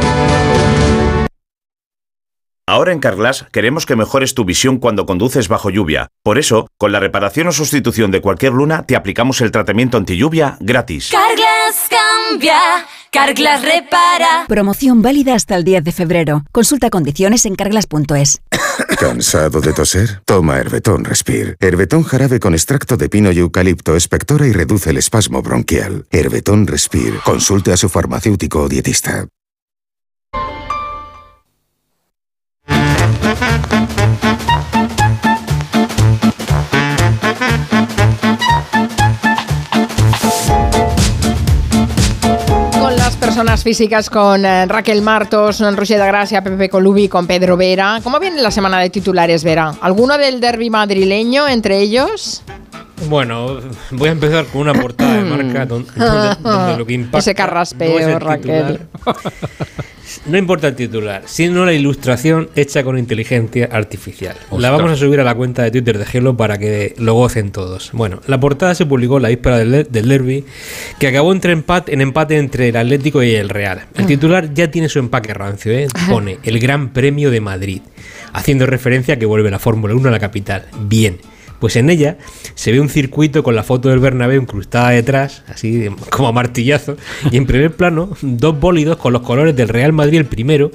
Ahora en Carglass queremos que mejores tu visión cuando conduces bajo lluvia. Por eso, con la reparación o sustitución de cualquier luna, te aplicamos el tratamiento anti lluvia gratis. Carglass cambia, Carglass repara. Promoción válida hasta el 10 de febrero. Consulta condiciones en carglass.es. (coughs) ¿Cansado de toser? Toma Herbetón Respire. Herbetón jarabe con extracto de pino y eucalipto espectora y reduce el espasmo bronquial. Herbetón Respire. Consulte a su farmacéutico o dietista. Personas físicas con eh, Raquel Martos, Roger de Gracia, Pepe Colubi, con Pedro Vera. ¿Cómo viene la semana de titulares, Vera? ¿Alguno del derby madrileño entre ellos? Bueno, voy a empezar con una portada de marca don- donde, donde (laughs) lo que impacta Ese carraspeo, no es el Raquel. titular. No importa el titular, sino la ilustración hecha con inteligencia artificial. La vamos a subir a la cuenta de Twitter de Gelo para que lo gocen todos. Bueno, la portada se publicó la víspera del, del derby, que acabó entre empate, en empate entre el Atlético y el Real. El titular ya tiene su empaque rancio, ¿eh? (laughs) pone el Gran Premio de Madrid, haciendo referencia a que vuelve la Fórmula 1 a la capital. Bien. Pues en ella se ve un circuito con la foto del Bernabéu incrustada detrás, así (laughs) como a martillazo, y en primer plano dos bólidos con los colores del Real Madrid el primero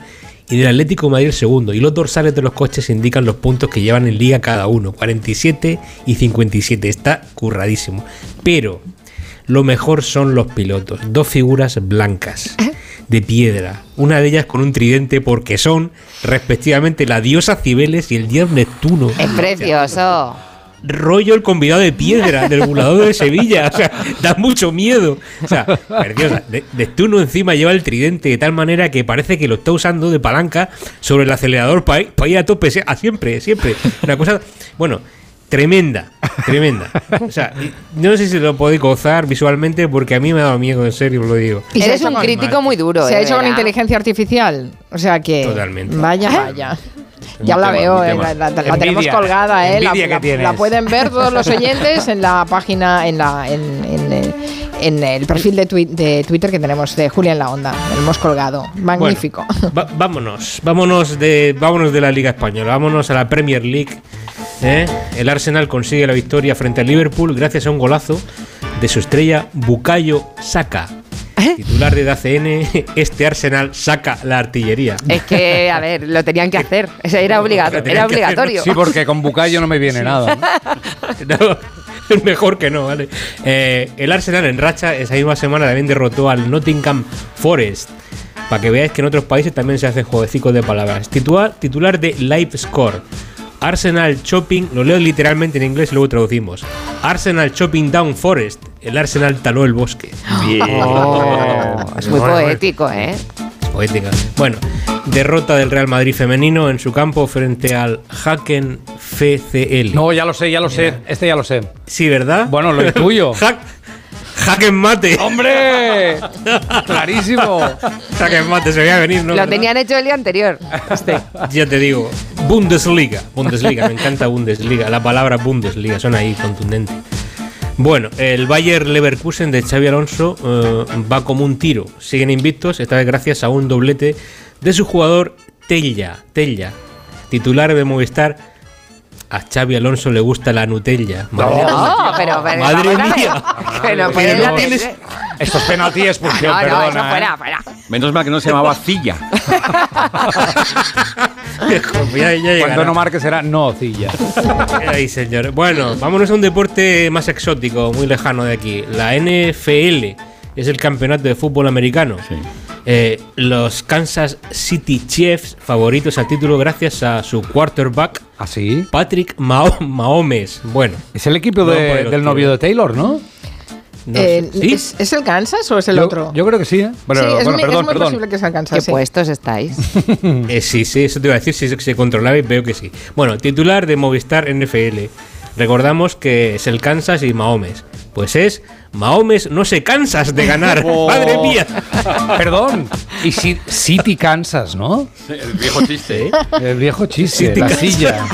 y del Atlético de Madrid el segundo, y los dorsales de los coches indican los puntos que llevan en liga cada uno, 47 y 57, está curradísimo. Pero lo mejor son los pilotos, dos figuras blancas de piedra, una de ellas con un tridente porque son respectivamente la diosa Cibeles y el dios Neptuno. Es precioso. Rollo el convidado de piedra del volador de Sevilla. O sea, da mucho miedo. O sea, preciosa. De- Neptuno encima lleva el tridente de tal manera que parece que lo está usando de palanca sobre el acelerador para ir, pa' ir a tope. A siempre, siempre. Una cosa, bueno, tremenda, tremenda. O sea, no sé si lo podéis gozar visualmente porque a mí me ha dado miedo, en serio os lo digo. Y se ha Eres hecho un crítico muy duro. Se eh, ha hecho con inteligencia artificial. O sea que. Totalmente. Vaya, vaya. Ya la tema, veo, eh, la, la- la Envidia, tenemos colgada, ¿eh? La, que pueden ver todos los oyentes en la página, en, la, en, en, en el perfil de, twi- de Twitter que tenemos de Julia en la Onda. Lo hemos colgado. Magnífico. Va- vámonos, vámonos de, vámonos de la Liga Española, vámonos a la Premier League. ¿eh? El Arsenal consigue la victoria frente al Liverpool gracias a un golazo de su estrella Bukayo Saka. Titular de DACN, este Arsenal saca la artillería. Es que, a ver, lo tenían que hacer. Eso era, era obligatorio. Sí, porque con Bucayo no me viene nada. (laughs) No, es mejor que no, ¿vale? Eh, el Arsenal en racha esa misma semana también derrotó al Nottingham Forest. Para que veáis que en otros países también se hacen jueguecitos de palabras. Titular, titular de Live Score. Arsenal Chopping, lo leo literalmente en inglés y luego traducimos. Arsenal Chopping Down Forest. El Arsenal taló el bosque. Oh, es muy poético, ¿eh? Poética. Bueno, derrota del Real Madrid femenino en su campo frente al Haken FCL. No, ya lo sé, ya lo sé. Este ya lo sé. Sí, ¿verdad? Bueno, lo intuyo. (laughs) Hack, Haken Mate. ¡Hombre! Clarísimo. Haken Mate, se veía venir, ¿no? Lo tenían hecho el día anterior. Este. Ya te digo. Bundesliga. Bundesliga, me encanta Bundesliga. La palabra Bundesliga suena ahí contundente. Bueno, el Bayer Leverkusen de Xavi Alonso eh, va como un tiro. Siguen invictos, esta vez gracias a un doblete de su jugador Tella. Tella, titular de Movistar. A Xavi Alonso le gusta la Nutella. Madre mía. No, pero, pero Madre mía. No Pero la no tele. tienes- Esto es penalti y expulsión, No, no, perdona. eso ¿eh? fuera, fuera. Menos mal que no se llamaba Cilla. (laughs) Cuando no marque será nocilla. Ay, señor. Bueno, vámonos a un deporte más exótico, muy lejano de aquí. La NFL es el campeonato de fútbol americano. Eh, los Kansas City Chiefs, favoritos al título gracias a su quarterback, ¿Así? Patrick Mahomes. Bueno, Es el equipo de- del novio de Taylor, ¿no? no Eh. ¿es, es el Kansas o es el Yo- otro? Yo creo que sí, ¿eh? Bueno, sí, es, bueno, muy- perdón, es muy perdón. posible que sea el Kansas. ¿Qué sí. puestos estáis? (laughs) Eh, sí, sí, eso te iba a decir, si se controlaba y veo que sí. Bueno, titular de Movistar NFL. Recordamos que es el Kansas y Mahomes. Pues es Mahomes no se cansas de ganar. (laughs) (laughs) Oh. Madre mía. (laughs) Perdón. Y si- City Kansas, ¿no? El viejo chiste, ¿eh? El viejo chiste, City la Kansas. silla.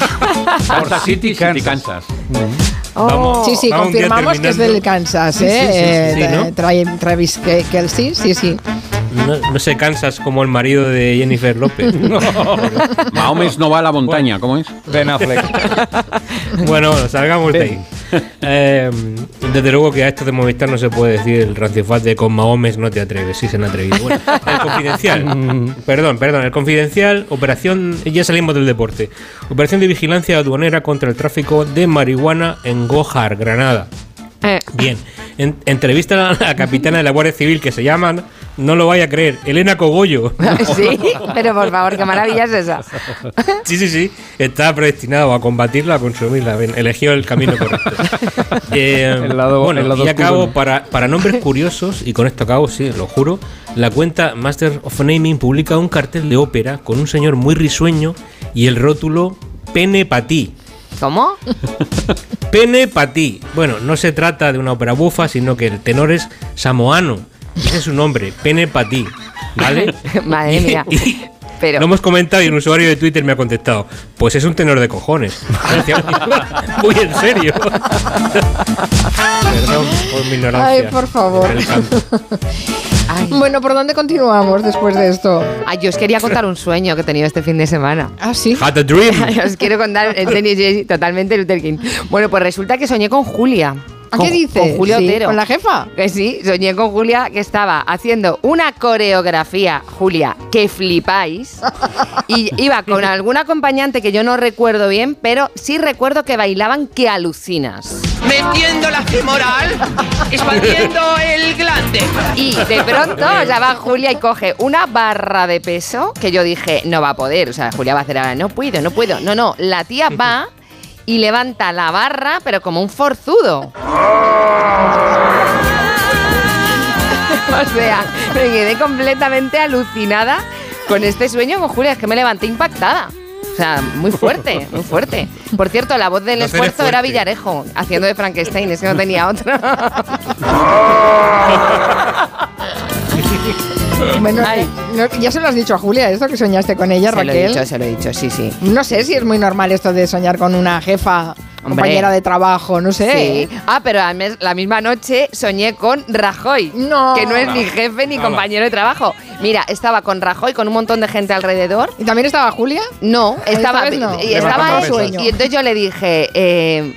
Kansas City, City, Kansas. Vamos, Sí, sí, vamos confirmamos que es del Kansas, Sí, ¿eh? sí, sí, Eh, sí, ¿no? tra- Travis Ke- Kelsey, sí, sí. No, no se cansas como el marido de Jennifer López. (laughs) Mahomes no va a la montaña, ¿cómo es? Ben Affleck. bueno, (laughs) bueno, salgamos de ahí. Eh, desde luego que a esto de Movistar no se puede decir el rancifaz de con Mahomes no te atreves, sí se han atrevido. Bueno, el confidencial. (laughs) perdón, perdón, el confidencial, operación, ya salimos del deporte. Operación de vigilancia aduanera contra el tráfico de marihuana en Gojar, Granada. Eh, Bien, en- entrevista a la capitana de la Guardia Civil que se llama No lo vaya a creer. Elena Cogollo. (laughs) Sí, pero por favor, qué maravilla es esa. (laughs) Sí, sí, sí. Está predestinado a combatirla, a consumirla. Bien, Eligió el camino correcto. (laughs) Eh, El lado- bueno, el lado y acabo para, para nombres curiosos, y con esto acabo, sí, lo juro. La cuenta Master of Naming publica un cartel de ópera con un señor muy risueño y el rótulo Pene Patí. ¿Cómo? Pene Patí. Bueno, no se trata de una ópera bufa, sino que el tenor es samoano. Ese es su nombre, Pene Patí. ¿Vale? (laughs) Madre mía. Pero, Lo hemos comentado y un usuario de Twitter me ha contestado. Pues es un tenor de cojones. (laughs) Muy en serio. Perdón por mi ignorancia. Ay, por favor. Canto. Bueno, ¿por dónde continuamos después de esto? Ay, yo os quería contar un sueño que he tenido este fin de semana. Ah, sí. Had a dream. (laughs) os quiero contar el tenis totalmente Luther King. Bueno, pues resulta que soñé con Julia. ¿A Con- qué dice? Con Julia Sí, Otero. ¿Con la jefa? Que sí, soñé con Julia que estaba haciendo una coreografía, Julia, que flipáis. Y iba con algún acompañante que yo no recuerdo bien, pero sí recuerdo que bailaban que alucinas. Metiendo la femoral, expandiendo el glande. Y de pronto ya va Julia y coge una barra de peso que yo dije, no va a poder. O sea, Julia va a hacer ahora, no puedo, no puedo. No, no, la tía va y levanta la barra, pero como un forzudo. (laughs) O sea, me quedé completamente alucinada con este sueño con Julia. Es que me levanté impactada. O sea, muy fuerte, muy fuerte. Por cierto, la voz del esfuerzo era. Villarejo, haciendo de Frankenstein, es que no tenía otra. (laughs) (laughs) (laughs) Bueno, eh, no, ya se lo has dicho a Julia, esto que soñaste con ella, Se lo Raquel. he dicho, se lo he dicho, sí, sí. No sé si es muy normal esto de soñar con una jefa, compañera de trabajo, no sé. Sí. Ah, pero la misma noche soñé con Rajoy, No. que no es ni jefe ni compañero de trabajo. Mira, estaba con Rajoy, con un montón de gente alrededor. ¿Y también estaba Julia? No, Esta estaba, no. estaba sueño. Y entonces yo le dije, eh,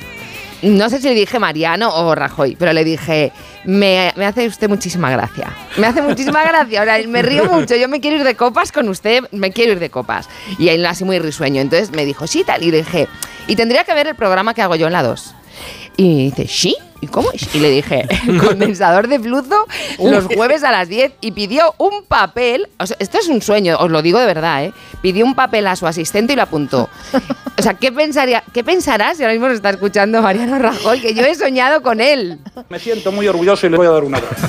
no sé si le dije Mariano o Rajoy, pero le dije, me, me hace usted muchísima gracia. Me hace muchísima (laughs) gracia. Ahora, me río mucho. Yo me quiero ir de copas con usted, me quiero ir de copas. Y él así muy risueño. Entonces me dijo, sí, tal. Y le dije, y tendría que ver el programa que hago yo en la 2. Y dice, ¿sí? ¿Y cómo es? Y le dije, (laughs) condensador de flujo los jueves a las 10 y pidió un papel. O sea, esto es un sueño, os lo digo de verdad, ¿eh? Pidió un papel a su asistente y lo apuntó. O sea, ¿qué, pensaría, ¿qué pensarás si ahora mismo nos está escuchando Mariano Rajoy? Que yo he soñado con él. Me siento muy orgulloso y le voy a dar un abrazo.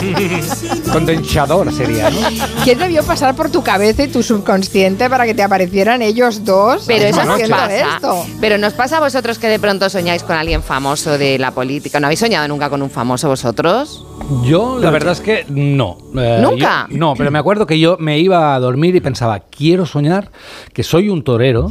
(laughs) Condensador sería, ¿no? ¿Qué debió pasar por tu cabeza y tu subconsciente para que te aparecieran ellos dos? Pero eso nos pasa. esto? Pero nos pasa a vosotros que de pronto soñáis con alguien famoso de la política. ¿No habéis soñado nunca con un famoso vosotros? Yo, la verdad es que no. Eh, ¿Nunca? yo- no, pero me acuerdo que yo me iba a dormir y pensaba, quiero soñar que soy un torero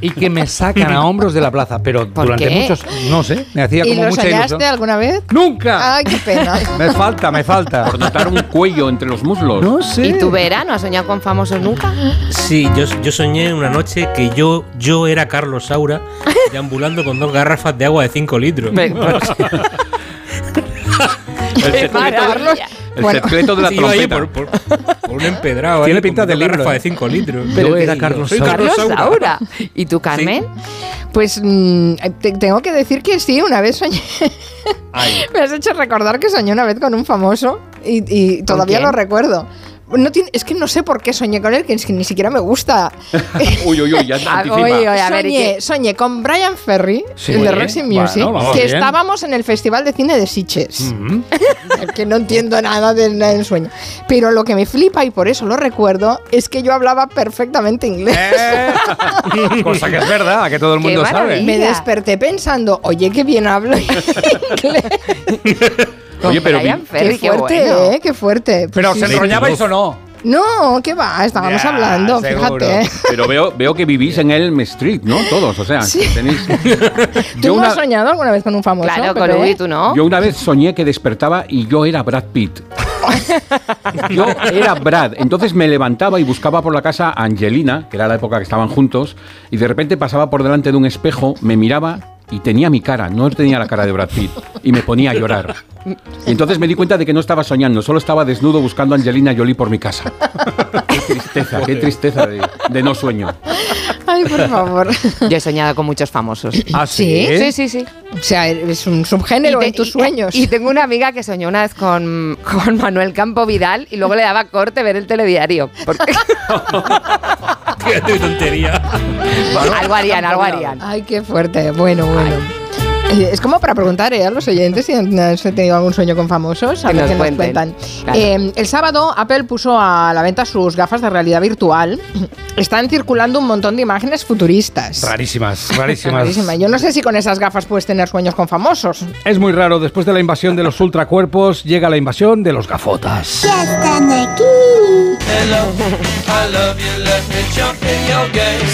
y que me sacan a hombros de la plaza. Pero ¿Por durante qué? muchos, no sé, me hacía ¿Y como lo mucha soñaste ilusión. alguna vez? ¡Nunca! Ay, qué pena. (laughs) Me falta, me falta. Por notar un cuello entre los muslos. No sé. ¿Y tú, Vera, no has soñado con famosos nunca? Sí, yo, yo soñé una noche que yo, yo era Carlos Saura (laughs) deambulando con dos garrafas de agua de 5 litros. (laughs) El secreto, el secreto de la Sí, trompeta. por, por- por un empedrado. Tiene ahí, pinta de libro, ¿eh? de 5 litros. ¿qué era? Carlos Saura. Carlos Saura. ¿Y tú, Carmen? Pues mm, te- tengo que decir que sí, una vez soñé. (laughs) Me has hecho recordar que soñé una vez con un famoso y, y todavía quién? lo recuerdo. No tiene- es que no sé por qué soñé con él, que es que ni siquiera me gusta. (laughs) Uy, uy, uy, ya (laughs) ¿y soñé, soñé con Brian Ferry, Sí. el de. Roxy Music, Bueno, que bien. estábamos en el Festival de Cine de Sitges. (laughs) Mm. que no entiendo nada del, del sueño. Pero lo que me flipa, y por eso lo recuerdo, es que yo hablaba perfectamente inglés. Eh, Cosa que es verdad, que todo el mundo sabe. Me desperté pensando, oye, qué bien hablo inglés. Con Oye, pero Brian vi- Ferry, qué fuerte, bueno. ¿eh? Qué fuerte. Pero Sí, ¿os sí. enroñabais o no? No, ¿qué va? Estábamos Ya, hablando, seguro. fíjate. Pero veo, veo que vivís en Elm Street, ¿no? Todos, o sea, Sí. tenéis... (laughs) ¿Tú Yo no una, has soñado alguna vez con un famoso? Claro, con? Uy, tú no. yo una vez soñé que despertaba y yo era Brad Pitt. (laughs) Yo era Brad, entonces me levantaba y buscaba por la casa a Angelina, que era la época que estaban juntos, y de repente pasaba por delante de un espejo, me miraba y tenía mi cara, no tenía la cara de Brad Pitt, y me ponía a llorar. Y entonces me di cuenta de que no estaba soñando, solo estaba desnudo buscando a Angelina Jolie por mi casa. Qué tristeza, qué tristeza de, de no sueño. Ay, Ay, por favor. Yo he soñado con muchos famosos. ¿Ah, sí? Sí, sí, sí. O sea, es un subgénero te- en tus sueños. Y tengo una amiga que soñó una vez con, con Manuel Campo Vidal y luego le daba corte ver el telediario. Porque (laughs) (laughs) Qué tontería. algo harían, algo harían. Ay, qué fuerte. Bueno, bueno. Eh, Es como para preguntar eh, a los oyentes si han han tenido algún sueño con famosos, a Que ver qué nos cuenten. cuentan. Claro. Eh, el sábado Apple puso a la venta sus gafas de realidad virtual. (clears throat) Están circulando un montón de imágenes futuristas. Rarísimas, rarísimas. Rarísima. Yo no sé si con esas gafas puedes tener sueños con famosos. Es muy raro, después de la invasión de los ultracuerpos, llega la invasión de los gafotas. Ya están aquí.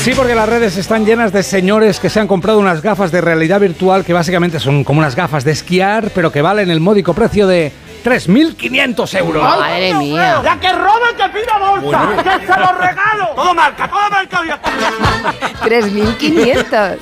Sí, porque las redes están llenas de señores que se han comprado unas gafas de realidad virtual que básicamente son como unas gafas de esquiar, pero que valen el módico precio de 3.500 euros. Madre mía. ¡La que roba que pida bolsa! Bueno. ¡Que se lo regalo! ¡Todo marca, todo marca! 3.500.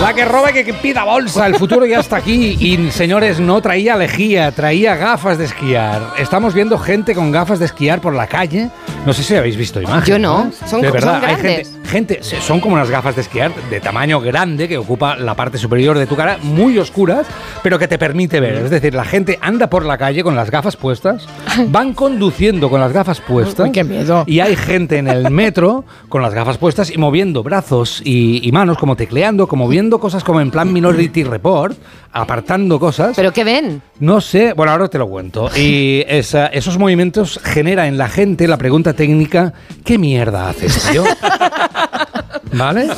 La que (laughs) roba y que pida bolsa. El futuro ya está aquí. Y señores, no traía lejía, traía gafas de esquiar. Estamos viendo gente con gafas de esquiar por la calle. No sé si habéis visto imágenes. Yo no. Son- de son verdad, hay grandes. gente, gente, son como unas gafas de esquiar de tamaño grande que ocupa la parte superior de tu cara, muy oscuras, pero que te permite ver. Es decir, la gente anda por la calle con las gafas puestas, van conduciendo con las gafas puestas. Uy, qué miedo. Y hay gente en el metro con las gafas puestas y moviendo brazos y, y manos, como tecleando, como viendo cosas como en plan Minority Report, apartando cosas. ¿Pero qué ven? No sé, bueno, ahora te lo cuento. Y esa- esos movimientos genera en la gente la pregunta técnica, ¿qué mierda haces, tío? (laughs) ¿Vale?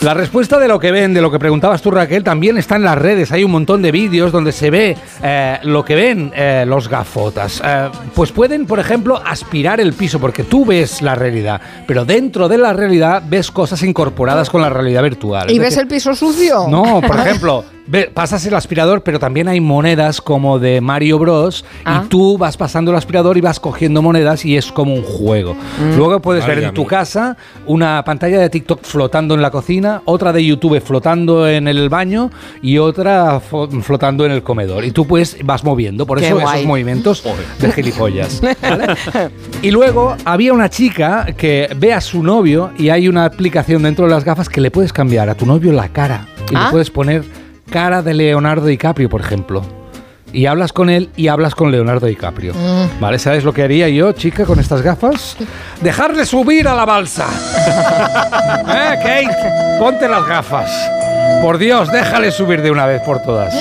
La respuesta de lo que ven, de lo que preguntabas tú, Raquel, también está en las redes. Hay un montón de vídeos donde se ve eh, lo que ven eh, los gafotas. Eh, pues pueden, por ejemplo, aspirar el piso, porque tú ves la realidad, pero dentro de la realidad ves cosas incorporadas con la realidad virtual. ¿Y Es ves decir, el piso sucio? no, por ejemplo, (laughs) pasas el aspirador, pero también hay monedas como de Mario Bros. Ah. Y tú vas pasando el aspirador y vas cogiendo monedas y es como un juego. Mm. Luego puedes ver en tu casa una pantalla de TikTok flotando en la cocina, otra de YouTube flotando en el baño y otra flotando en el comedor. Y tú pues vas moviendo, por Qué eso guay. esos movimientos de gilipollas. (laughs) ¿vale? Y luego había una chica que ve a su novio y hay una aplicación dentro de las gafas que le puedes cambiar a tu novio la cara. Y Ah. le puedes poner cara de Leonardo DiCaprio, por ejemplo. Y hablas con él y hablas con Leonardo DiCaprio. Mm. ¿Vale? ¿Sabes lo que haría yo, chica, con estas gafas? Dejarle subir a la balsa. (laughs) ¿Eh, Kate? Ponte las gafas. Por Dios, déjale subir de una vez por todas.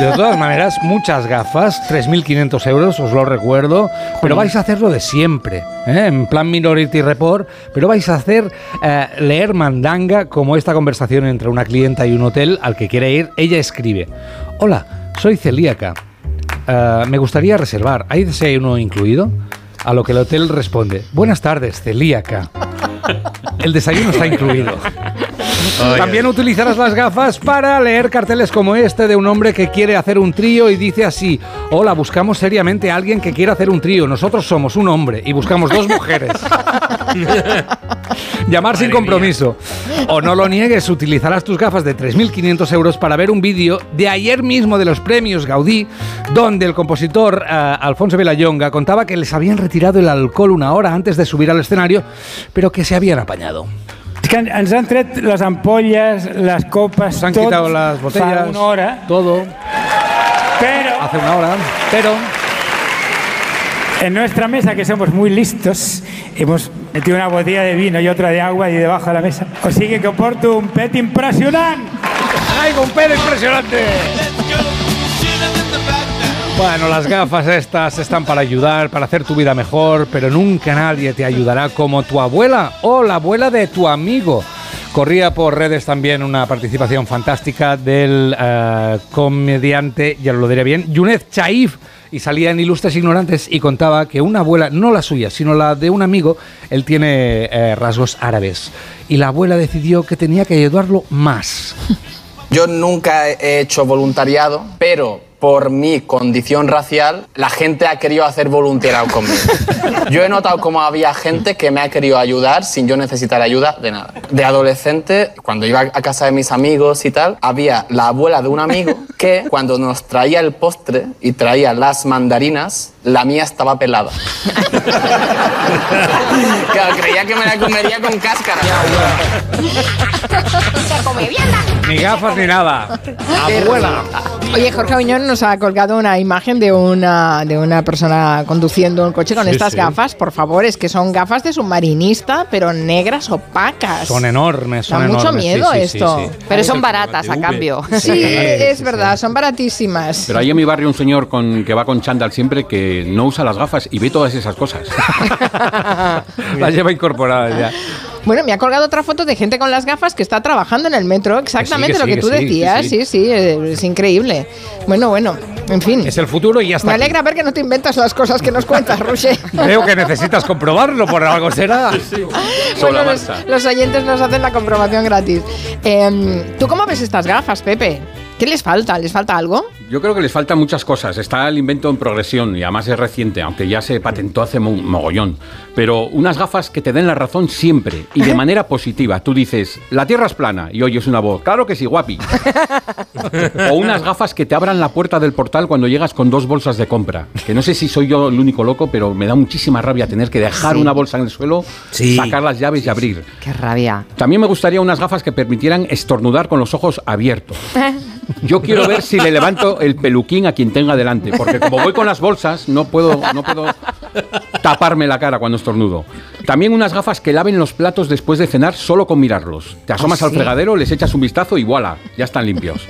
De todas maneras, muchas gafas, 3.500 euros, os lo recuerdo, pero vais a hacerlo de siempre, ¿eh? en plan Minority Report, pero vais a hacer eh, leer mandanga como esta conversación entre una clienta y un hotel al que quiere ir. Ella escribe, hola, soy celíaca, Eh, me gustaría reservar, ¿hay desayuno incluido? A lo que el hotel responde, buenas tardes, celíaca. El desayuno está incluido. También utilizarás las gafas para leer carteles como este de un hombre que quiere hacer un trío y dice así, hola, buscamos seriamente a alguien que quiera hacer un trío. Nosotros somos un hombre y buscamos dos mujeres. (laughs) Llamar sin compromiso. O no lo niegues, utilizarás tus gafas de 3.500 euros para ver un vídeo de ayer mismo de los premios Gaudí, donde el compositor eh, Alfonso Belayonga contaba que les habían retirado el alcohol una hora antes de subir al escenario, pero que se habían apañado. És que ens han tret les ampolles, les copes, Nos han tot quitado las botellas, fa una hora, todo, pero hace una hora, pero en nuestra mesa, que somos muy listos, hemos metido una botella de vino y otra de agua y debajo de la mesa. O sigui que porto un pet impressionant. ¡Ay, un pedo impresionante! Bueno, las gafas estas están para ayudar, para hacer tu vida mejor, pero nunca nadie te ayudará como tu abuela o la abuela de tu amigo. Corría por redes también una participación fantástica del eh, comediante, ya lo diré bien, Yunez Chaif, y salía en Ilustres Ignorantes y contaba que una abuela, no la suya, sino la de un amigo, él tiene eh, rasgos árabes, y la abuela decidió que tenía que ayudarlo más. Yo nunca he hecho voluntariado, pero por mi condición racial, la gente ha querido hacer voluntariado conmigo. (laughs) Yo he notado cómo había gente que me ha querido ayudar sin yo necesitar ayuda de nada. De adolescente, cuando iba a casa de mis amigos y tal, había la abuela de un amigo que cuando nos traía el postre y traía las mandarinas, la mía estaba pelada. (laughs) Claro, creía que me la comería con cáscara. Ni gafas ni nada. Abuela. Oye, Jorge Aviñón nos ha colgado una imagen de una, de una persona conduciendo un coche con Sí, estas sí. gafas. Por favor, es que son gafas de submarinista, pero negras opacas. Son enormes, son Da mucho enormes. miedo sí, sí, sí, esto. sí. Pero son baratas a cambio. Sí, es verdad, son baratísimas. Pero hay en mi barrio un señor con, que va con chándal siempre que no usa las gafas y ve todas esas cosas. (laughs) (laughs) Las lleva incorporadas ya. Bueno, me ha colgado otra foto de gente con las gafas que está trabajando en el metro, exactamente que lo sí, que que tú decías. sí. Sí, sí, eh, es increíble. Bueno, bueno, en fin. Es el futuro y ya está. Me aquí. alegra ver que no te inventas las cosas que nos cuentas, Roger. (laughs) Veo que necesitas comprobarlo, por algo será. Bueno, los, los oyentes nos hacen la comprobación gratis. Em, ¿Tú cómo ves estas gafas, Pepe? ¿Qué les falta? ¿Les falta algo? Yo creo que les faltan muchas cosas. Está el invento en progresión y además es reciente, aunque ya se patentó hace mo- mogollón. Pero unas gafas que te den la razón siempre y de (laughs) manera positiva. Tú dices, la Tierra es plana y oyes una voz, claro que sí, guapi. (laughs) o unas gafas que te abran la puerta del portal cuando llegas con dos bolsas de compra. Que no sé si soy yo el único loco, pero me da muchísima rabia tener que dejar Sí. una bolsa en el suelo, Sí. sacar las llaves y abrir. Qué rabia. También me gustaría unas gafas que permitieran estornudar con los ojos abiertos. (laughs) Yo quiero ver si le levanto el peluquín a quien tenga delante, porque como voy con las bolsas, no puedo, no puedo taparme la cara cuando estornudo. También unas gafas que laven los platos después de cenar solo con mirarlos. Te asomas ¿Ah, al sí? fregadero, les echas un vistazo y voilà, ya están limpios.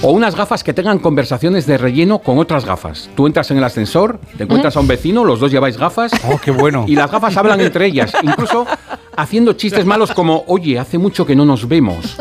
O unas gafas que tengan conversaciones de relleno con otras gafas. Tú entras en el ascensor, te encuentras a un vecino, los dos lleváis gafas. Oh, qué bueno. Y las gafas hablan entre ellas, incluso haciendo chistes malos como, oye, hace mucho que no nos vemos.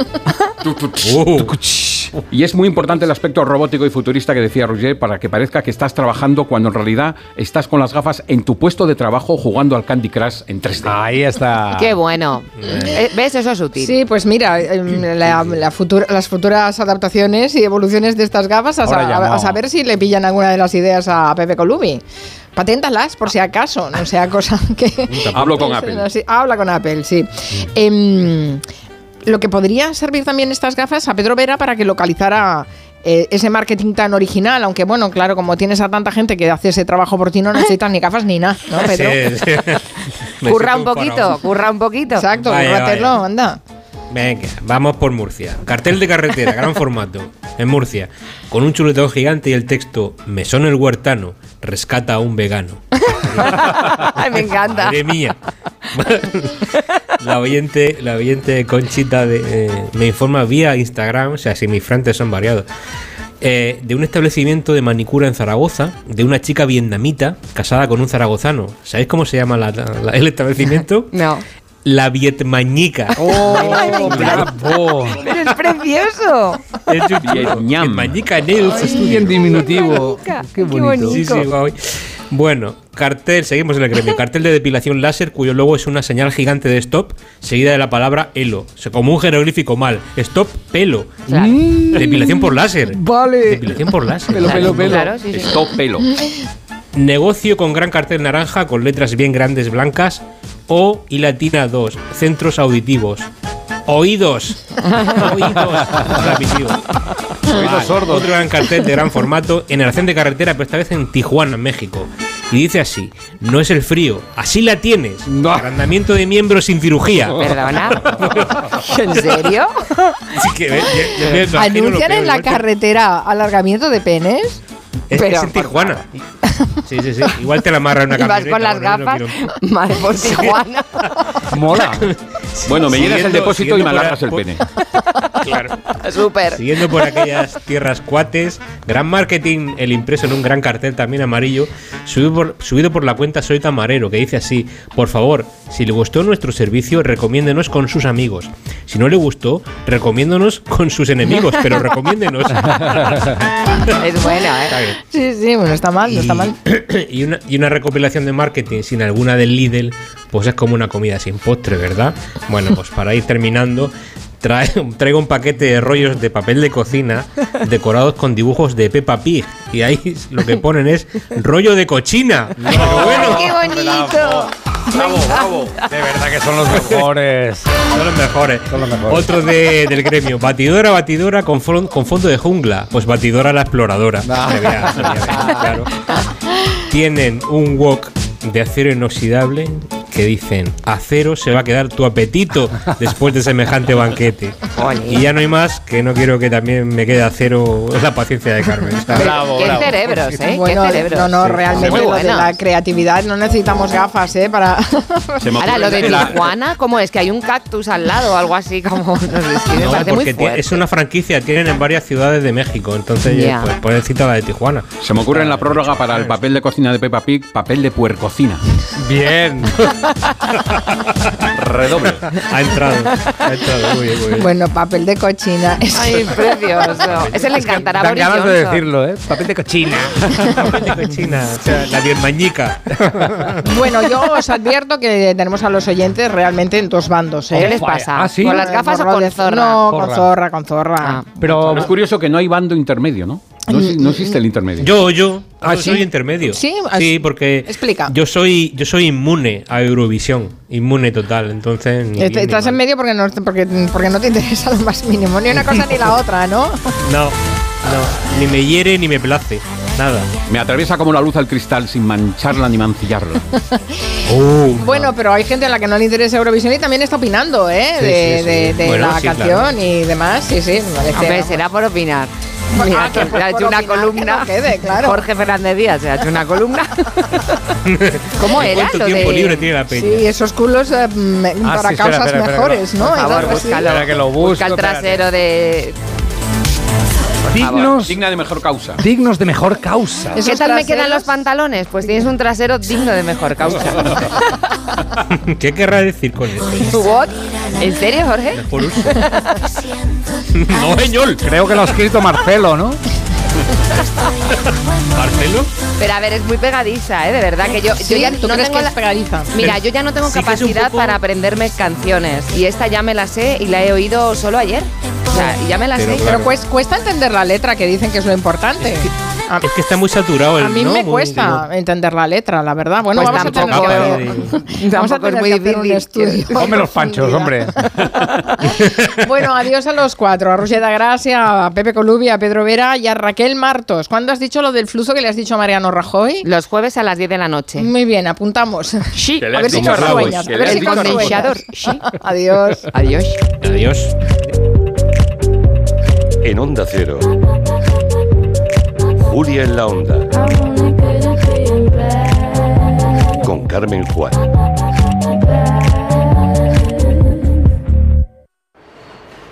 Y es muy importante el aspecto robótico y futurista que decía Roger para que parezca que estás trabajando cuando en realidad estás con las gafas en tu puesto de trabajo jugando al Candy Crush en 3D. Ahí está. Qué bueno. Eh, ¿Ves? Eso es útil. Sí, pues mira, em, la- la futura- las futuras adaptaciones y evoluciones de estas gafas, a, saber si le pillan alguna de las ideas a Pepe Colubi. Paténtalas por si acaso, no sea cosa (laughs) que... Hablo con (laughs) Apple. Sí, habla con Apple, sí. Em, lo que podría servir también estas gafas a Pedro Vera para que localizara eh, ese marketing tan original, aunque bueno, claro, como tienes a tanta gente que hace ese trabajo por ti, no (laughs) necesitas ni gafas ni nada, ¿no, Pedro? Sí, sí. (laughs) Curra un poquito, curra un poquito. Exacto, vaya. anda. Venga, vamos por Murcia. Cartel de carretera, (laughs) gran formato, en Murcia, con un chuletón gigante y el texto Mesón el huertano, rescata a un vegano. Ay, me encanta. Madre mía. La oyente, la oyente Conchita de, eh, me informa vía Instagram, o sea, si mis frantes son variados, eh, de un establecimiento de manicura en Zaragoza, de una chica vietnamita casada con un zaragozano. ¿Sabéis cómo se llama la- la- el establecimiento? (laughs) No. La Vietmañica. Oh, bravo. Pero es precioso. Es. Vietmañica Nails Estoy Studio. en diminutivo. Qué bonito. Sí, sí, guau. Bueno, cartel, seguimos en el gremio. Cartel de depilación láser cuyo logo es una señal gigante de stop seguida de la palabra elo. O sea, como un jeroglífico mal. Stop, pelo. Claro. Depilación por láser. Vale. Depilación por láser. Pelo, pelo, pelo. Claro, sí, sí. Stop pelo. Negocio con gran cartel naranja con letras bien grandes blancas. O y latina 2. Centros auditivos. Oídos. Oídos. Oídos sordos. Otro gran cartel de gran formato en el arcén de carretera, pero esta vez en Tijuana, México. Y dice así: No es el frío, así la tienes. No. Agrandamiento de miembros sin cirugía. Perdona. (laughs) ¿En serio? Así que, ve- yo- yo me imagino lo ¿Anuncian peor, en la carretera alargamiento de penes? Es, Pero, es en Tijuana. Sí, sí, sí. Igual te la amarra en una Y vas camioneta. con las no gafas. Madre por Tijuana. Mola. (laughs) Bueno, me llenas el depósito y me alargas el pene. (laughs) Claro. Súper. Siguiendo por aquellas tierras cuates, gran marketing, el impreso en un gran cartel también amarillo, subido por, subido por la cuenta Soy Camarero, que dice así, por favor, si le gustó nuestro servicio, recomiéndenos con sus amigos. Si no le gustó, recomiéndonos con sus enemigos, pero recomiéndenos. (laughs) Es buena, ¿eh? Sí, sí, bueno, está mal, no está mal. (clears throat) y, una, y una recopilación de marketing sin alguna del Lidl, pues es como una comida sin postre, ¿verdad? Bueno, pues para ir terminando, trae, (laughs) traigo un paquete de rollos de papel de cocina decorados con dibujos de Peppa Pig. Y ahí lo que ponen es rollo de cochina. (laughs) bueno. ¡Qué bonito! Bravo, bravo. De verdad que son los mejores. Son los mejores. Son los mejores. Otro de- del gremio. Batidora, batidora con, fon- con fondo de jungla. Pues batidora la exploradora. Ah. Vea, claro. Tienen un wok de acero inoxidable que dicen acero se va a quedar tu apetito después de semejante banquete. Y ya no hay más que no quiero que también me quede acero la paciencia de Carmen. (laughs) Qué cerebros, ¿eh? Bueno, Qué cerebros. no, no, realmente lo de la creatividad no necesitamos gafas, ¿eh? Para Ahora, lo de Tijuana, ¿cómo es? Que hay un cactus al lado o algo así, como. (laughs) No sé, es que me No, parece muy porque tiene- fuerte. es una franquicia, tienen en varias ciudades de México, entonces Ya. pues pueden citar la de Tijuana. Se me ocurre en la prórroga para el papel de cocina de Peppa Pig, papel de Bien. (laughs) Redoble. Ha entrado, ha entrado, muy bien, muy bien. Bueno, papel de cochina. Es Ay, precioso. Ese le encantará a Boris ganas de decirlo, ¿eh? Papel de cochina. Papel de cochina, o sea, la birmañica. Bueno, yo os advierto que tenemos a los oyentes realmente en dos bandos. ¿eh? ¿Qué les pasa? ¿Ah, sí? ¿Con las gafas o con zorra? No, con Zorra. zorra, con zorra. Pero Es curioso que no hay bando intermedio, ¿no? No, exi- no existe el intermedio. Yo, yo, Ah, yo ¿sí? soy intermedio. Sí, sí, porque Explica. yo soy, yo soy inmune a Eurovisión, inmune total, entonces. ni bien ni Estás en mal. medio porque no, porque, porque no te interesa lo más mínimo, ni una cosa ni la otra, ¿no? No, no, ni me hiere ni me place, nada. Me atraviesa como la luz al cristal sin mancharla ni mancillarla. (laughs) Uh, Bueno, pero hay gente a la que no le interesa Eurovisión y también está opinando, ¿eh? Sí, de sí, de- sí. de Bueno, la sí, canción claro. y demás. Sí, sí, me parece. Hombre, será por opinar. Mira, Ah, que que ha hecho una que columna. no quede, claro. Jorge Fernández Díaz se ha hecho una columna. (laughs) ¿Cómo era ¿Cuánto lo tiempo de- libre tiene la peña? Sí, esos culos eh, mm, Ah, para sí, espera, causas espera, espera, mejores, que ¿no? Por favor, búscalo. Espera que lo busco, Busca el espérate. trasero de. Dignos, Digna de mejor causa. dignos de mejor causa. ¿Qué tal me quedan los pantalones? Pues tienes un trasero digno de mejor causa. (laughs) ¿Qué querrá decir con esto? ¿What? ¿En serio, Jorge? (laughs) (laughs) No, señor. Creo que lo ha escrito Marcelo, ¿no? (laughs) Marcelo. Pero a ver, es muy pegadiza, ¿eh? De verdad que yo, yo ya ¿tú no crees tengo que la- es pegadiza? Mira, yo ya no tengo sí capacidad poco- para aprenderme canciones. Y esta ya me la sé y la he oído solo ayer. O sea, y ya me la Pero sé. claro. Pero cues- cuesta entender la letra, que dicen que es lo importante. A, Es que está muy saturado el a mí ¿no? me Muy- cuesta entender la letra, la verdad. Bueno, Pues vamos a tener tampoco- que, Tampoco (laughs) vamos a es tener muy que hacer un difícil. estudio. (laughs) Ponme los panchos, hombre. Bueno, adiós a los cuatro. A Roger da Gracia, a Pepe Colubia, a Pedro Vera y a Raquel Martos. ¿Cuándo has dicho lo del flujo que le has dicho a Mariano Rajoy? Los jueves a las 10 de la noche. Muy bien, apuntamos. Sí, A has ver si sueñas. A le ver has si condensador. (laughs) Adiós. Adiós. Adiós. En Onda Cero. Julia en la Onda. Con Carmen Juan.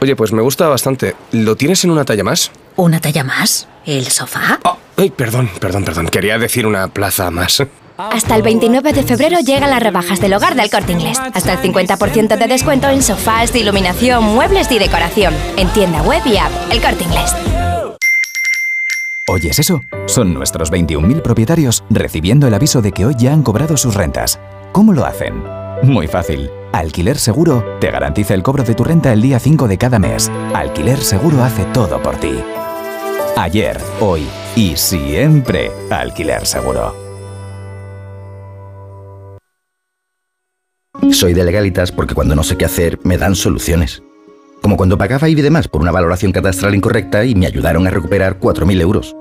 Oye, pues me gusta bastante. ¿Lo tienes en una talla más? ¿Una talla más? ¿El sofá? Ah, ay, perdón, perdón, perdón. Quería decir una plaza más. Hasta el 29 de febrero llegan las rebajas del hogar del corte inglés. Hasta el 50% de descuento en sofás, iluminación, muebles y decoración. En tienda web y app. El corte inglés. ¿Oyes eso? Son nuestros 21.000 propietarios recibiendo el aviso de que hoy ya han cobrado sus rentas. ¿Cómo lo hacen? Muy fácil. Alquiler Seguro te garantiza el cobro de tu renta el día 5 de cada mes. Alquiler Seguro hace todo por ti. Ayer, hoy y siempre. Alquiler Seguro. Soy de legalitas porque cuando no sé qué hacer me dan soluciones. Como cuando pagaba IBI de más por una valoración catastral incorrecta y me ayudaron a recuperar 4.000 euros.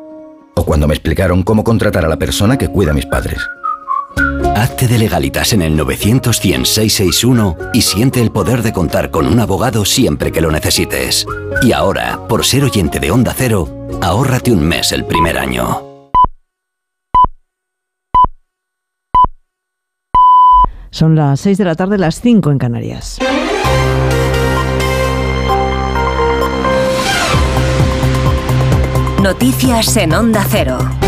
O cuando me explicaron cómo contratar a la persona que cuida a mis padres. Hazte de legalitas en el 900 661 y siente el poder de contar con un abogado siempre que lo necesites. Y ahora, por ser oyente de Onda Cero, ahórrate un mes el primer año. Son las 6 de la tarde, las 5 en Canarias. Noticias en Onda Cero.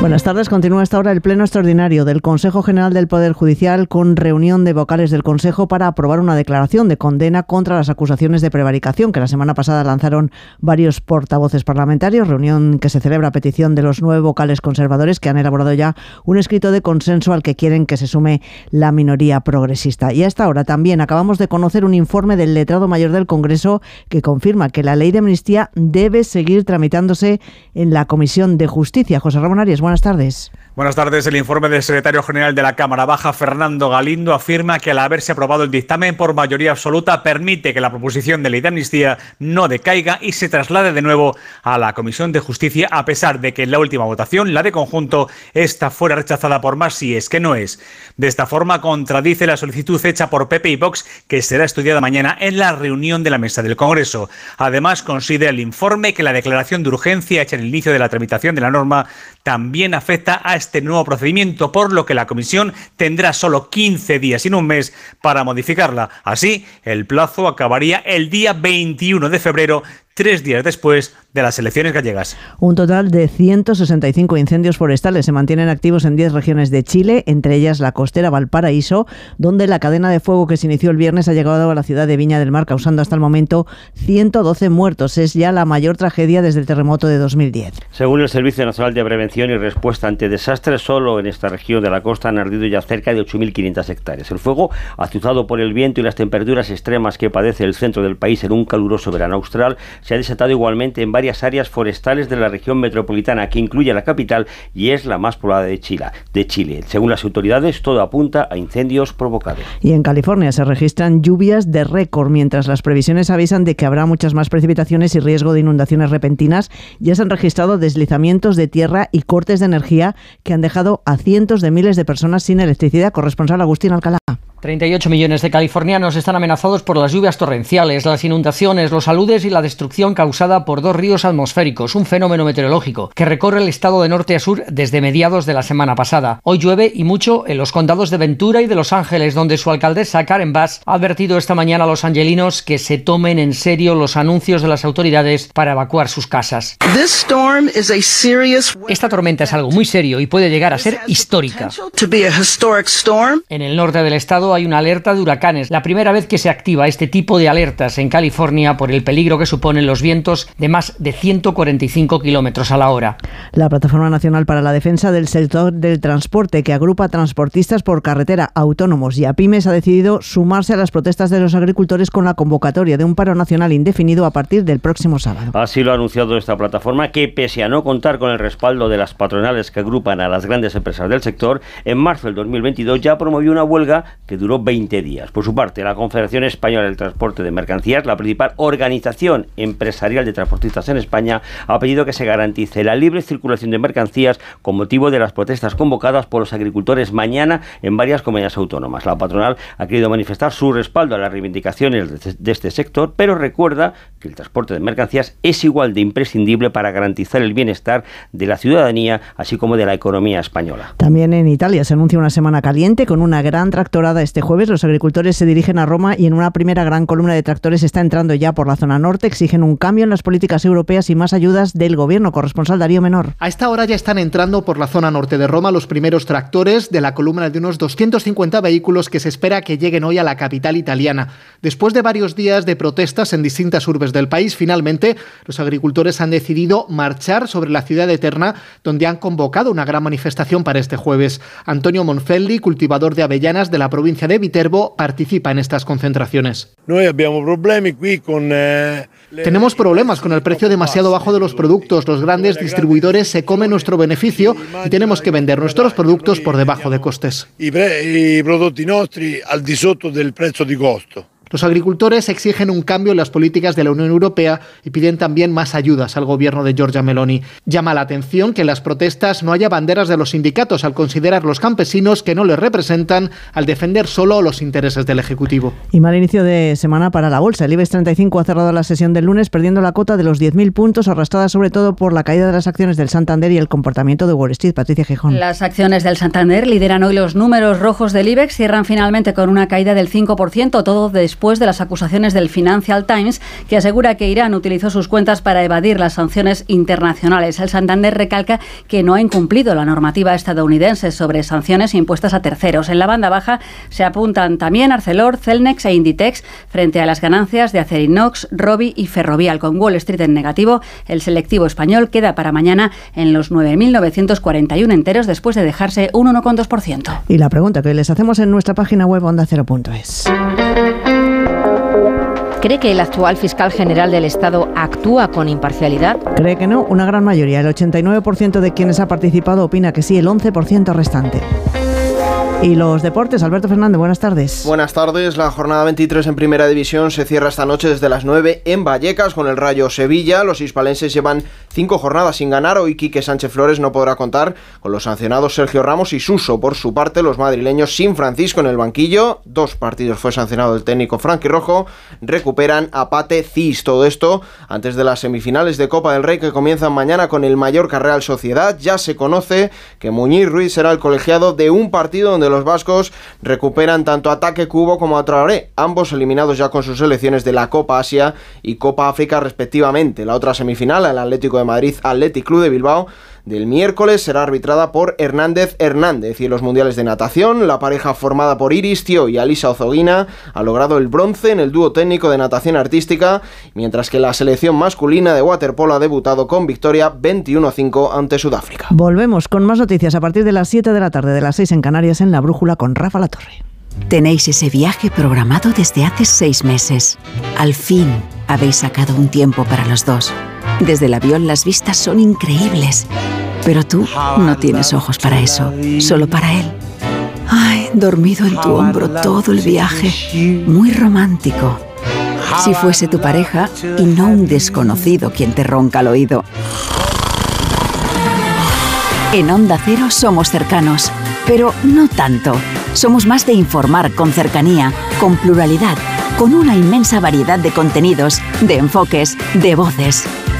Buenas tardes. Continúa esta hora el pleno extraordinario del Consejo General del Poder Judicial con reunión de vocales del Consejo para aprobar una declaración de condena contra las acusaciones de prevaricación que la semana pasada lanzaron varios portavoces parlamentarios. Reunión que se celebra a petición de los nueve vocales conservadores que han elaborado ya un escrito de consenso al que quieren que se sume la minoría progresista. Y a esta hora también acabamos de conocer un informe del letrado mayor del Congreso que confirma que la ley de amnistía debe seguir tramitándose en la Comisión de Justicia. José Ramón Arias, buenas tardes. Buenas tardes. El informe del secretario general de la Cámara Baja, Fernando Galindo, afirma que al haberse aprobado el dictamen por mayoría absoluta permite que la proposición de ley de amnistía no decaiga y se traslade de nuevo a la Comisión de Justicia, a pesar de que en la última votación, la de conjunto, esta fuera rechazada por más si es que no es. De esta forma, contradice la solicitud hecha por Pepe y Vox, que será estudiada mañana en la reunión de la mesa del Congreso. Además, considera el informe que la declaración de urgencia hecha en el inicio de la tramitación de la norma también afecta a este nuevo procedimiento, por lo que la Comisión tendrá solo 15 días y no un mes para modificarla. Así, el plazo acabaría el día 21 de febrero tres días después de las elecciones gallegas. Un total de 165 incendios forestales se mantienen activos en 10 regiones de Chile, entre ellas la costera Valparaíso, donde la cadena de fuego que se inició el viernes ha llegado a la ciudad de Viña del Mar, causando hasta el momento 112 muertos. Es ya la mayor tragedia desde el terremoto de 2010. Según el Servicio Nacional de Prevención y Respuesta ante Desastres, solo en esta región de la costa han ardido ya cerca de 8.500 hectáreas. El fuego, azuzado por el viento y las temperaturas extremas que padece el centro del país en un caluroso verano austral, se ha desatado igualmente en varias áreas forestales de la región metropolitana, que incluye la capital y es la más poblada de Chile. De Chile. Según las autoridades, todo apunta a incendios provocados. Y en California se registran lluvias de récord, mientras las previsiones avisan de que habrá muchas más precipitaciones y riesgo de inundaciones repentinas. Ya se han registrado deslizamientos de tierra y cortes de energía que han dejado a cientos de miles de personas sin electricidad. Corresponsal Agustín Alcalá. 38 millones de californianos están amenazados por las lluvias torrenciales, las inundaciones, los aludes y la destrucción causada por dos ríos atmosféricos, un fenómeno meteorológico que recorre el estado de norte a sur desde mediados de la semana pasada. Hoy llueve y mucho en los condados de Ventura y de Los Ángeles, donde su alcaldesa Karen Bass ha advertido esta mañana a los angelinos que se tomen en serio los anuncios de las autoridades para evacuar sus casas. Esta tormenta es algo muy serio y puede llegar a ser histórica. En el norte del estado hay una alerta de huracanes, la primera vez que se activa este tipo de alertas en California por el peligro que suponen los vientos de más de 145 kilómetros a la hora. La Plataforma Nacional para la Defensa del Sector del Transporte, que agrupa transportistas por carretera, autónomos y a pymes, ha decidido sumarse a las protestas de los agricultores con la convocatoria de un paro nacional indefinido a partir del próximo sábado. Así lo ha anunciado esta plataforma, que pese a no contar con el respaldo de las patronales que agrupan a las grandes empresas del sector, en marzo del 2022 ya promovió una huelga que duró 20 días. Por su parte, la Confederación Española del Transporte de Mercancías, la principal organización empresarial de transportistas en España, ha pedido que se garantice la libre circulación de mercancías con motivo de las protestas convocadas por los agricultores mañana en varias comunidades autónomas. La patronal ha querido manifestar su respaldo a las reivindicaciones de este sector, pero recuerda que el transporte de mercancías es igual de imprescindible para garantizar el bienestar de la ciudadanía, así como de la economía española. También en Italia se anuncia una semana caliente con una gran tractorada este jueves. Los agricultores se dirigen a Roma y en una primera gran columna de tractores está entrando ya por la zona norte. Exigen un cambio en las políticas europeas y más ayudas del gobierno. Corresponsal Darío Menor. A esta hora ya están entrando por la zona norte de Roma los primeros tractores de la columna de unos 250 vehículos que se espera que lleguen hoy a la capital italiana. Después de varios días de protestas en distintas urbes del país, finalmente los agricultores han decidido marchar sobre la ciudad eterna, donde han convocado una gran manifestación para este jueves. Antonio Monfelli, cultivador de avellanas de la provincia de Viterbo, participa en estas concentraciones. Eh, Tenemos problemas con el precio demasiado bajo de los productos. Los grandes distribuidores se comen nuestro beneficio y tenemos que vender nuestros productos por debajo de costes. I prodotti nostri al di sotto del prezzo di costo. Los agricultores exigen un cambio en las políticas de la Unión Europea y piden también más ayudas al gobierno de Giorgia Meloni. Llama la atención que en las protestas no haya banderas de los sindicatos al considerar los campesinos que no les representan al defender solo los intereses del Ejecutivo. Y mal inicio de semana para la bolsa. El IBEX 35 ha cerrado la sesión del lunes perdiendo la cota de los 10.000 puntos, arrastrada sobre todo por la caída de las acciones del Santander y el comportamiento de Wall Street. Patricia Gijón. Las acciones del Santander lideran hoy los números rojos del IBEX, cierran finalmente con una caída del 5%, todo después después de las acusaciones del Financial Times, que asegura que Irán utilizó sus cuentas para evadir las sanciones internacionales. El Santander recalca que no ha incumplido la normativa estadounidense sobre sanciones impuestas a terceros. En la banda baja se apuntan también Arcelor, Celnex e Inditex frente a las ganancias de Acerinox, Robi y Ferrovial. Con Wall Street en negativo, el selectivo español queda para mañana en los 9.941 enteros después de dejarse un 1,2%. Y la pregunta que les hacemos en nuestra página web ondacero.es. ¿Cree que el actual fiscal general del Estado actúa con imparcialidad? Cree que no, una gran mayoría, el 89% de quienes ha participado opina que sí, el 11% restante. Y los deportes, Alberto Fernández, buenas tardes. Buenas tardes, la jornada 23 en Primera División se cierra esta noche desde las 9 en Vallecas con el Rayo Sevilla. Los hispalenses llevan cinco jornadas sin ganar. Hoy Quique Sánchez Flores no podrá contar con los sancionados Sergio Ramos y Suso. Por su parte, los madrileños sin Francisco en el banquillo. Dos partidos fue sancionado el técnico Frankie Rojo. Recuperan a Pate Cis. Todo esto antes de las semifinales de Copa del Rey que comienzan mañana con el Mallorca Real Sociedad. Ya se conoce que Muñiz Ruiz será el colegiado de un partido donde los vascos recuperan tanto ataque Cubo como a Traoré, ambos eliminados ya con sus selecciones de la Copa Asia y Copa África respectivamente. La otra semifinal, el Atlético de Madrid Athletic Club de Bilbao, del miércoles será arbitrada por Hernández Hernández y en los mundiales de natación la pareja formada por Iris Tio y Alisa Ozoguina ha logrado el bronce en el dúo técnico de natación artística mientras que la selección masculina de waterpolo ha debutado con victoria 21-5 ante Sudáfrica. Volvemos con más noticias a partir de las 7 de la tarde de las 6 en Canarias en La Brújula con Rafa La Torre. Tenéis ese viaje programado desde hace seis meses. Al fin habéis sacado un tiempo para los dos. Desde el avión las vistas son increíbles. Pero tú no tienes ojos para eso, solo para él. Ay, dormido en tu hombro todo el viaje. Muy romántico. Si fuese tu pareja y no un desconocido quien te ronca al oído. En Onda Cero somos cercanos, pero no tanto. Somos más de informar con cercanía, con pluralidad, con una inmensa variedad de contenidos, de enfoques, de voces.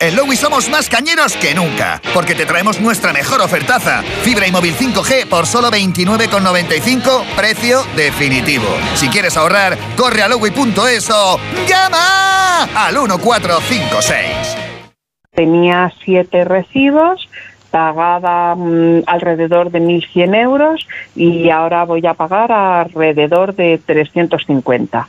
En Lowy somos más cañeros que nunca, porque te traemos nuestra mejor ofertaza. Fibra y móvil 5G por solo 29,95, precio definitivo. Si quieres ahorrar, corre a lowy.es o llama al 1456. Tenía siete recibos, pagaba mm, alrededor de 1.100 euros y ahora voy a pagar alrededor de 350.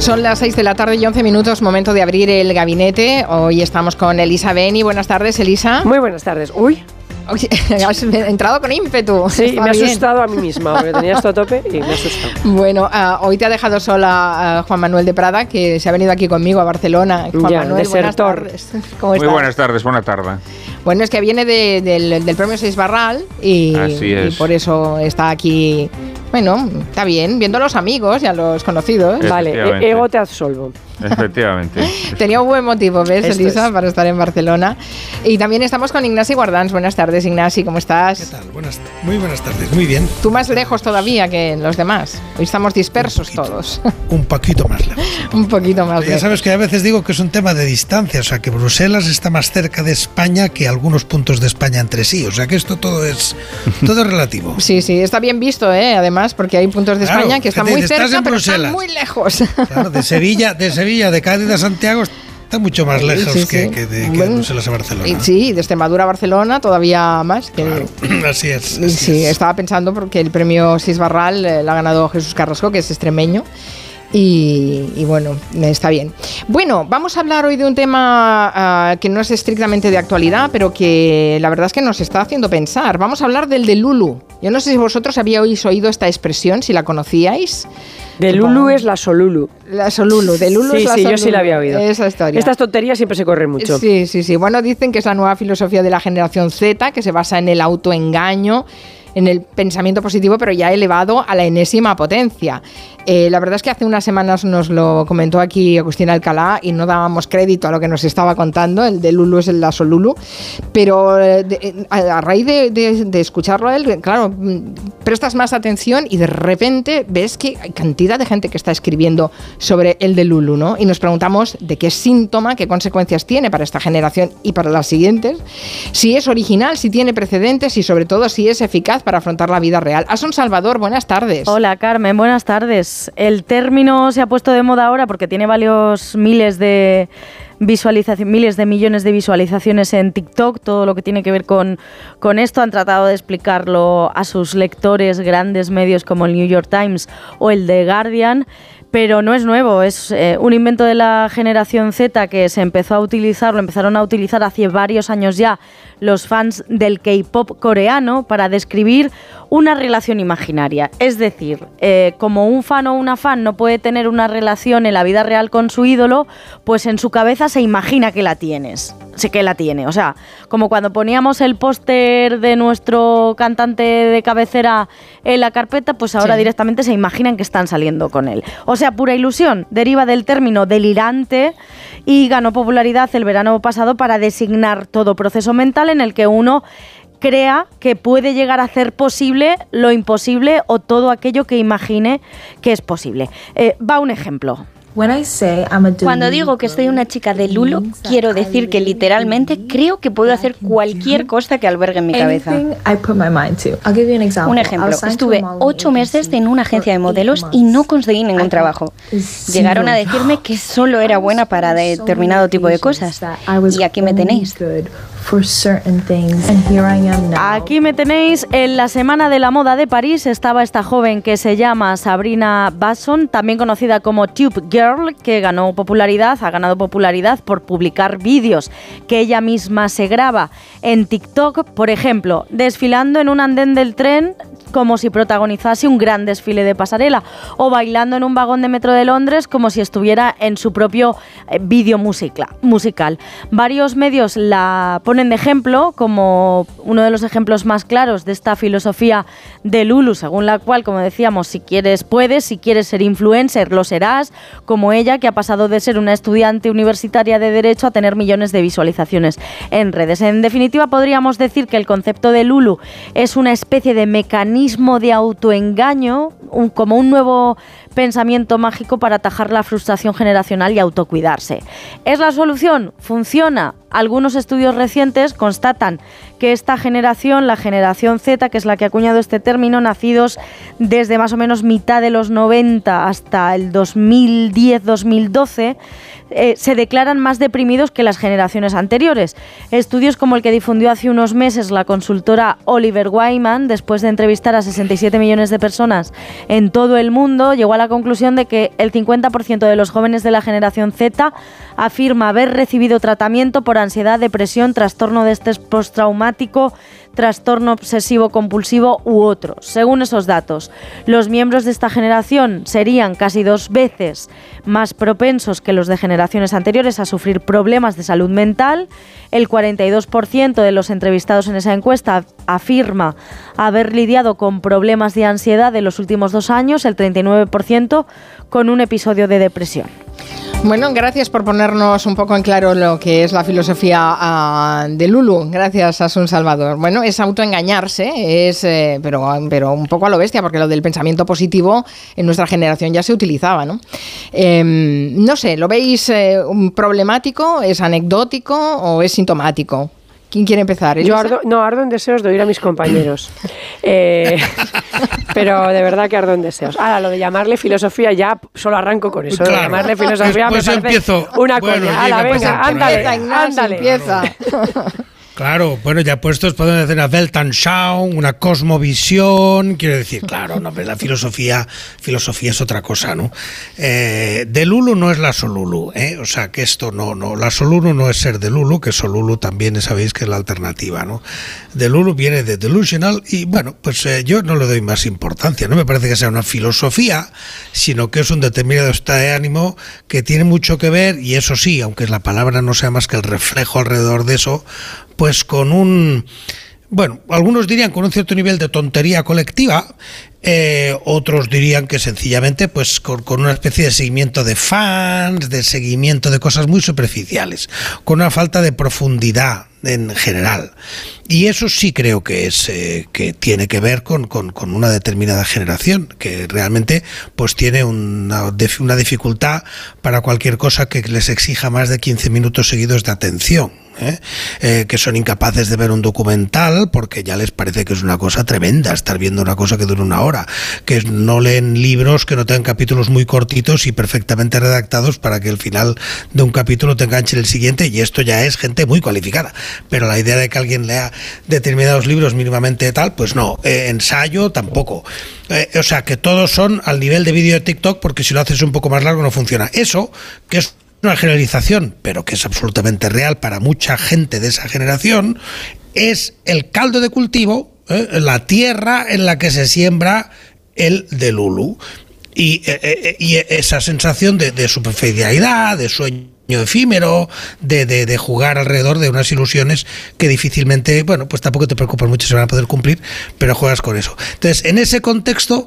Son las 6 de la tarde y 11 minutos, momento de abrir el gabinete. Hoy estamos con Elisa Beni. Buenas tardes, Elisa. Muy buenas tardes. Uy. Oye, (laughs) has entrado con ímpetu. Sí, Está me bien. asustado a mí misma, porque (laughs) tenía esto a tope y me he asustado. Bueno, ah, hoy te ha dejado sola ah, Juan Manuel de Prada, que se ha venido aquí conmigo a Barcelona. Juan Ya, Manuel, buenas desertor. tardes. (laughs) ¿Cómo Muy estás? buenas tardes, buena tarde. Bueno, es que viene de- del, del premio Seis Barral y, Así es. y por eso está aquí. Bueno, está bien, viendo a los amigos y a los conocidos. Vale, e- ego te absolvo. Efectivamente. (laughs) Tenía un buen motivo, ¿ves, Esto Elisa, es. para estar en Barcelona? Y también estamos con Ignasi Guardans. Buenas tardes, Ignasi, ¿cómo estás? ¿Qué tal? Buenas, muy buenas tardes, muy bien. Tú más lejos todavía que los demás. Hoy estamos dispersos todos. (laughs) Un poquito más lejos. (laughs) un poquito más Ya lejos. sabes que a veces digo que es un tema de distancia, o sea que Bruselas está más cerca de España que algunos puntos de España entre sí, o sea que esto todo es todo es relativo. Sí, sí, está bien visto, ¿eh? además, porque hay puntos de Claro, España que están muy cerca, pero están muy lejos. Claro, de Sevilla, de Sevilla, de Cádiz a Santiago Está mucho más lejos Sí, sí. que, que de, que de Bueno, Bruselas a Barcelona. Sí, de Extremadura a Barcelona todavía más. Que, (clears throat) Así es. sí, estaba pensando porque el premio Sisbarral eh, lo ha ganado Jesús Carrasco, que es extremeño. Y, y bueno, está bien. Bueno, vamos a hablar hoy de un tema ah, que no es estrictamente de actualidad, pero que la verdad es que nos está haciendo pensar. Vamos a hablar del de Lulu. Yo no sé si vosotros habíais oído esta expresión, si la conocíais. De Lulu es la Solulu. La Solulu, de Lulu sí, es la sí, yo sí Solulu. la había oído. Esa historia. Estas tonterías siempre se corren mucho. Sí, sí, sí. Bueno, dicen que es la nueva filosofía de la generación Z, que se basa en el autoengaño, en el pensamiento positivo, pero ya elevado a la enésima potencia. Eh, la verdad es que hace unas semanas nos lo comentó aquí Agustín Alcalá y no dábamos crédito a lo que nos estaba contando, el de Lulu es el la Solulu, pero eh, de- a, raíz de, de- de escucharlo a él, claro, mm, prestas más atención y de repente ves que hay cantidad de gente que está escribiendo sobre el de Lulu, ¿no? Y nos preguntamos de qué síntoma, qué consecuencias tiene para esta generación y para las siguientes, si es original, si tiene precedentes y sobre todo si es eficaz para afrontar la vida real. Asun Salvador, buenas tardes. Hola Carmen, buenas tardes. El término se ha puesto de moda ahora porque tiene varios miles de visualizaciones, miles de millones de visualizaciones en TikTok, todo lo que tiene que ver con, con esto. Han tratado de explicarlo a sus lectores grandes medios como el New York Times o el The Guardian. Pero no es nuevo, es eh, un invento de la generación Z que se empezó a utilizar, lo empezaron a utilizar hace varios años ya los fans del K-pop coreano para describir una relación imaginaria. Es decir, eh, como un fan o una fan no puede tener una relación en la vida real con su ídolo, pues en su cabeza se imagina que la tienes. Sí que la tiene. O sea, como cuando poníamos el póster de nuestro cantante de cabecera en la carpeta, pues ahora Sí. directamente se imaginan que están saliendo con él. O sea, pura ilusión. Deriva del término delirante y ganó popularidad el verano pasado para designar todo proceso mental en el que uno crea que puede llegar a hacer posible lo imposible o todo aquello que imagine que es posible. Eh, va un ejemplo. Cuando digo que soy una chica de Lulo, quiero decir que literalmente creo que puedo hacer cualquier cosa que albergue en mi cabeza. Un ejemplo, estuve ocho meses en una agencia de modelos y no conseguí ningún trabajo. Llegaron a decirme que solo era buena para determinado tipo de cosas. Y aquí me tenéis. Aquí me tenéis en la Semana de la Moda de París. Estaba esta joven que se llama Sabrina Basson, también conocida como Tube Girl, que ganó popularidad, ha ganado popularidad por publicar vídeos que ella misma se graba en TikTok, por ejemplo, desfilando en un andén del tren como si protagonizase un gran desfile de pasarela o bailando en un vagón de metro de Londres como si estuviera en su propio eh, vídeo musical. Varios medios la ponen de ejemplo como uno de los ejemplos más claros de esta filosofía de Lulu, según la cual, como decíamos, si quieres puedes, si quieres ser influencer lo serás, como ella que ha pasado de ser una estudiante universitaria de derecho a tener millones de visualizaciones en redes. En definitiva, podríamos decir que el concepto de Lulu es una especie de mecanismo de autoengaño, como un nuevo pensamiento mágico para atajar la frustración generacional y autocuidarse. ¿Es la solución? ¿Funciona? Algunos estudios recientes constatan que esta generación, la generación Z, que es la que ha acuñado este término, nacidos desde más o menos mitad de los 90 hasta el 2010-2012, eh, se declaran más deprimidos que las generaciones anteriores. Estudios como el que difundió hace unos meses la consultora Oliver Wyman, después de entrevistar a 67 millones de personas en todo el mundo, llegó a la conclusión de que el 50% de los jóvenes de la generación Z afirma haber recibido tratamiento por ansiedad, depresión, trastorno de estrés postraumático, trastorno obsesivo compulsivo u otros. Según esos datos, los miembros de esta generación serían casi dos veces más propensos que los de generaciones anteriores a sufrir problemas de salud mental. El 42% de los entrevistados en esa encuesta afirma haber lidiado con problemas de ansiedad en los últimos dos años, el 39% con un episodio de depresión. Bueno, gracias por ponernos un poco en claro lo que es la filosofía ah, de Lulu. Gracias, Asun Salvador. Bueno, es autoengañarse, es, eh, pero, pero un poco a lo bestia, porque lo del pensamiento positivo en nuestra generación ya se utilizaba, ¿no? Eh, no sé, ¿lo veis eh, problemático? ¿Es anecdótico o es sintomático? ¿Quién quiere empezar? Yo ardo, no, ardo en deseos de oír a mis compañeros. (laughs) Eh, pero de verdad que ardo en deseos. Ahora, lo de llamarle filosofía, ya solo arranco con eso. De llamarle filosofía pues me empiezo. una coña. Ala, venga, ándale, ándale. Empieza. (laughs) Claro, bueno, ya puestos podemos hacer una Weltanschauung, una cosmovisión, quiero decir, claro, no, la filosofía, filosofía es otra cosa, ¿no? Eh, de Lulu no es la Solulu, ¿eh? O sea, que esto no, no, la Solulu no es ser de Lulu, que Solulu también sabéis que es la alternativa, ¿no? De Lulu viene de delusional y bueno, pues eh, yo no le doy más importancia, no me parece que sea una filosofía, sino que es un determinado estado de ánimo que tiene mucho que ver, y eso sí, aunque la palabra no sea más que el reflejo alrededor de eso, pues con un, bueno, algunos dirían con un cierto nivel de tontería colectiva, eh, otros dirían que sencillamente pues con, una especie de seguimiento de fans, de seguimiento de cosas muy superficiales, con una falta de profundidad en general. Y eso sí creo que es eh, que tiene que ver con, con, una determinada generación, que realmente pues tiene una, una dificultad para cualquier cosa que les exija más de 15 minutos seguidos de atención. ¿Eh? Eh, que son incapaces de ver un documental porque ya les parece que es una cosa tremenda estar viendo una cosa que dura una hora, que no leen libros que no tengan capítulos muy cortitos y perfectamente redactados para que el final de un capítulo te enganche el siguiente y esto ya es gente muy cualificada. Pero la idea de que alguien lea determinados libros mínimamente tal, pues no, eh, ensayo tampoco. o sea, que todos son al nivel de vídeo de TikTok porque si lo haces un poco más largo no funciona. Eso, que es una generalización, pero que es absolutamente real para mucha gente de esa generación, es el caldo de cultivo, ¿eh? la tierra en la que se siembra el de Lulu. Y, eh, eh, esa sensación de, superficialidad, de sueño efímero, de, de, de, jugar alrededor de unas ilusiones que difícilmente, bueno, pues tampoco te preocupan mucho, se van a poder cumplir, pero juegas con eso. Entonces, en ese contexto,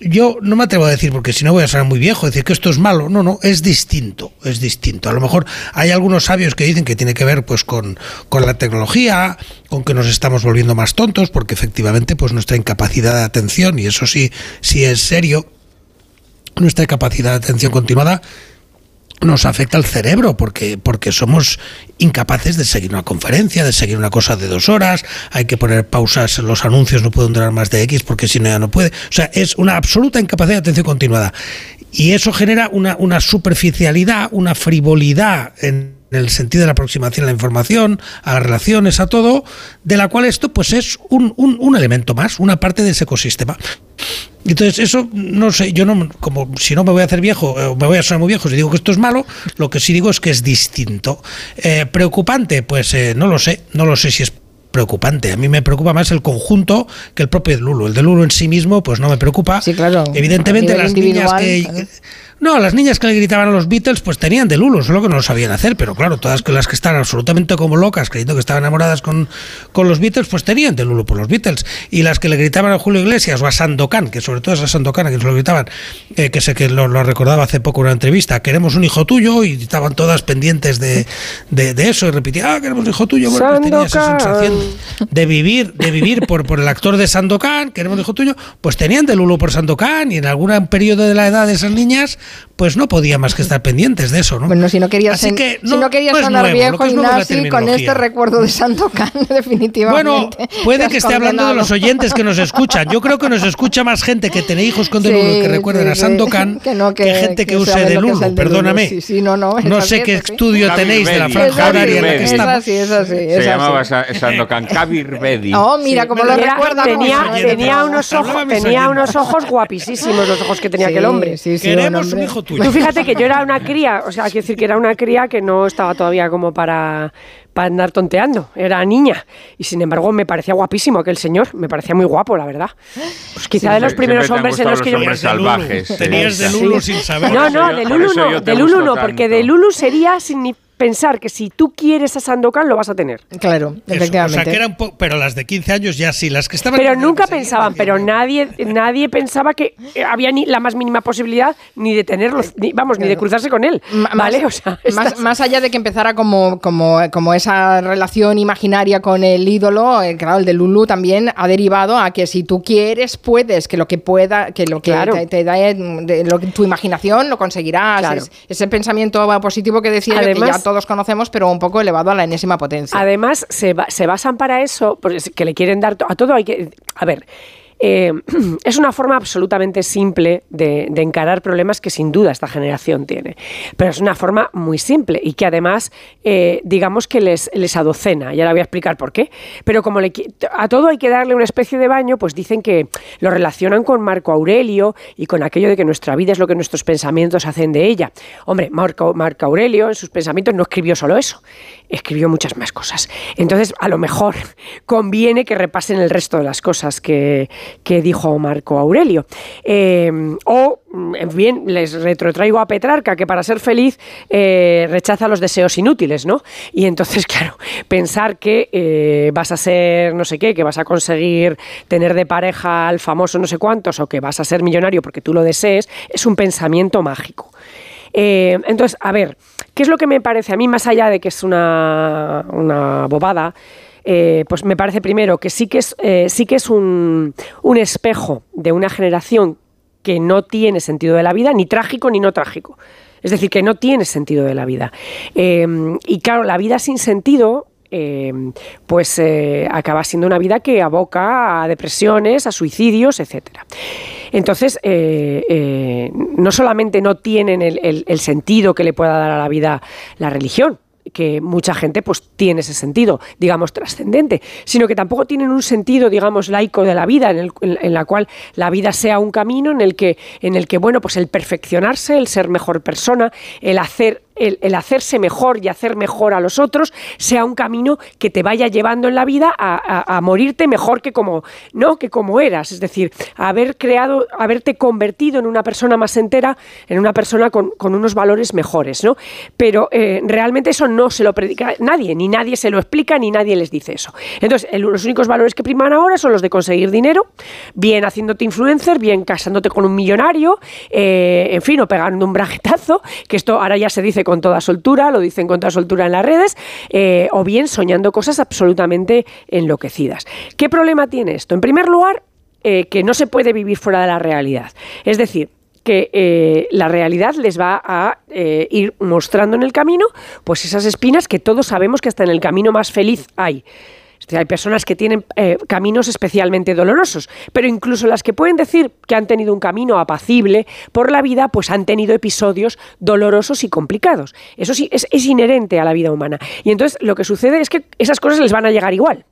yo no me atrevo a decir, porque si no voy a ser muy viejo, decir que esto es malo. No, no, es distinto, es distinto. A lo mejor hay algunos sabios que dicen que tiene que ver pues con, con la tecnología, con que nos estamos volviendo más tontos, porque efectivamente pues nuestra incapacidad de atención, y eso sí, sí es serio, nuestra capacidad de atención continuada nos afecta al cerebro porque, porque somos incapaces de seguir una conferencia, de seguir una cosa de dos horas, hay que poner pausas, los anuncios no pueden durar más de X porque si no ya no puede. O sea, es una absoluta incapacidad de atención continuada. Y eso genera una, una superficialidad, una frivolidad en el sentido de la aproximación a la información, a las relaciones, a todo, de la cual esto pues es un, un, un elemento más, una parte de ese ecosistema. Entonces, eso, no sé, yo no, como si no me voy a hacer viejo, eh, me voy a sonar muy viejo si digo que esto es malo, lo que sí digo es que es distinto. Eh, ¿Preocupante? Pues eh, no lo sé, no lo sé si es preocupante. A mí me preocupa más el conjunto que el propio de Lulu. El de Lulu en sí mismo, pues no me preocupa. Sí, claro. Evidentemente, las niñas que. No, las niñas que le gritaban a los Beatles pues tenían de Lulu, solo que no lo sabían hacer, pero claro, todas las que estaban absolutamente como locas, creyendo que estaban enamoradas con, con los Beatles, pues tenían de Lulu por los Beatles. Y las que le gritaban a Julio Iglesias o a Sandokan, que sobre todo es a Sandokan a que se lo gritaban, eh, que sé que lo, recordaba hace poco en una entrevista, queremos un hijo tuyo, y estaban todas pendientes de, de, eso, y repetían, ah, queremos un hijo tuyo, bueno, pues tenía esa sensación de vivir, de vivir por, por el actor de Sandokan, queremos un hijo tuyo, pues tenían de Lulu por Sandokan, y en algún periodo de la edad de esas niñas, pues no podía más que estar pendientes de eso, ¿no? Bueno, si no querías, si no, querías sonar viejo, Ignasi, con este recuerdo de Santo Can, (laughs) definitivamente. Bueno, puede que esté hablando de los oyentes que nos escuchan. Yo creo que nos escucha más gente que tiene hijos con Delulu que recuerden a Santo Can (laughs) que, gente que, use Delulu, perdóname. no, no, no sé qué estudio tenéis de la franja horaria en la que estamos. Es así, es así. Se llamaba (laughs) Sandokan Kavirbedi. Oh, mira cómo lo recuerda. Tenía unos ojos, tenía unos ojos guapísimos los ojos que tenía aquel hombre. Queremos un hijo tuyo. Tú fíjate que yo era una cría, o sea, quiero decir que era una cría que no estaba todavía como para, para andar tonteando, era niña. Y sin embargo me parecía guapísimo aquel señor, me parecía muy guapo, la verdad. Pues quizá de los primeros hombres en los, que yo... salvajes. Tenías de Lulu sin saber. No, no, de Lulu no, de Lulu no, porque de Lulu sería significativo pensar que si tú quieres a Sandokan lo vas a tener. Claro, efectivamente. o sea, que eran pero las de 15 años ya sí, las que estaban Pero nunca pensaban, pero nadie nadie pensaba que había ni la más mínima posibilidad ni de tenerlo, ni, vamos, ni de cruzarse con él, ¿vale? (laughs) o sea, más, allá de que empezara como, como, como esa relación imaginaria con el ídolo, eh, claro, el de Lulu también ha derivado a que si tú quieres puedes, que lo que pueda, que lo que te, da tu imaginación lo conseguirás. ese pensamiento positivo que decía que ya todo todos conocemos, pero un poco elevado a la enésima potencia. Además, se, se basan para eso, pues, que le quieren dar a todo hay que... A ver, eh, (clears throat) es una forma absolutamente simple de, encarar problemas que sin duda esta generación tiene. Pero es una forma muy simple y que además, eh, digamos que les, adocena. Y ahora voy a explicar por qué. Pero como a todo hay que darle una especie de baño, pues dicen que lo relacionan con Marco Aurelio y con aquello de que nuestra vida es lo que nuestros pensamientos hacen de ella. Hombre, Marco Aurelio en sus pensamientos no escribió solo eso, escribió muchas más cosas. Entonces, a lo mejor (laughs) conviene que repasen el resto de las cosas que, que dijo Marco Aurelio. Eh, o, en bien, les retrotraigo a Petrarca, que para ser feliz eh, rechaza los deseos inútiles, ¿no? Y entonces, (laughs) claro, pensar que eh, vas a ser no sé qué, que vas a conseguir tener de pareja al famoso no sé cuántos, o que vas a ser millonario porque tú lo desees, es un pensamiento mágico. entonces, a ver, ¿qué es lo que me parece a mí, más allá de que es una, una bobada? Eh, pues me parece primero que sí que es, eh, sí que es un, espejo de una generación que no tiene sentido de la vida, ni trágico ni no trágico. Es decir, que no tiene sentido de la vida. Eh, y claro, la vida sin sentido pues acaba siendo una vida que aboca a depresiones, a suicidios, etc. Entonces, no solamente no tienen el, sentido que le pueda dar a la vida la religión, que mucha gente pues tiene ese sentido, digamos, trascendente, sino que tampoco tienen un sentido, digamos, laico de la vida, en, el, en, la cual la vida sea un camino en el que, en el que, bueno, pues el perfeccionarse, el ser mejor persona, el hacer el, hacerse mejor y hacer mejor a los otros sea un camino que te vaya llevando en la vida a, morirte mejor que como, ¿no? que como eras. Es decir, haber creado, haberte convertido en una persona más entera, en una persona con, unos valores mejores. ¿no? Pero eh, realmente eso no se lo predica nadie, ni nadie se lo explica, ni nadie les dice eso. Entonces, los únicos valores que priman ahora son los de conseguir dinero, bien haciéndote influencer, bien casándote con un millonario, eh, en fin, o pegando un braguetazo, que esto ahora ya se dice con toda soltura, lo dicen con toda soltura en las redes, eh, o bien soñando cosas absolutamente enloquecidas. ¿Qué problema tiene esto? En primer lugar, eh, que no se puede vivir fuera de la realidad. Es decir, que eh, la realidad les va a ir mostrando en el camino pues esas espinas que todos sabemos que hasta en el camino más feliz hay hay personas que tienen eh, caminos especialmente dolorosos, pero incluso las que pueden decir que han tenido un camino apacible por la vida, pues han tenido episodios dolorosos y complicados. Eso sí, es, es inherente a la vida humana. Y entonces lo que sucede es que esas cosas les van a llegar igual.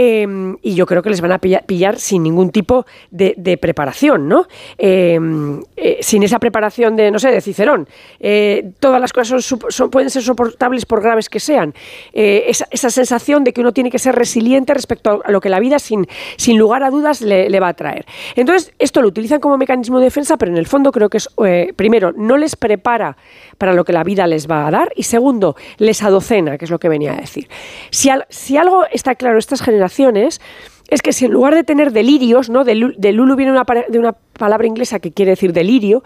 Em, y yo creo que les van a pillar, sin ningún tipo de, preparación, ¿no? Em, eh, sin esa preparación de, no sé, de Cicerón. Eh, todas las cosas son, pueden ser soportables por graves que sean. Eh, esa, sensación de que uno tiene que ser resiliente respecto a lo que la vida, sin, sin lugar a dudas, le, va a traer. Entonces, esto lo utilizan como mecanismo de defensa, pero en el fondo creo que es, primero, no les prepara para lo que la vida les va a dar y segundo, les adocena, que es lo que venía a decir. Si algo está claro estas generaciones, es que si en lugar de tener delirios, ¿no? De, Lulu viene de una palabra inglesa que quiere decir delirio,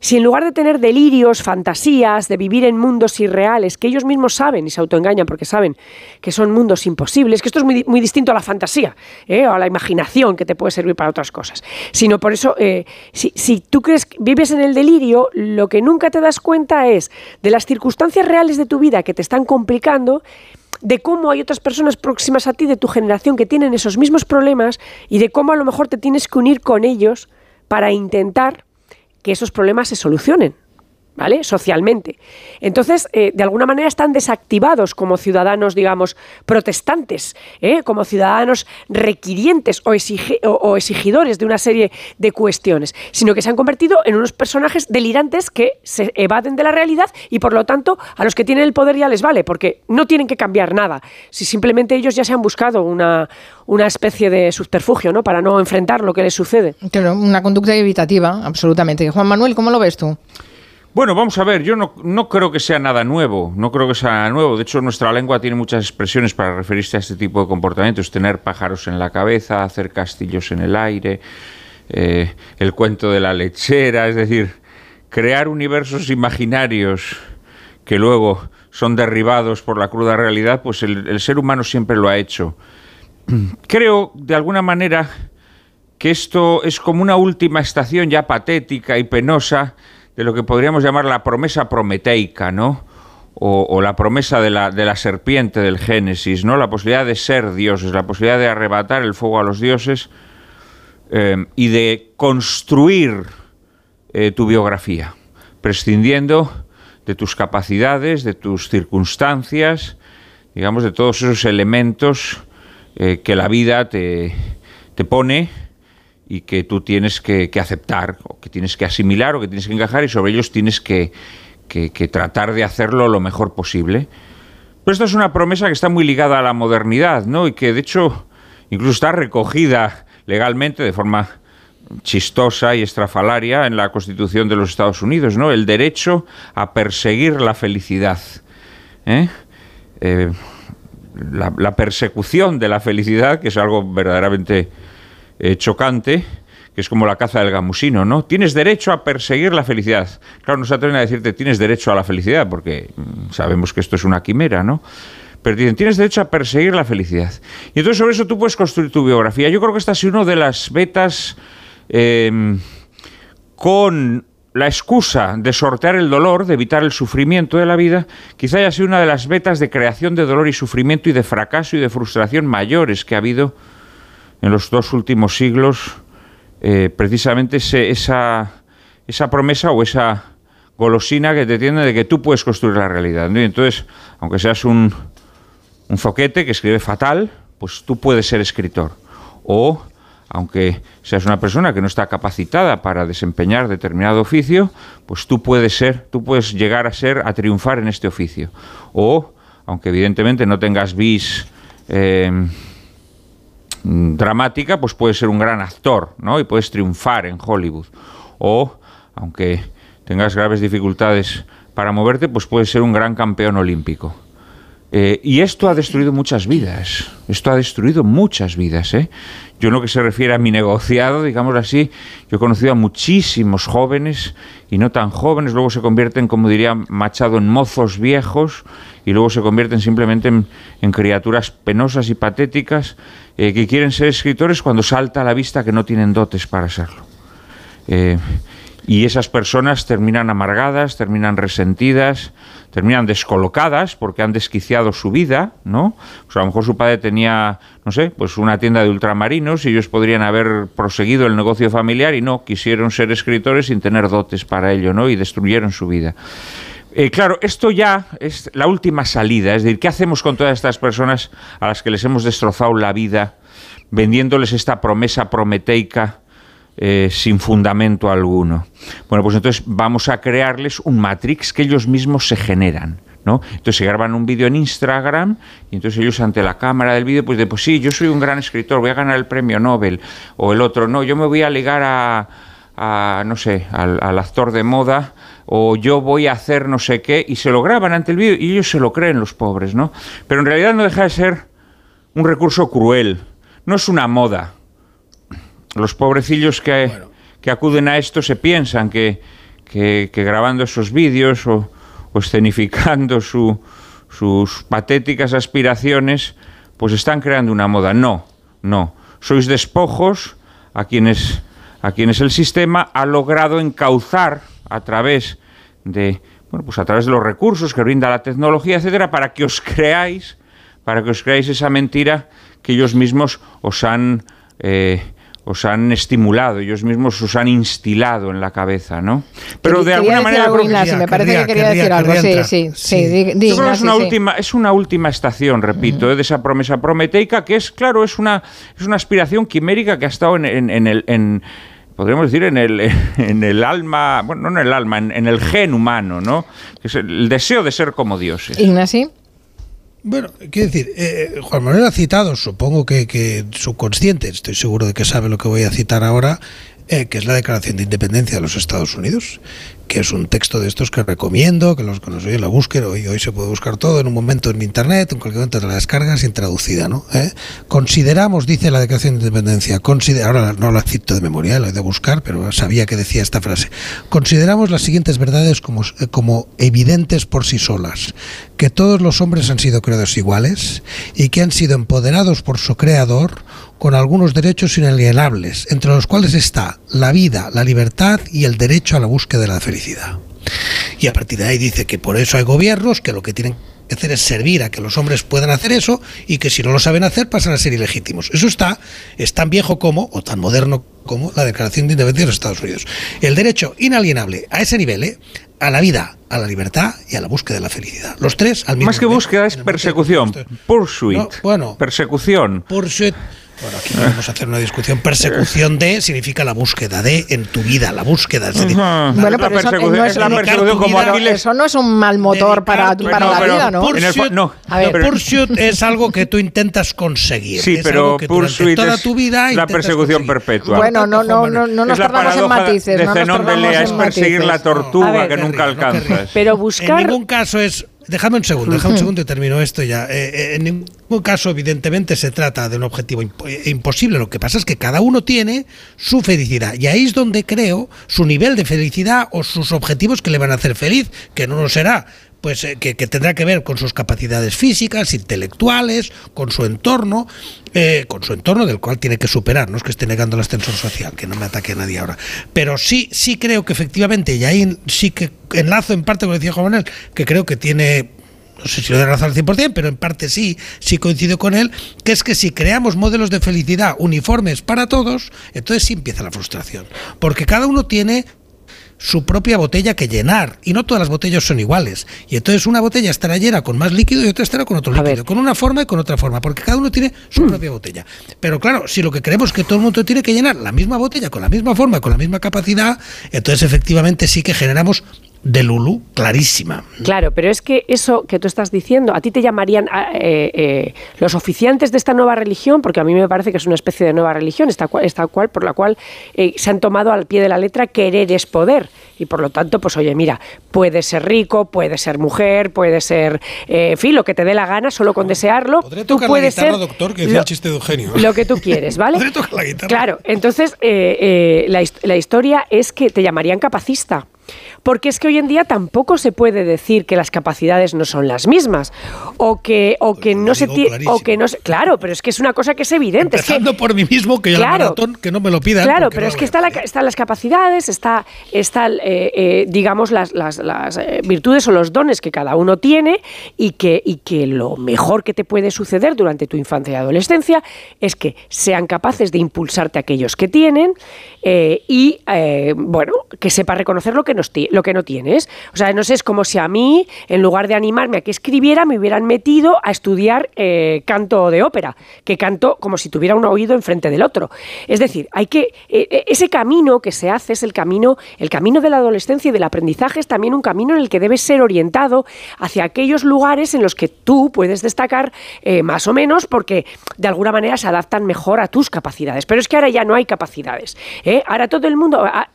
si en lugar de tener delirios, fantasías, de vivir en mundos irreales, que ellos mismos saben y se autoengañan porque saben que son mundos imposibles, que esto es muy, muy distinto a la fantasía ¿eh? o a la imaginación que te puede servir para otras cosas, sino por eso, eh, si, si tú crees vives en el delirio, lo que nunca te das cuenta es de las circunstancias reales de tu vida que te están complicando, de cómo hay otras personas próximas a ti de tu generación que tienen esos mismos problemas y de cómo a lo mejor te tienes que unir con ellos para intentar que esos problemas se solucionen. ¿Vale? Socialmente. Entonces, eh, de alguna manera están desactivados como ciudadanos, digamos, protestantes, ¿eh? como ciudadanos requirientes o, o, exigidores de una serie de cuestiones, sino que se han convertido en unos personajes delirantes que se evaden de la realidad y, por lo tanto, a los que tienen el poder ya les vale, porque no tienen que cambiar nada, si simplemente ellos ya se han buscado una, una especie de subterfugio, ¿no?, para no enfrentar lo que les sucede. Claro, una conducta evitativa, absolutamente. Juan Manuel, ¿cómo lo ves tú? Bueno, vamos a ver, yo no, no, creo que sea nada nuevo, no creo que sea nada nuevo. De hecho, nuestra lengua tiene muchas expresiones para referirse a este tipo de comportamientos. Tener pájaros en la cabeza, hacer castillos en el aire, eh, el cuento de la lechera, es decir, crear universos imaginarios que luego son derribados por la cruda realidad, pues el, el ser humano siempre lo ha hecho. Creo, de alguna manera, que esto es como una última estación ya patética y penosa de lo que podríamos llamar la promesa prometeica, ¿no? o, la promesa de la, de la, serpiente del Génesis, ¿no? La posibilidad de ser dioses, la posibilidad de arrebatar el fuego a los dioses eh, y de construir eh, tu biografía, prescindiendo de tus capacidades, de tus circunstancias, digamos, de todos esos elementos eh, que la vida te, te, pone y que tú tienes que, aceptar, o que tienes que asimilar, o que tienes que encajar, y sobre ellos tienes que, que, tratar de hacerlo lo mejor posible. Pero esta es una promesa que está muy ligada a la modernidad, ¿no? Y que de hecho incluso está recogida legalmente de forma chistosa y estrafalaria en la Constitución de los Estados Unidos, ¿no? El derecho a perseguir la felicidad. ¿eh? Eh, la, persecución de la felicidad, que es algo verdaderamente eh, chocante, que es como la caza del gamusino, ¿no? Tienes derecho a perseguir la felicidad. Claro, no se atreven a decirte tienes derecho a la felicidad, porque mm, sabemos que esto es una quimera, ¿no? Pero dicen, tienes derecho a perseguir la felicidad. Y entonces sobre eso tú puedes construir tu biografía. Yo creo que esta sido una de las vetas em, con la excusa de sortear el dolor, de evitar el sufrimiento de la vida, quizá haya sido una de las vetas de creación de dolor y sufrimiento y de fracaso y de frustración mayores que ha habido en los dos últimos siglos eh, precisamente esa, esa promesa o esa golosina que te tiene de que tú puedes construir la realidad. Entonces, aunque seas un, un zoquete que escribe fatal, pues tú puedes ser escritor. O, aunque seas una persona que no está capacitada para desempeñar determinado oficio, pues tú puedes ser, tú puedes llegar a ser, a triunfar en este oficio. O, aunque evidentemente no tengas vis eh, dramática, pues puedes ser un gran actor, ¿no? Y puedes triunfar en Hollywood. O, aunque tengas graves dificultades para moverte, pues puedes ser un gran campeón olímpico. Eh, y esto ha destruido muchas vidas. Esto ha destruido muchas vidas. ¿eh? Yo en lo que se refiere a mi negociado, digamos así, yo he conocido a muchísimos jóvenes y no tan jóvenes, luego se convierten, como diría Machado, en mozos viejos y luego se convierten simplemente en, criaturas penosas y patéticas eh, que quieren ser escritores cuando salta a la vista que no tienen dotes para serlo. Eh, y esas personas terminan amargadas, terminan resentidas, terminan descolocadas porque han desquiciado su vida, ¿no? Pues a lo mejor su padre tenía, no sé, pues una tienda de ultramarinos y ellos podrían haber proseguido el negocio familiar y no, quisieron ser escritores sin tener dotes para ello, ¿no? Y destruyeron su vida. Eh, claro, esto ya es la última salida, es decir, ¿qué hacemos con todas estas personas a las que les hemos destrozado la vida, vendiéndoles esta promesa prometeica eh, sin fundamento alguno? Bueno, pues entonces vamos a crearles un matrix que ellos mismos se generan. ¿No? Entonces se graban un vídeo en Instagram y entonces ellos ante la cámara del vídeo pues de pues sí, yo soy un gran escritor, voy a ganar el premio Nobel o el otro, no, yo me voy a ligar a, no sé, al actor de moda o yo voy a hacer no sé qué, y se lo graban ante el vídeo y ellos se lo creen los pobres, ¿no? Pero en realidad no deja de ser un recurso cruel, no es una moda. Los pobrecillos que, que acuden a esto se piensan que, que, grabando esos vídeos o, escenificando su, sus patéticas aspiraciones, pues están creando una moda. No, no. Sois despojos a quienes, a quienes el sistema ha logrado encauzar a través de, bueno, pues a través de los recursos que brinda la tecnología, etcétera, para que os creáis, para que os creáis esa mentira que ellos mismos os han eh, os han estimulado, ellos mismos os han instilado en la cabeza, ¿no? Pero de alguna manera me parece que quería decir algo. Sí, sí, sí. es una última, es una última estación, repito, eh, de esa promesa prometeica que es, claro, es una es una aspiración quimérica que ha estado en, en, el en, podríamos decir, en el, (laughs) en el alma, bueno, no en el alma, en, el gen humano, ¿no? Es el deseo de ser como dioses. Ignacio. Bueno, quiero decir, eh, Juan Manuel ha citado, supongo que, que subconsciente, estoy seguro de que sabe lo que voy a citar ahora, eh, que es la Declaración de Independencia de los Estados Unidos, que es un texto de estos que recomiendo, que los que nos la busquen, hoy, hoy se puede buscar todo en un momento en internet, en cualquier momento de la descarga sin traducida. ¿no? ¿Eh? Consideramos, dice la Declaración de Independencia, ahora no la cito de memoria, la he de buscar, pero sabía que decía esta frase, consideramos las siguientes verdades como, eh, como evidentes por sí solas, que todos los hombres han sido creados iguales y que han sido empoderados por su creador con algunos derechos inalienables, entre los cuales está la vida, la libertad y el derecho a la búsqueda de la felicidad. Y a partir de ahí dice que por eso hay gobiernos que lo que tienen que hacer es servir a que los hombres puedan hacer eso y que si no lo saben hacer pasan a ser ilegítimos. Eso está, es tan viejo como, o tan moderno como, la Declaración de Independencia de los Estados Unidos. El derecho inalienable a ese nivel, ¿eh? a la vida, a la libertad y a la búsqueda de la felicidad. Los tres al mismo Más que búsqueda es persecución, pursuit. bueno, persecución. Pursuit bueno, aquí podemos hacer una discusión. Persecución de significa la búsqueda de en tu vida, la búsqueda. bueno, pero eso no es la persecución como Eso no es un mal motor para, para la vida, ¿no? Pursuit, no, a ver. pursuit es algo que tú intentas conseguir. Sí, es pero que pursuit toda tu vida es la persecución perpetua. Bueno, no, no, no, no nos tardamos en matices. De no Zenón de Lea es perseguir la tortuga que nunca alcanzas. Pero buscar. En ningún caso es Déjame un segundo, déjame un segundo y termino esto ya. Eh, eh, en ningún caso, evidentemente, se trata de un objetivo eh, imposible. Lo que pasa es que cada uno tiene su felicidad. Y ahí es donde creo su nivel de felicidad o sus objetivos que le van a hacer feliz, que no lo será pues eh, que, tendrá que ver con sus capacidades físicas, intelectuales, con su entorno, eh, con su entorno del cual tiene que superar. No es que esté negando el ascensor social, que no me ataque a nadie ahora. Pero sí, sí creo que efectivamente, y ahí sí que enlazo en parte con lo que decía Juan Manuel, que creo que tiene no sé si lo de razón al 100%, pero en parte sí, sí coincido con él, que es que si creamos modelos de felicidad uniformes para todos, entonces sí empieza la frustración. Porque cada uno tiene su propia botella que llenar. Y no todas las botellas son iguales. Y entonces una botella estará llena con más líquido y otra estará con otro líquido. Con una forma y con otra forma. Porque cada uno tiene su mm. propia botella. Pero claro, si lo que queremos es que todo el mundo tiene que llenar la misma botella con la misma forma, con la misma capacidad, entonces efectivamente sí que generamos de Lulu clarísima. Claro, pero es que eso que tú estás diciendo, a ti te llamarían eh, eh, los oficiantes de esta nueva religión, porque a mí me parece que es una especie de nueva religión, esta cual, esta cual por la cual eh, se han tomado al pie de la letra querer es poder. Y por lo tanto, pues oye, mira, puedes ser rico, puedes ser mujer, puedes ser, en fin, lo que te dé la gana, solo con desearlo. tú puedes ser doctor, que decía el chiste de Eugenio. Lo que tú quieres, ¿vale? (laughs) tocar la guitarra. Claro, entonces la, la historia es que te llamarían capacista porque es que hoy en día tampoco se puede decir que las capacidades no son las mismas o que o que no se o que no claro, pero es que es una cosa que es evidente. Empezando por mí mismo que yo claro, maratón, que no me lo pidan. Claro, pero es que está están las capacidades, está, está eh, eh, digamos las, las, las eh, virtudes o los dones que cada uno tiene y que y que lo mejor que te puede suceder durante tu infancia y adolescencia es que sean capaces de impulsarte aquellos que tienen y bueno que sepa reconocer lo que no lo que no tienes. O sea, no sé, es como si a mí, en lugar de animarme a que escribiera, me hubieran metido a estudiar eh, canto de ópera, que canto como si tuviera un oído enfrente del otro. Es decir, hay que eh, eh, ese camino que se hace es el camino, el camino de la adolescencia y del aprendizaje es también un camino en el que debes ser orientado hacia aquellos lugares en los que tú puedes destacar más o menos porque de alguna manera se adaptan mejor a tus capacidades. Pero es que ahora ya no hay capacidades. Ahora todo el mundo, ah,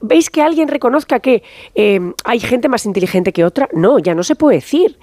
¿veis que alguien reconozca que eh, hay gente más inteligente que otra. No, ya no se puede decir.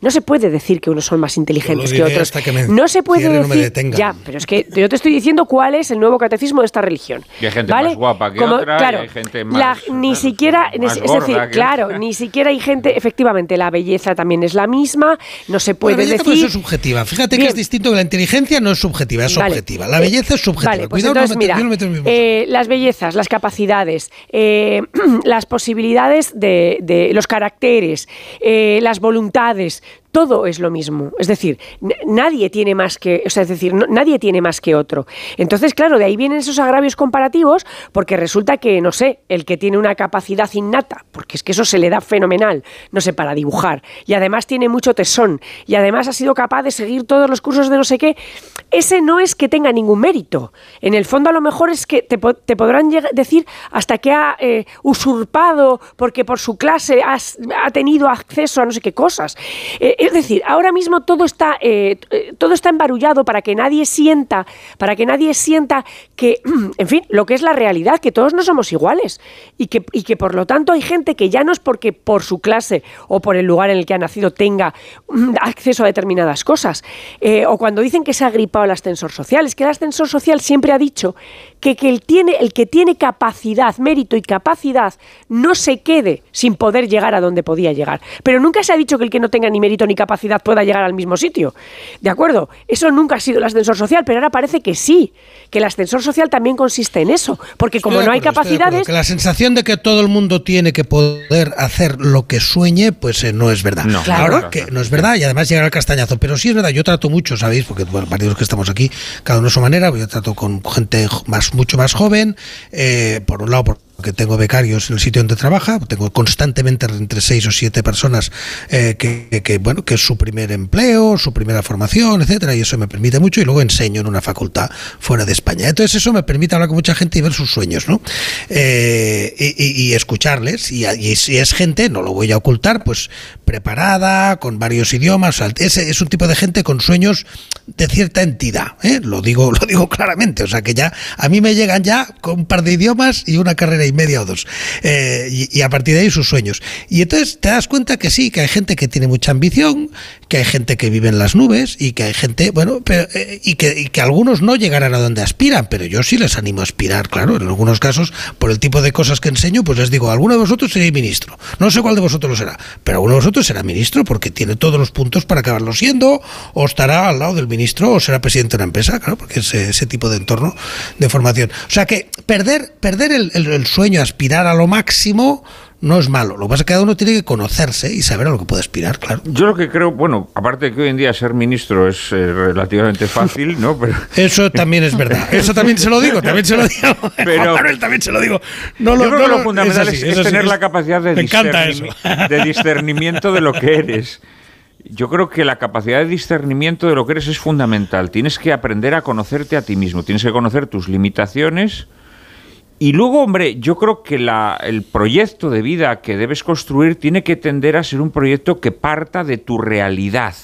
No se puede decir que unos son más inteligentes que otros. no se puede decir. ya, pero es que yo te estoy diciendo cuál es el nuevo catecismo de esta religión. Y hay gente más guapa que otra, y hay gente más. ni siquiera, es decir, claro, ni siquiera hay gente. Efectivamente, la belleza también es la misma. No se puede la decir. es subjetiva. Fíjate que es distinto que la inteligencia no es subjetiva, es objetiva. La belleza es subjetiva. Vale, pues Cuidado, mira, eh, las bellezas, las capacidades, eh, (clears throat) las posibilidades de, de los caracteres, eh, las voluntades todo es lo mismo. Es decir, nadie tiene más que, o sea, es decir, nadie tiene más que otro. Entonces, claro, de ahí vienen esos agravios comparativos, porque resulta que, no sé, el que tiene una capacidad innata, porque es que eso se le da fenomenal, no sé, para dibujar, y además tiene mucho tesón, y además ha sido capaz de seguir todos los cursos de no sé qué, ese no es que tenga ningún mérito. En el fondo, a lo mejor es que te, podrán decir hasta que ha eh, usurpado, porque por su clase ha tenido acceso a no sé qué cosas. Eh, es decir, ahora mismo todo está, eh, todo está embarullado para que nadie sienta, para que nadie sienta que, en fin, lo que es la realidad, que todos no somos iguales y que, y que por lo tanto hay gente que ya no es porque por su clase o por el lugar en el que ha nacido tenga mm, acceso a determinadas cosas. Eh, o cuando dicen que se ha gripado el ascensor social, es que el ascensor social siempre ha dicho que, que el, tiene, el que tiene capacidad, mérito y capacidad no se quede sin poder llegar a donde podía llegar. Pero nunca se ha dicho que el que no tenga ni mérito ni capacidad pueda llegar al mismo sitio. ¿De acuerdo? Eso nunca ha sido el ascensor social, pero ahora parece que sí, que el ascensor social también consiste en eso, porque como no hay capacidades... Que la sensación de que todo el mundo tiene que poder hacer lo que sueñe, pues eh, no es verdad. No, claro. que no es verdad y además llegar al castañazo. Pero sí es verdad, yo trato mucho, ¿sabéis? Porque bueno, varios que estamos aquí, cada uno a su manera, yo trato con gente más mucho más joven, eh, por un lado, por que tengo becarios en el sitio donde trabaja, tengo constantemente entre seis o siete personas eh, que, bueno, que es su primer empleo, su primera formación, etcétera, y eso me permite mucho, y luego enseño en una facultad fuera de España. Entonces eso me permite hablar con mucha gente y ver sus sueños, ¿no? Eh, y, escucharles, y, si es gente, no lo voy a ocultar, pues preparada, con varios idiomas, es, es un tipo de gente con sueños de cierta entidad, ¿eh? lo digo, (laughs) lo digo claramente, o sea que ya a mí me llegan ya con un par de idiomas y una carrera y media o dos. Eh, y, a partir de ahí sus sueños. Y entonces te das cuenta que sí, que hay gente que tiene mucha ambición, que hay gente que vive en las nubes y que hay gente, bueno, pero, eh, y, que, que algunos no llegarán a donde aspiran, pero yo sí les animo a aspirar, claro. En algunos casos, por el tipo de cosas que enseño, pues les digo, alguno de vosotros seréis ministro. No sé cuál de vosotros lo será, pero alguno de vosotros será ministro porque tiene todos los puntos para acabarlo siendo, o estará al lado del ministro, o será presidente de una empresa, claro, porque es ese tipo de entorno de formación. O sea que perder, perder el, el, el sueño, aspirar a lo máximo, no es malo. Lo que pasa es que cada uno tiene que conocerse y saber a lo que puede aspirar, claro. Yo lo que creo, bueno, aparte de que hoy en día ser ministro es eh, relativamente fácil, ¿no? Pero... (laughs) Eso también es verdad. (laughs) Eso también se lo digo, también se lo digo. (laughs) Pero también se lo digo. No lo, yo creo que lo fundamental es, tener la capacidad de, de discernimiento de lo que eres. Yo creo que la capacidad de discernimiento de lo que eres es fundamental. Tienes que aprender a conocerte a ti mismo, tienes que conocer tus limitaciones y luego, hombre, yo creo que el proyecto de vida que debes construir tiene que tender a ser un proyecto que parta de tu realidad,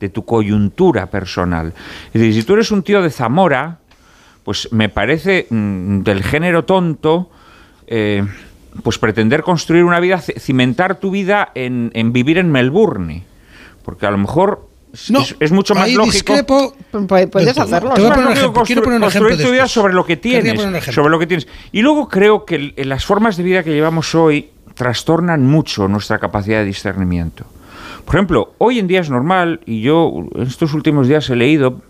de tu coyuntura personal. Es decir, si tú eres un tío de Zamora, pues me parece mm, del género tonto, eh, pues pretender construir una vida, cimentar tu vida en, en vivir en Melbourne. Porque a lo mejor no, es, mucho más lógico. Discrepo, puedes hacerlo. Te voy a poner un ejemplo. Quiero poner un ejemplo tu vida sobre lo que tienes, sobre lo que tienes. Y luego creo que las formas de vida que llevamos hoy trastornan mucho nuestra capacidad de discernimiento. Por ejemplo, hoy en día es normal y yo en estos últimos días he leído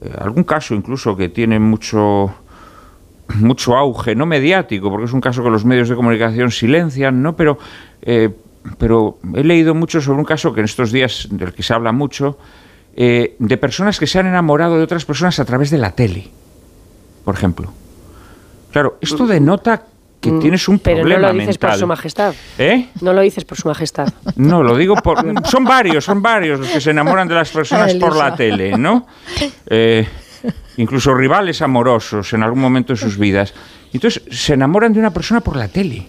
eh, algún caso incluso que tiene mucho mucho auge, no mediático, porque es un caso que los medios de comunicación silencian, ¿no? Pero eh, pero he leído mucho sobre un caso que en estos días del que se habla mucho, eh, de personas que se han enamorado de otras personas a través de la tele, por ejemplo. Claro, esto denota que mm, tienes un problema Pero no lo dices por su majestad. ¿Eh? No lo dices por su majestad. No, lo digo por... Son varios, son varios los que se enamoran de las personas por la tele, ¿no? Eh, incluso rivales amorosos en algún momento de sus vidas. Entonces, se enamoran de una persona por la tele.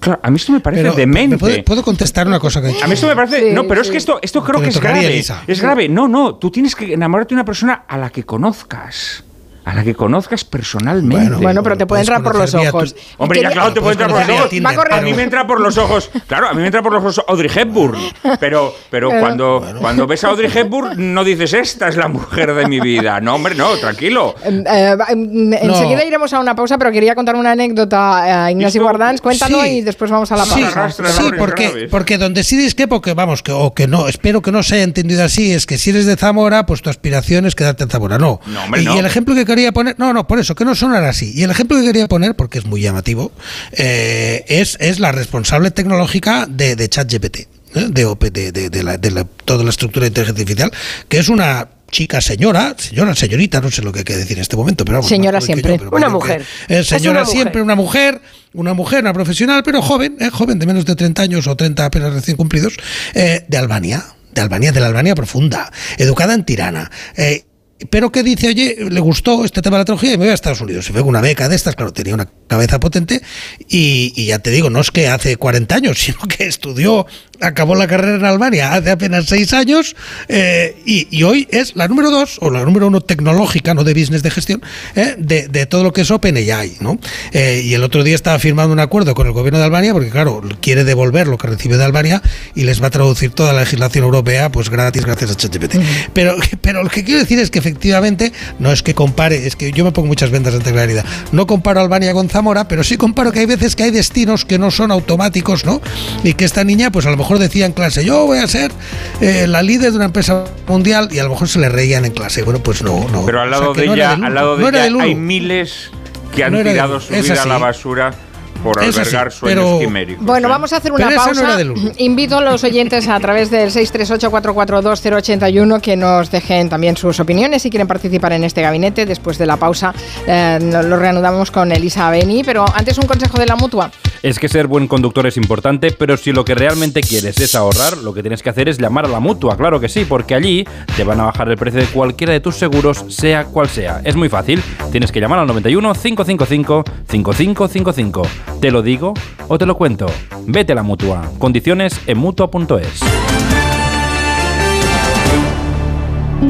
Claro, a mí esto me parece demente. ¿puedo, contestar una cosa que A mí esto me parece. no, pero es que esto, esto creo que es grave. Es grave. No, no. Tú tienes que enamorarte de una persona a la que conozcas a la que conozcas personalmente. Bueno, pero te puede entrar por los ojos. Hombre, ya claro, te puede entrar por los ojos. A, mí me entra por los ojos. Claro, a mí me entra por los ojos Audrey Hepburn. Pero, pero cuando, cuando ves a Audrey Hepburn, no dices, esta es la mujer de mi vida. No, hombre, no, tranquilo. Em, eh, em, enseguida iremos a una pausa, pero quería contar una anécdota a Ignacio Guardans. Cuéntanos y después vamos a la pausa. Sí, porque, porque donde sí discrepo, que vamos, que, o que no, espero que no se haya entendido así, es que si eres de Zamora, pues tu aspiración es quedarte en Zamora. No. no, hombre, y, no. el ejemplo que quería poner, no, no, por eso, que no sonara así. Y el ejemplo que quería poner, porque es muy llamativo, eh, es, es la responsable tecnológica de, de ChatGPT, ¿eh? de, de, de, la, de toda la estructura de inteligencia artificial, que es una chica, señora, señora, señorita, no sé lo que hay que decir en este momento, pero señora siempre, una mujer, es señora siempre, una mujer, una mujer, una profesional, pero joven, ¿eh? joven de menos de 30 años o 30 apenas recién cumplidos, de Albania, de Albania, de la Albania profunda, educada en Tirana, eh, pero que dice, oye, le gustó este tema de la tecnología y me voy a Estados Unidos. Se fue con una beca de estas, claro, tenía una cabeza potente y, ya te digo, no es que hace 40 años, (laughs) sino que estudió, acabó la carrera en Albania hace apenas 6 años eh, y, hoy es la número 2 o la número 1 tecnológica, no de business de gestión, eh, de, todo lo que es OpenAI. ¿no? Eh, y el otro día estaba firmando un acuerdo con el gobierno de Albania porque, claro, quiere devolver lo que recibe de Albania y les va a traducir toda la legislación europea pues gratis gracias a ChatGPT. pero, (laughs) pero lo que quiero decir es que efectivamente, no es que compare, es que yo me pongo muchas ventas ante claridad. No comparo Albania con Zamora, pero sí comparo que hay veces que hay destinos que no son automáticos, ¿no? Y que esta niña, pues a lo mejor decía en clase, yo voy a ser eh, la líder de una empresa mundial y a lo mejor se le reían en clase. Bueno, pues no, no. Pero al lado de ella, al lado de ella hay miles que han tirado su vida a la basura por albergar sueños quiméricos. Bueno, ¿eh? vamos a hacer una pausa. (laughs) Invito a los oyentes a través del 638-442-081 que nos dejen también sus opiniones si quieren participar en este gabinete. Después de la pausa eh, lo reanudamos con Elisa Beni, pero antes un consejo de la mutua. Es que ser buen conductor es importante, pero si lo que realmente quieres es ahorrar, lo que tienes que hacer es llamar a la mutua, claro que sí, porque allí te van a bajar el precio de cualquiera de tus seguros, sea cual sea. Es muy fácil, tienes que llamar al 91 555 5555. ¿Te lo digo o te lo cuento? Vete a la mutua. Condiciones en mutua.es.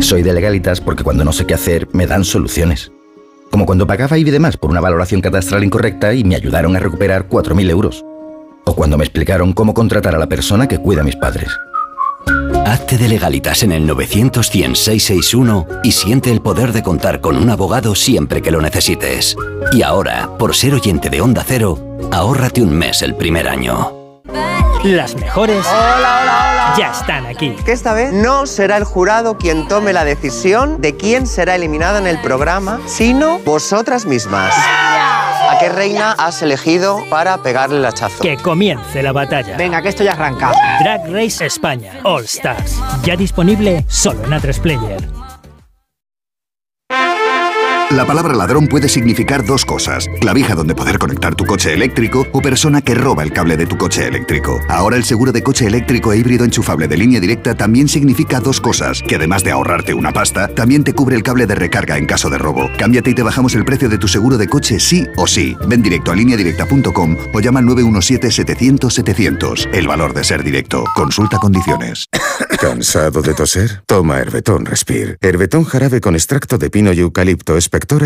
Soy de legalitas porque cuando no sé qué hacer me dan soluciones. Como cuando pagaba y demás por una valoración catastral incorrecta y me ayudaron a recuperar 4.000 euros. O cuando me explicaron cómo contratar a la persona que cuida a mis padres. Hazte de legalitas en el 900 y siente el poder de contar con un abogado siempre que lo necesites. Y ahora, por ser oyente de Onda Cero, ahórrate un mes el primer año. Las mejores ya están aquí. Que esta vez no será el jurado quien tome la decisión de quién será eliminada en el programa, sino vosotras mismas. ¿A qué reina has elegido para pegarle el hachazo? Que comience la batalla. Venga, que esto ya arranca. Drag Race España All Stars. Ya disponible solo en A3 Player. La palabra ladrón puede significar dos cosas. Clavija donde poder conectar tu coche eléctrico o persona que roba el cable de tu coche eléctrico. Ahora el seguro de coche eléctrico e híbrido enchufable de línea directa también significa dos cosas. Que además de ahorrarte una pasta, también te cubre el cable de recarga en caso de robo. Cámbiate y te bajamos el precio de tu seguro de coche sí o sí. Ven directo a lineadirecta.com o llama al 917-700-700. El valor de ser directo. Consulta condiciones. (coughs) ¿Cansado de toser? Toma Herbetón Respire. Herbetón jarabe con extracto de pino y eucalipto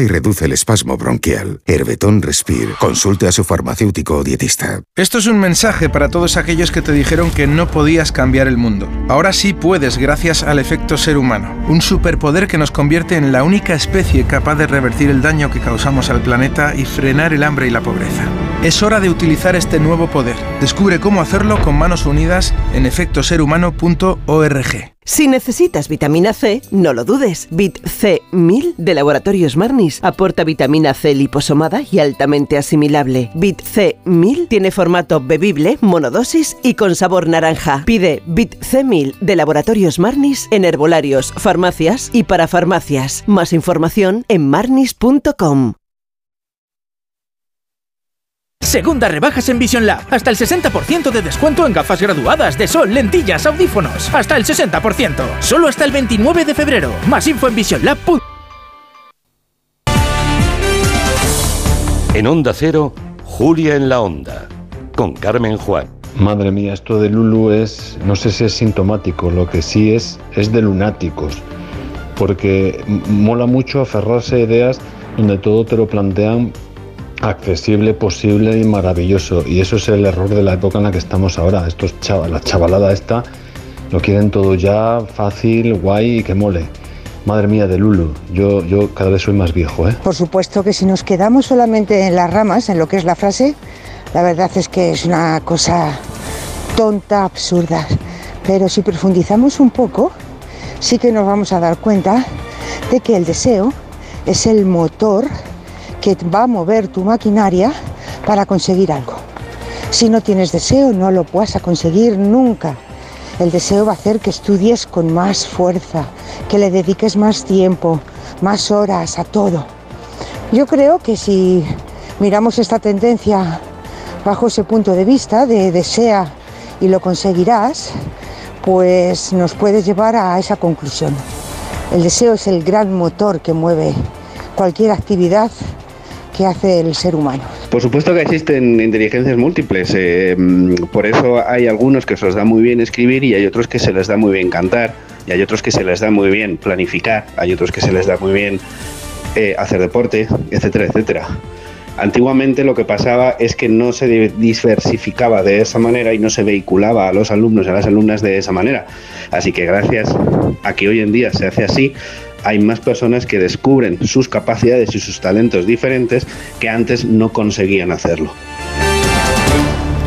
y reduce el espasmo bronquial. Herbetón Respire. Consulte a su farmacéutico o dietista. Esto es un mensaje para todos aquellos que te dijeron que no podías cambiar el mundo. Ahora sí puedes gracias al efecto ser humano, un superpoder que nos convierte en la única especie capaz de revertir el daño que causamos al planeta y frenar el hambre y la pobreza. Es hora de utilizar este nuevo poder. Descubre cómo hacerlo con manos unidas en efectoserhumano.org. Si necesitas vitamina C, no lo dudes. Vit C1000 de Laboratorios Marnis aporta vitamina C liposomada y altamente asimilable. Vit C1000 tiene formato bebible, monodosis y con sabor naranja. Pide Vit C1000 de Laboratorios Marnis en herbolarios, farmacias y para farmacias. Más información en marnis.com. Segunda rebajas en Vision Lab. Hasta el 60% de descuento en gafas graduadas de sol, lentillas, audífonos. Hasta el 60%. Solo hasta el 29 de febrero. Más info en visionlab.com. En Onda Cero, Julia en la Onda. Con Carmen Juan. Madre mía, esto de Lulu es, no sé si es sintomático, lo que sí es, es de lunáticos. Porque mola mucho aferrarse a ideas donde todo te lo plantean accesible, posible y maravilloso. Y eso es el error de la época en la que estamos ahora. Estos la chavalada esta lo quieren todo ya fácil, guay y que mole. Madre mía de Lulu, yo, yo cada vez soy más viejo, ¿eh? Por supuesto que si nos quedamos solamente en las ramas, en lo que es la frase, la verdad es que es una cosa tonta, absurda. Pero si profundizamos un poco, sí que nos vamos a dar cuenta de que el deseo es el motor que va a mover tu maquinaria para conseguir algo. Si no tienes deseo, no lo vas a conseguir nunca. El deseo va a hacer que estudies con más fuerza, que le dediques más tiempo, más horas a todo. Yo creo que si miramos esta tendencia bajo ese punto de vista de desea y lo conseguirás, pues nos puedes llevar a esa conclusión. El deseo es el gran motor que mueve cualquier actividad hace el ser humano. Por supuesto que existen inteligencias múltiples, eh, por eso hay algunos que se les da muy bien escribir y hay otros que se les da muy bien cantar, y hay otros que se les da muy bien planificar, hay otros que se les da muy bien eh, hacer deporte, etcétera, etcétera. Antiguamente lo que pasaba es que no se diversificaba de esa manera y no se vehiculaba a los alumnos y a las alumnas de esa manera. Así que gracias a que hoy en día se hace así, hay más personas que descubren sus capacidades y sus talentos diferentes que antes no conseguían hacerlo.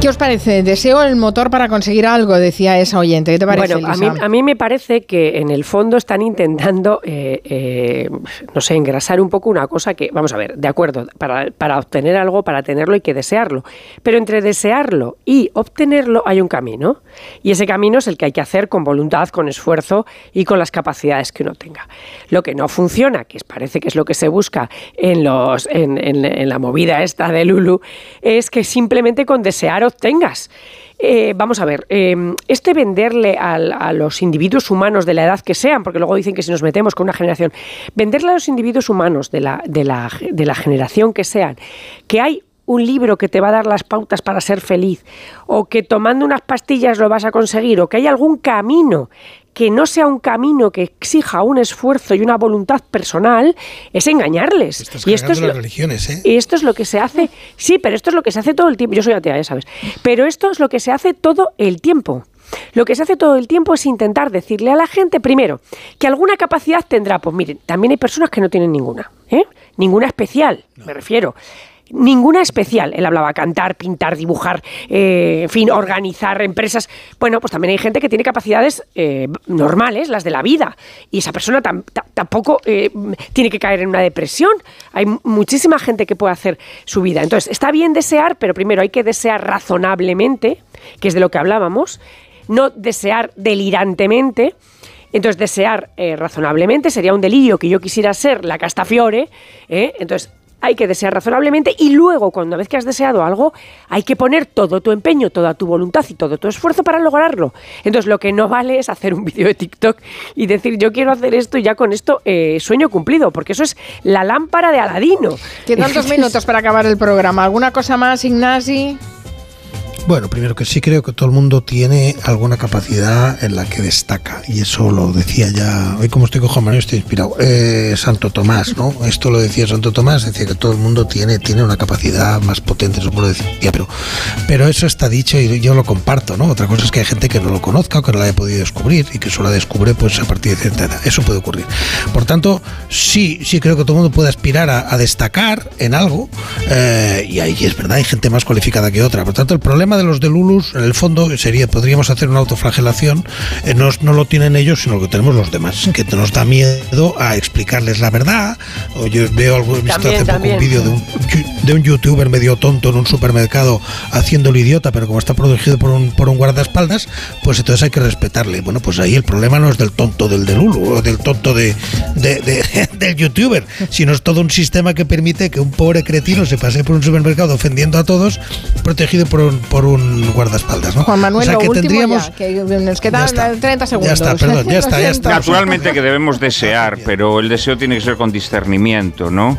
¿Qué os parece? Deseo el motor para conseguir algo, decía esa oyente. ¿Qué te parece? Bueno, a mí, a mí, me parece que en el fondo están intentando, eh, eh, no sé, engrasar un poco una cosa que, vamos a ver, de acuerdo, para, para, obtener algo, para tenerlo hay que desearlo. Pero entre desearlo y obtenerlo hay un camino. Y ese camino es el que hay que hacer con voluntad, con esfuerzo y con las capacidades que uno tenga. Lo que no funciona, que parece que es lo que se busca en, los, en, en, en la movida esta de Lulu, es que simplemente con desear tengas. Eh, vamos a ver, eh, este venderle a los individuos humanos de la edad que sean, porque luego dicen que si nos metemos con una generación, venderle a los individuos humanos de la, de la, de la generación que sean, que hay un libro que te va a dar las pautas para ser feliz, o que tomando unas pastillas lo vas a conseguir, o que hay algún camino que no sea un camino que exija un esfuerzo y una voluntad personal, es engañarles. y esto es, lo, religiones, ¿eh? y esto es lo que se hace, sí, pero esto es lo que se hace todo el tiempo. Yo soy atea, ya sabes. Pero esto es lo que se hace todo el tiempo. Lo que se hace todo el tiempo es intentar decirle a la gente, primero, que alguna capacidad tendrá. Pues miren, también hay personas que no tienen ninguna, ¿eh? Ninguna especial, me refiero ninguna especial. Él hablaba cantar, pintar, dibujar, eh, en fin, organizar empresas. Bueno, pues también hay gente que tiene capacidades eh, normales, las de la vida, y esa persona tampoco eh, tiene que caer en una depresión. Hay muchísima gente que puede hacer su vida. Entonces, está bien desear, pero primero hay que desear razonablemente, que es de lo que hablábamos, no desear delirantemente. Entonces, desear razonablemente sería un delirio que yo quisiera ser la Castafiore. Entonces, hay que desear razonablemente y luego, cuando vez que has deseado algo, hay que poner todo tu empeño, toda tu voluntad y todo tu esfuerzo para lograrlo. Entonces, lo que no vale es hacer un vídeo de TikTok y decir, yo quiero hacer esto y ya con esto eh, sueño cumplido, porque eso es la lámpara de Aladino. Quedan dos (laughs) minutos para acabar el programa. ¿Alguna cosa más, Ignasi? Bueno, primero que sí creo que todo el mundo tiene alguna capacidad en la que destaca y eso lo decía ya, hoy como estoy con Juan Manuel estoy inspirado, eh, Santo Tomás, ¿no? Esto lo decía Santo Tomás, decía que todo el mundo tiene, tiene una capacidad más potente, eso lo decía, pero, pero eso está dicho y yo lo comparto, ¿no? Otra cosa es que hay gente que no lo conozca o que no la haya podido descubrir y que solo la descubre pues a partir de cierta edad, eso puede ocurrir. Por tanto, sí, sí creo que todo el mundo puede aspirar a, destacar en algo eh, y ahí es verdad, hay gente más cualificada que otra, por tanto el problema de los de Lulus, en el fondo, sería, podríamos hacer una autoflagelación, eh, no, no, lo tienen ellos, sino que tenemos los demás, que nos da miedo a explicarles la verdad. O yo veo algo, he visto hace poco un vídeo de un, de un youtuber medio tonto en un supermercado haciéndolo idiota, pero como está protegido por un, por un guardaespaldas, pues entonces hay que respetarle. Bueno, pues ahí el problema no es del tonto del de Lulu o del tonto de, de, (laughs) del youtuber, sino es todo un sistema que permite que un pobre cretino se pase por un supermercado ofendiendo a todos, protegido por un, por un guardaespaldas. ¿no? Juan Manuel, o sea, que lo tendríamos... ya, que nos quedan 30 segundos. Ya está, perdón, ya (laughs) está, ya está. Naturalmente que debemos desear, pero el deseo tiene que ser con discernimiento, ¿no?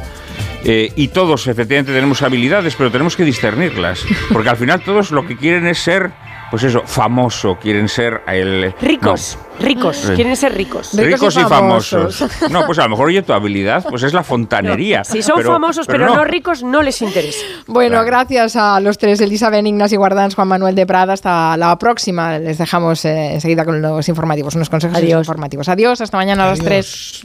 Eh, y todos efectivamente tenemos habilidades, pero tenemos que discernirlas, porque al final todos lo que quieren es ser pues eso, famoso, quieren ser el... Ricos, no. ricos, quieren ser ricos. Ricos, y, famosos. No, pues a lo mejor, oye, tu habilidad pues es la fontanería. No. Si son pero, famosos pero, pero no. no. ricos, no les interesa. Bueno, claro. gracias a los tres, Elisa Benignas y Guardans, Juan Manuel de Prada. Hasta la próxima. Les dejamos eh, enseguida con los informativos, unos consejos Adiós. informativos. Adiós, hasta mañana Adiós. a las tres.